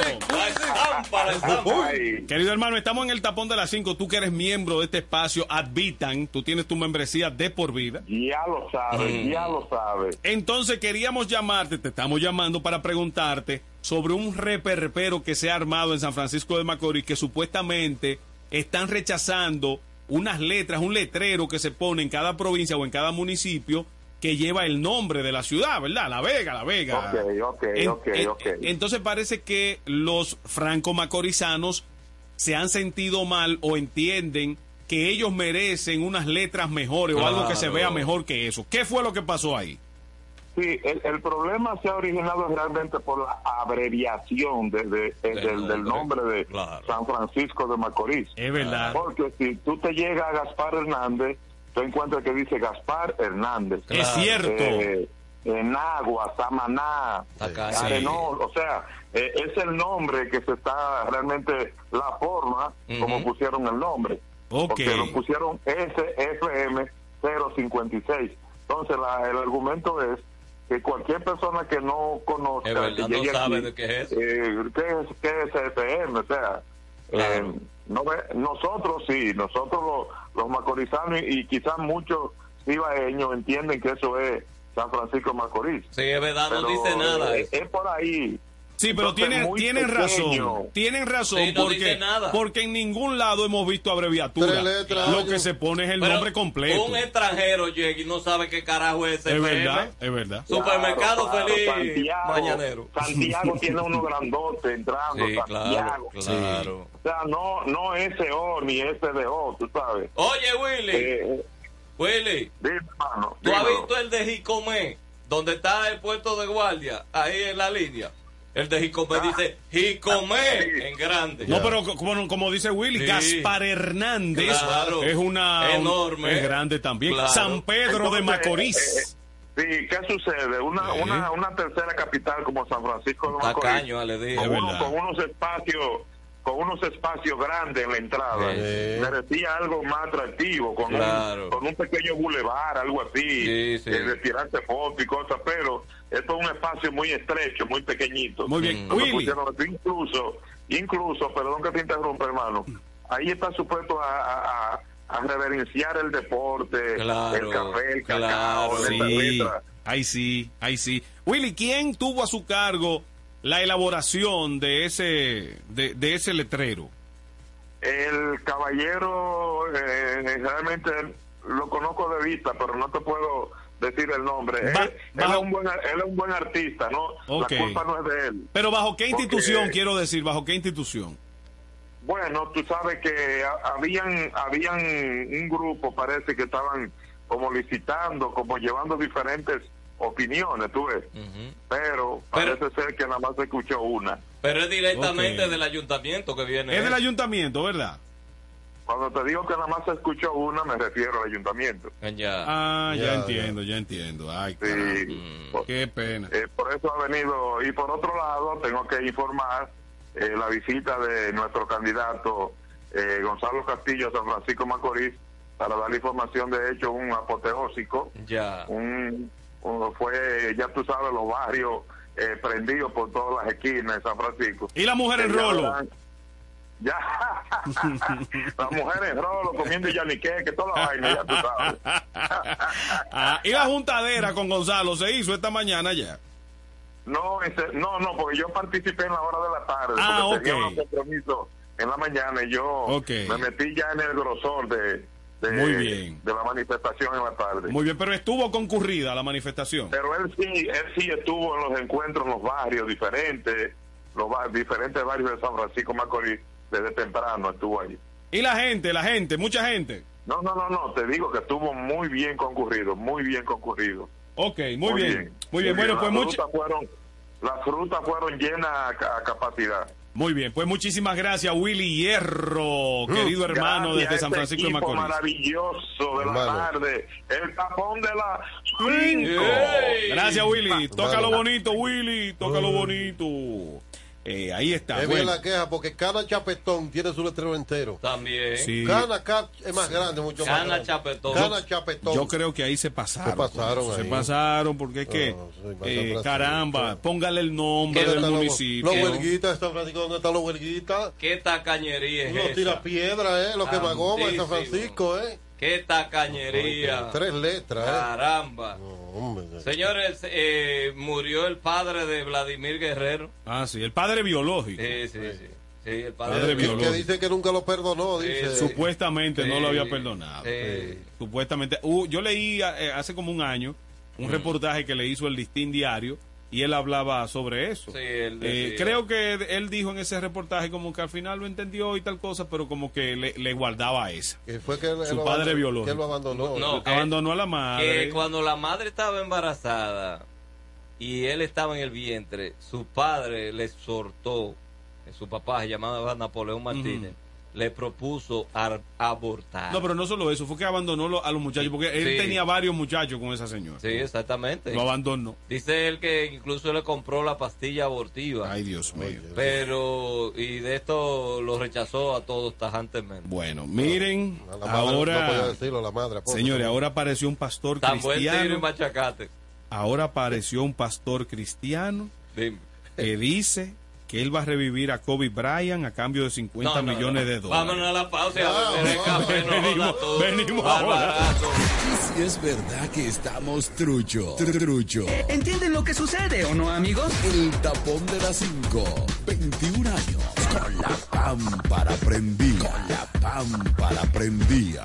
Querido hermano, estamos en el tapón de las 5. Tú que eres miembro de este espacio, Advitan, tú tienes tu membresía de por vida. ya lo sabes, Mm. ya lo sabes. Entonces queríamos llamarte, te estamos llamando para preguntarte sobre un reperpero que se ha armado en San Francisco de Macorís que supuestamente están rechazando unas letras, un letrero que se pone en cada provincia o en cada municipio que lleva el nombre de la ciudad, ¿verdad? La Vega, La Vega. Ok, ok, ok, ok. Entonces parece que los franco-macorizanos se han sentido mal o entienden que ellos merecen unas letras mejores o algo que se vea mejor que eso. ¿Qué fue lo que pasó ahí? Sí, el, el problema se ha originado realmente por la abreviación de- de- eh, Del del, del nombre de Claro. San Francisco de Macorís. Es verdad. Porque si tú te llegas a Gaspar Hernández, tú encuentras que dice Gaspar Hernández. Es cierto. Eh, Enagua, Samaná. Arenal, o sea, eh, es el nombre que se está realmente la forma como pusieron el nombre. Porque lo pusieron SFM 056. Entonces, la- el argumento es que cualquier persona que no conozca, que no sabe aquí, de qué es. eh, ¿qué es, qué es FM? O sea, Claro. eh, no nosotros sí, nosotros los, los macorizanos y, y quizás muchos ibaeños entienden que eso es San Francisco Macorís. Sí, es verdad, no Pero, dice nada. eh, es por ahí. Sí, pero Entonces, tienen, tienen pequeño. razón. Tienen razón Sí, no porque, nada. porque en ningún lado hemos visto abreviatura. Letras, Lo que se pone es el Pero nombre completo. Un extranjero llega y no sabe qué carajo es Es verdad, es verdad. Supermercado Claro, Feliz Santiago, Mañanero. Santiago tiene uno grandote entrando. Sí, claro, Santiago. claro. O sea, no, no SO ni SDO, tú sabes. Oye, Willy, Eh, Willy, dime, hermano. ¿tú has visto el de Jicomé? Donde está el puerto de guardia, ahí en la línea. El de Jicomé dice Jicomé en grande. No, pero co- como, como dice Willy, Sí. Gaspar Hernández Claro. es una Enorme. es grande también. Claro. San Pedro de Macorís. eh, Sí, ¿qué sucede? Una, una, una tercera capital como San Francisco de Macorís, Tacaño, uno- con unos espacios con unos espacios grandes en la entrada, Sí. merecía algo más atractivo, con, Claro. un, con un pequeño bulevar, algo así, Sí, sí. eh, de tirarse fotos y cosas, pero esto es un espacio muy estrecho, muy pequeñito. Muy bien. Willy. pusieron. Incluso, incluso, perdón que te interrumpa, hermano, ahí está supuesto a, a- a- a reverenciar el deporte, Claro, el café, el claro. cacao, esta Sí, ahí sí, ahí sí. Willy, ¿quién tuvo a su cargo la elaboración de ese de, de ese letrero? El caballero, eh, realmente lo conozco de vista, pero no te puedo decir el nombre. Él, es un buen, él es un buen artista, ¿no? La culpa no es de él. Pero bajo qué Porque- institución quiero decir, bajo qué institución? Bueno, tú sabes que ha- habían, habían un grupo, parece que estaban como licitando, como llevando diferentes opiniones, tú ves. Pero Pero- parece ser que nada más se escuchó una. Pero es directamente del ayuntamiento que viene. Es del ¿eh? ayuntamiento, ¿verdad? Cuando te digo que nada más se escuchó una, me refiero al ayuntamiento. Ya. Ah, ya, Ya, entiendo, ya entiendo. Ay, Sí. caramba. qué pena. Eh, por eso ha venido. Y por otro lado, tengo que informar eh, la visita de nuestro candidato eh, Gonzalo Castillo a San Francisco Macorís para dar información de hecho un apoteósico. Ya. Un- fue, ya tú sabes, los barrios eh, prendidos por todas las esquinas de San Francisco. ¿Y la mujer en rolo? Ya, las mujeres en rolo comiendo yanique, que toda la vaina, ya tú sabes. Ah, y la juntadera con Gonzalo se hizo esta mañana ya. No, ese- no, no, porque yo participé en la hora de la tarde. Ah, porque tenía ok. un compromiso en la mañana y yo me metí ya en el grosor de, de, Muy bien. de la manifestación en la tarde. Muy bien, pero estuvo concurrida la manifestación. Pero él sí, él sí estuvo en los encuentros en los barrios diferentes, los ba- diferentes barrios de San Francisco Macorís, desde temprano estuvo ahí. Y la gente, la gente, mucha gente. No, no, no, no, te digo que estuvo muy bien concurrido, muy bien concurrido. Ok, muy, bien. Muy bien, bueno, Las pues fueron, las frutas fueron llenas a capacidad. Muy bien, pues muchísimas gracias, Willy Hierro, querido hermano desde a San este Francisco de Macorís. maravilloso de la Hermano. tarde. El tapón de la 5. ¡Ey! Gracias, Willy. Tócalo bonito, Willy. Tócalo bonito. Eh, ahí está. Es bien bueno. la queja porque cada chapetón tiene su letrero entero. También. Sí. Cana Cap es más grande, mucho más grande. Chapetón. Cana Chapetón. Yo creo que ahí se pasaron. Se pasaron eso. Se ahí. pasaron porque es que, No, eh, caramba, póngale el nombre ¿Dónde del municipio. Los huelguitas de San Francisco, ¿dónde están los huelguitas? ¿Qué tacañería es Los esa? tira piedra, ¿eh? Los que magoma de San. Francisco, ¿eh? ¿Qué tacañería? Tres letras, ¿eh? Caramba. No, hombre. Señores, eh, murió el padre de Vladimir Guerrero. Ah, sí, el padre biológico. Sí, sí, sí. Sí, el padre, biológico. que dice que nunca lo perdonó, dice. Supuestamente no lo había perdonado. Sí. Supuestamente. Uh, yo leí eh, hace como un año un reportaje que le hizo el Listín Diario y él hablaba sobre eso. Sí, él Eh, creo que él dijo en ese reportaje como que al final lo entendió y tal cosa, pero como que le, le guardaba esa. Que fue que él, Su él padre abandonó- biológico. Que él lo abandonó. No, que- Abandonó a la madre. que cuando la madre estaba embarazada y él estaba en el vientre, su padre le exhortó, su papá se llamaba Napoleón Martínez, le propuso ar- abortar. No, pero no solo eso, fue que abandonó lo- a los muchachos, porque él Sí. tenía varios muchachos con esa señora. Sí, exactamente. Lo abandonó. Dice él que incluso le compró la pastilla abortiva. Ay, Dios mío. Pero, y de esto lo rechazó a todos tajantemente. Bueno, miren, A la madre, ahora, No podía decirlo a la madre. señores, ahora apareció un pastor Tan buen tiro y cristiano. machacate. Ahora apareció un pastor cristiano Dime. que dice que él va a revivir a Kobe Bryant a cambio de 50 No, no, millones no. de dólares. Vámonos a la pausa venimos, venimos ahora. Si es verdad que estamos trucho, tr- trucho. ¿Entienden lo que sucede o no, amigos? El tapón de las 5, 21 años, con la pámpara prendida, con la pámpara prendida.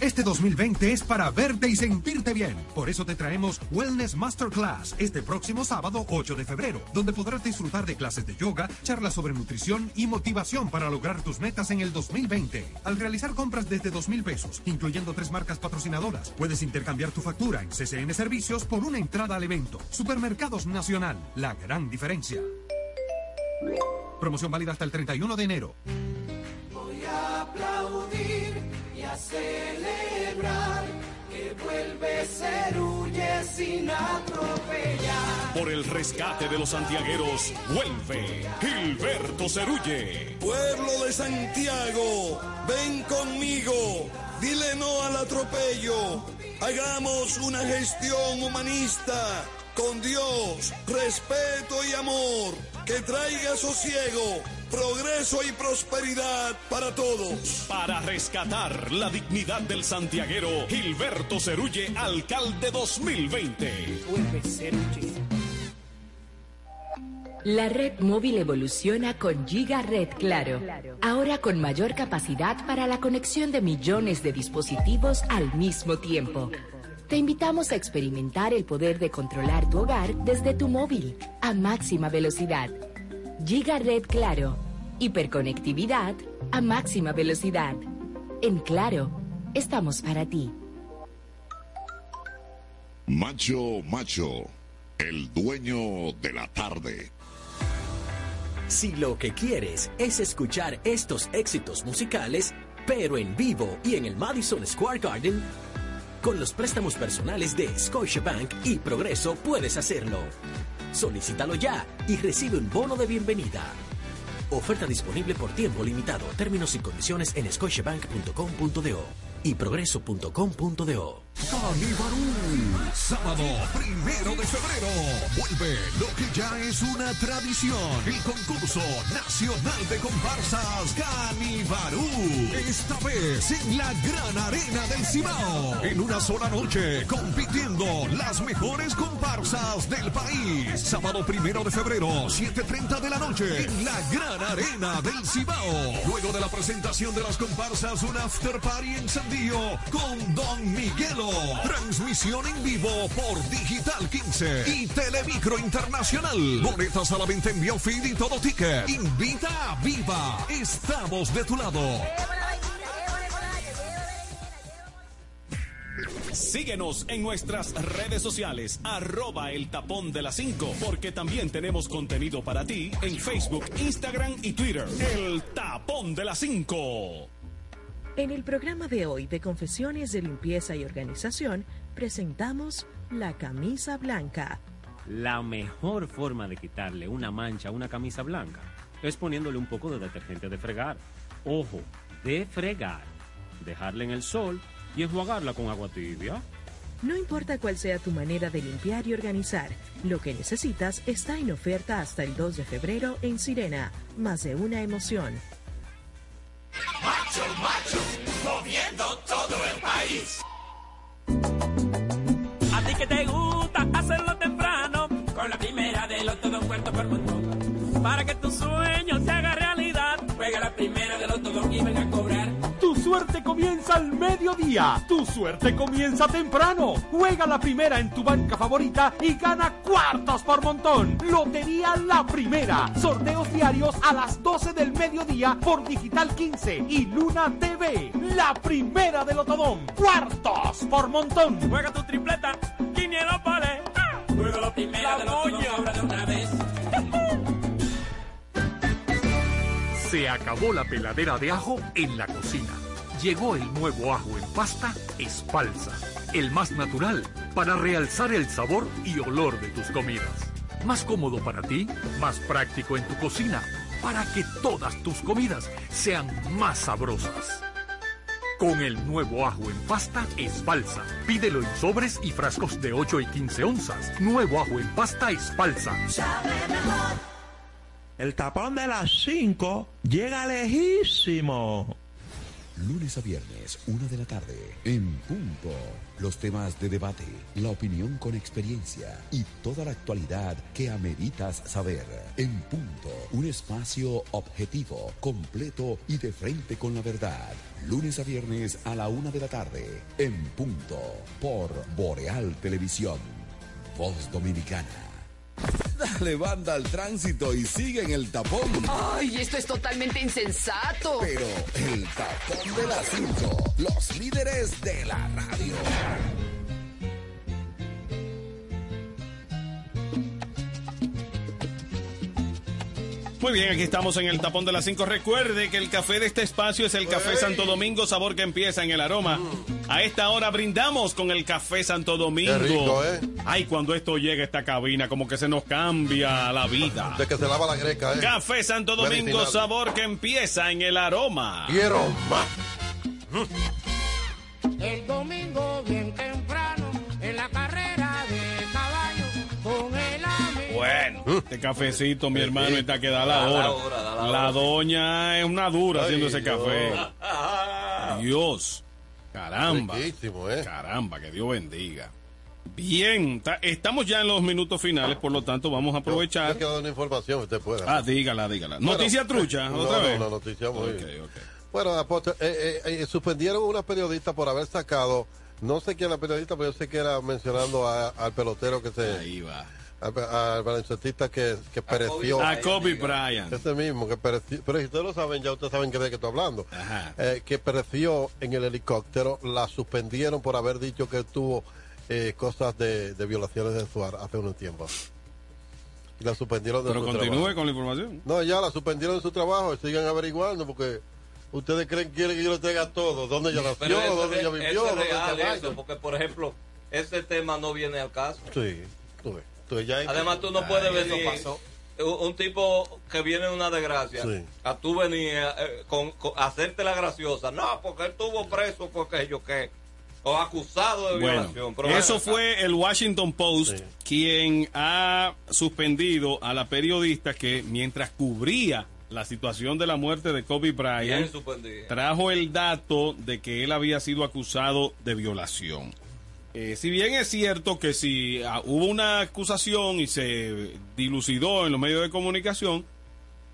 Este 2020 es para verte y sentirte bien. Por eso te traemos Wellness Masterclass este próximo sábado 8 de febrero, donde podrás disfrutar de clases de yoga, charlas sobre nutrición y motivación para lograr tus metas en el 2020. Al realizar compras desde 2 mil pesos, incluyendo tres marcas patrocinadoras, puedes intercambiar tu factura en CCN Servicios por una entrada al evento. Supermercados Nacional, la gran diferencia. Promoción válida hasta el 31 de enero. Voy a aplaudir celebrar que vuelve Cerulle sin atropellar. Por el rescate de los santiagueros, vuelve Gilberto Cerulle. Pueblo de Santiago, ven conmigo, dile no al atropello, hagamos una gestión humanista, con Dios, respeto y amor, que traiga sosiego, progreso y prosperidad para todos. Para rescatar la dignidad del santiaguero, Gilberto Cerulle, alcalde 2020. Vuelve Cerulle. La red móvil evoluciona con Giga Red Claro. Ahora con mayor capacidad para la conexión de millones de dispositivos al mismo tiempo. Te invitamos a experimentar el poder de controlar tu hogar desde tu móvil a máxima velocidad. Giga Red Claro. Hiperconectividad a máxima velocidad. En Claro, estamos para ti. Macho Macho, el dueño de la tarde. Si lo que quieres es escuchar estos éxitos musicales, pero en vivo y en el Madison Square Garden, con los préstamos personales de Scotiabank y Progreso puedes hacerlo. Solicítalo ya y recibe un bono de bienvenida. Oferta disponible por tiempo limitado. Términos y condiciones en scotiabank.com.do y progreso.com.do. Canibarú, sábado primero de febrero. Vuelve lo que ya es una tradición. El concurso nacional de comparsas Canibarú. Esta vez en la gran arena del Cibao. En una sola noche, compitiendo las mejores comparsas del país. Sábado primero de febrero, 7.30 de la noche, en la gran arena del Cibao. Luego de la presentación de las comparsas, un after party en Con Don Miguelo. Transmisión en vivo por Digital 15 y Telemicro Internacional. Boletas a la venta en Biofeed y todo ticket. Invita a Viva. Estamos de tu lado. Síguenos en nuestras redes sociales, arroba el tapón de las 5, porque también tenemos contenido para ti en Facebook, Instagram y Twitter. El tapón de las 5. En el programa de hoy de Confesiones de Limpieza y Organización presentamos la camisa blanca. La mejor forma de quitarle una mancha a una camisa blanca es poniéndole un poco de detergente de fregar. Ojo, de fregar. Dejarla en el sol y enjuagarla con agua tibia. No importa cuál sea tu manera de limpiar y organizar, lo que necesitas está en oferta hasta el 2 de febrero en Sirena. Más de una emoción. Macho, macho, moviendo todo el país. A ti que te gusta hacerlo temprano, con la primera de los todo cuarto por montón. Para que tu sueño suerte comienza al mediodía. Tu suerte comienza temprano. Juega la primera en tu banca favorita y gana cuartos por montón. Lotería La Primera. Sorteos diarios a las 12 del mediodía por Digital 15 y Luna TV. La primera del Lotodón. Cuartos por montón. Juega tu tripleta, Quinierópolis. Juega la primera de una vez. Se acabó la peladera de ajo en la cocina. Llegó el nuevo ajo en pasta Espalsa, el más natural para realzar el sabor y olor de tus comidas. Más cómodo para ti, más práctico en tu cocina, para que todas tus comidas sean más sabrosas. Con el nuevo ajo en pasta Espalsa. Pídelo en sobres y frascos de 8 y 15 onzas. Nuevo ajo en pasta Espalsa. Sabe mejor El tapón de las 5 llega lejísimo. Lunes a viernes, una de la tarde, en punto. Los temas de debate, la opinión con experiencia y toda la actualidad que ameritas saber. En punto, un espacio objetivo, completo y de frente con la verdad. Lunes a viernes a la una de la tarde, en punto, por Boreal Televisión, Voz Dominicana. Dale banda al tránsito y sigue en el tapón. Ay, esto es totalmente insensato. Pero el tapón de las 5, los líderes de la radio. Muy bien, aquí estamos en el tapón de las 5. Recuerde que el café de este espacio es el Café Santo Domingo, sabor que empieza en el aroma. A esta hora brindamos con el Café Santo Domingo. Qué rico, ¿eh? Ay, cuando esto llega a esta cabina, como que se nos cambia la vida. De que se lava la greca, ¿eh? Café Santo Domingo, Medicinal. sabor que empieza en el aroma. Quiero más. El domingo bien Bueno, este cafecito, mi hermano, está que da la hora. la doña es una dura haciendo ese café. Dios. Caramba. ¿eh? Caramba, que Dios bendiga. Bien, ta- estamos ya en los minutos finales, por lo tanto vamos a aprovechar. Yo quiero dar una información, usted pueda. Ah, dígala, dígala. Bueno, Noticia trucha, no, otra no, vez. No, noticia muy Ok, ok. Bueno, apóstol, eh, eh, eh, suspendieron a una periodista por haber sacado, no sé quién es la periodista, pero yo sé que era mencionando a- al pelotero que se... Ahí va. Al, al baloncestista que, que pereció. A Kobe Bryant. Ese mismo, que pereció. Pero si ustedes lo saben, ya ustedes saben que de qué estoy hablando. Ajá. Eh, que pereció en el helicóptero, la suspendieron por haber dicho que tuvo eh, cosas de, de violaciones sexuales hace unos tiempos. Y la suspendieron de Pero su continúe trabajo. con la información. No, ya la suspendieron de su trabajo y sigan averiguando porque ustedes creen que quieren que yo le traiga todo. ¿Dónde ella nació? ¿Dónde ella vivió? eso es ¿Dónde real, ella eso, porque por ejemplo, ese tema no viene al caso. Sí, tú ves. Ya Además, tú no puedes Ay, eso venir. pasó. Un, un tipo que viene de una desgracia, Sí. a tú venir eh, con, con- a hacerte la graciosa. No, porque él estuvo preso porque yo qué. O acusado de Bueno, violación. Pero eso fue el Washington Post quien ha suspendido a la periodista que mientras cubría la situación de la muerte de Kobe Bryant, trajo el dato de que él había sido acusado de violación. Eh, si bien es cierto que si ah, hubo una acusación y se dilucidó en los medios de comunicación,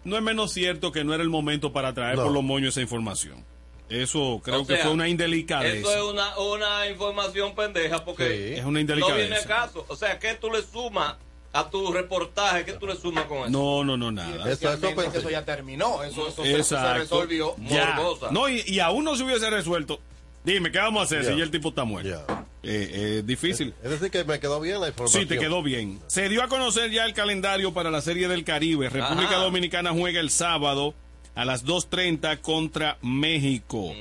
no es menos cierto que no era el momento para traer No. por los moños esa información. Eso creo O que fue una indelicadeza. Eso es una, una información pendeja porque Sí, es una no viene al caso. O sea, ¿qué tú le sumas a tu reportaje? ¿Qué tú le sumas con eso? No, no, no, nada. Que eso ya terminó. Eso, eso se- resolvió. Ya. Morbosa. No, y, y aún no se hubiese resuelto. Dime, ¿qué vamos a hacer si ya el tipo está muerto? Eh, eh, difícil. Es decir, que me quedó bien la información. Sí, te quedó bien. Se dio a conocer ya el calendario para la Serie del Caribe. República Ajá. Dominicana juega el sábado a las 2.30 contra México.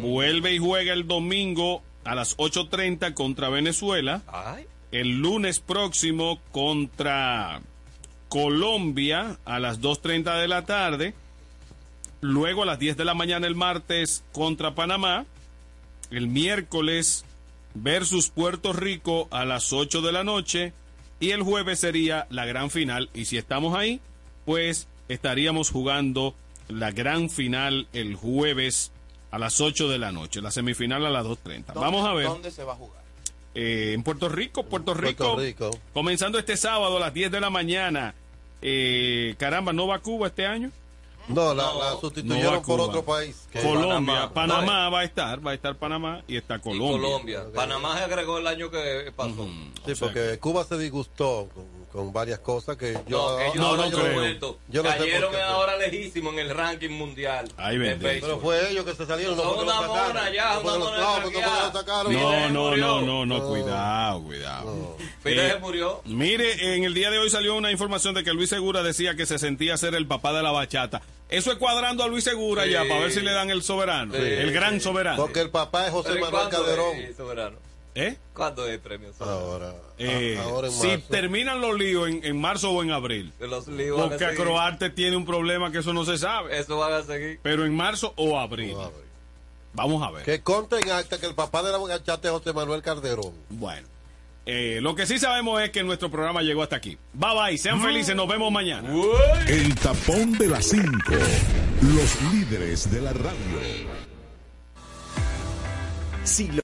Vuelve y juega el domingo a las 8.30 contra Venezuela. El lunes próximo contra Colombia a las 2.30 de la tarde. Luego a las 10 de la mañana el martes contra Panamá. El miércoles versus Puerto Rico a las 8 de la noche. Y el jueves sería la gran final. Y si estamos ahí, pues estaríamos jugando la gran final el jueves a las 8 de la noche. La semifinal a las 2.30. Vamos a ver. ¿Dónde se va a jugar? Eh, en Puerto Rico, Puerto Rico, Puerto Rico. comenzando este sábado a las 10 de la mañana. Eh, caramba, ¿no va a Cuba este año? No, la, la No sustituyeron va a por otro país. que- Colombia, Panamá, Panamá. va a estar, va a estar Panamá y está Y Colombia. Colombia. Panamá se agregó el año que pasó. Sí, porque Cuba se disgustó con, con varias cosas que yo... No, ellos no, yo han no- vuelto. yo no sé por Cayeron qué. ahora lejísimo en el ranking mundial. Béisbol. Pero fue ellos que se salieron. no Son una sacaron. mona ya, No una mona no. No, no, no, no, no, cuidado, cuidado. Fidel Eh, se murió. Mire, en el día de hoy salió una información de que Luis Segura decía que se sentía ser el papá de la bachata. Eso es cuadrando a Luis Segura Sí. ya para ver si le dan el soberano, Sí, el gran soberano. Porque el papá es José Pero ¿y Manuel Calderón. es soberano? ¿Eh? ¿Cuándo es el premio soberano? Ahora. Eh, a- ahora en si marzo. terminan los líos en, en marzo o en abril. Los líos a Porque. Croarte tiene un problema que eso no se sabe. Eso van a seguir. Pero en marzo o abril. Vamos a ver. Que conte en acta que el papá de la bachata es José Manuel Calderón. Bueno. Eh, lo que sí sabemos es que nuestro programa llegó hasta aquí. Bye bye, sean felices, nos vemos mañana. El tapón de las 5. Los líderes de la radio. Si lo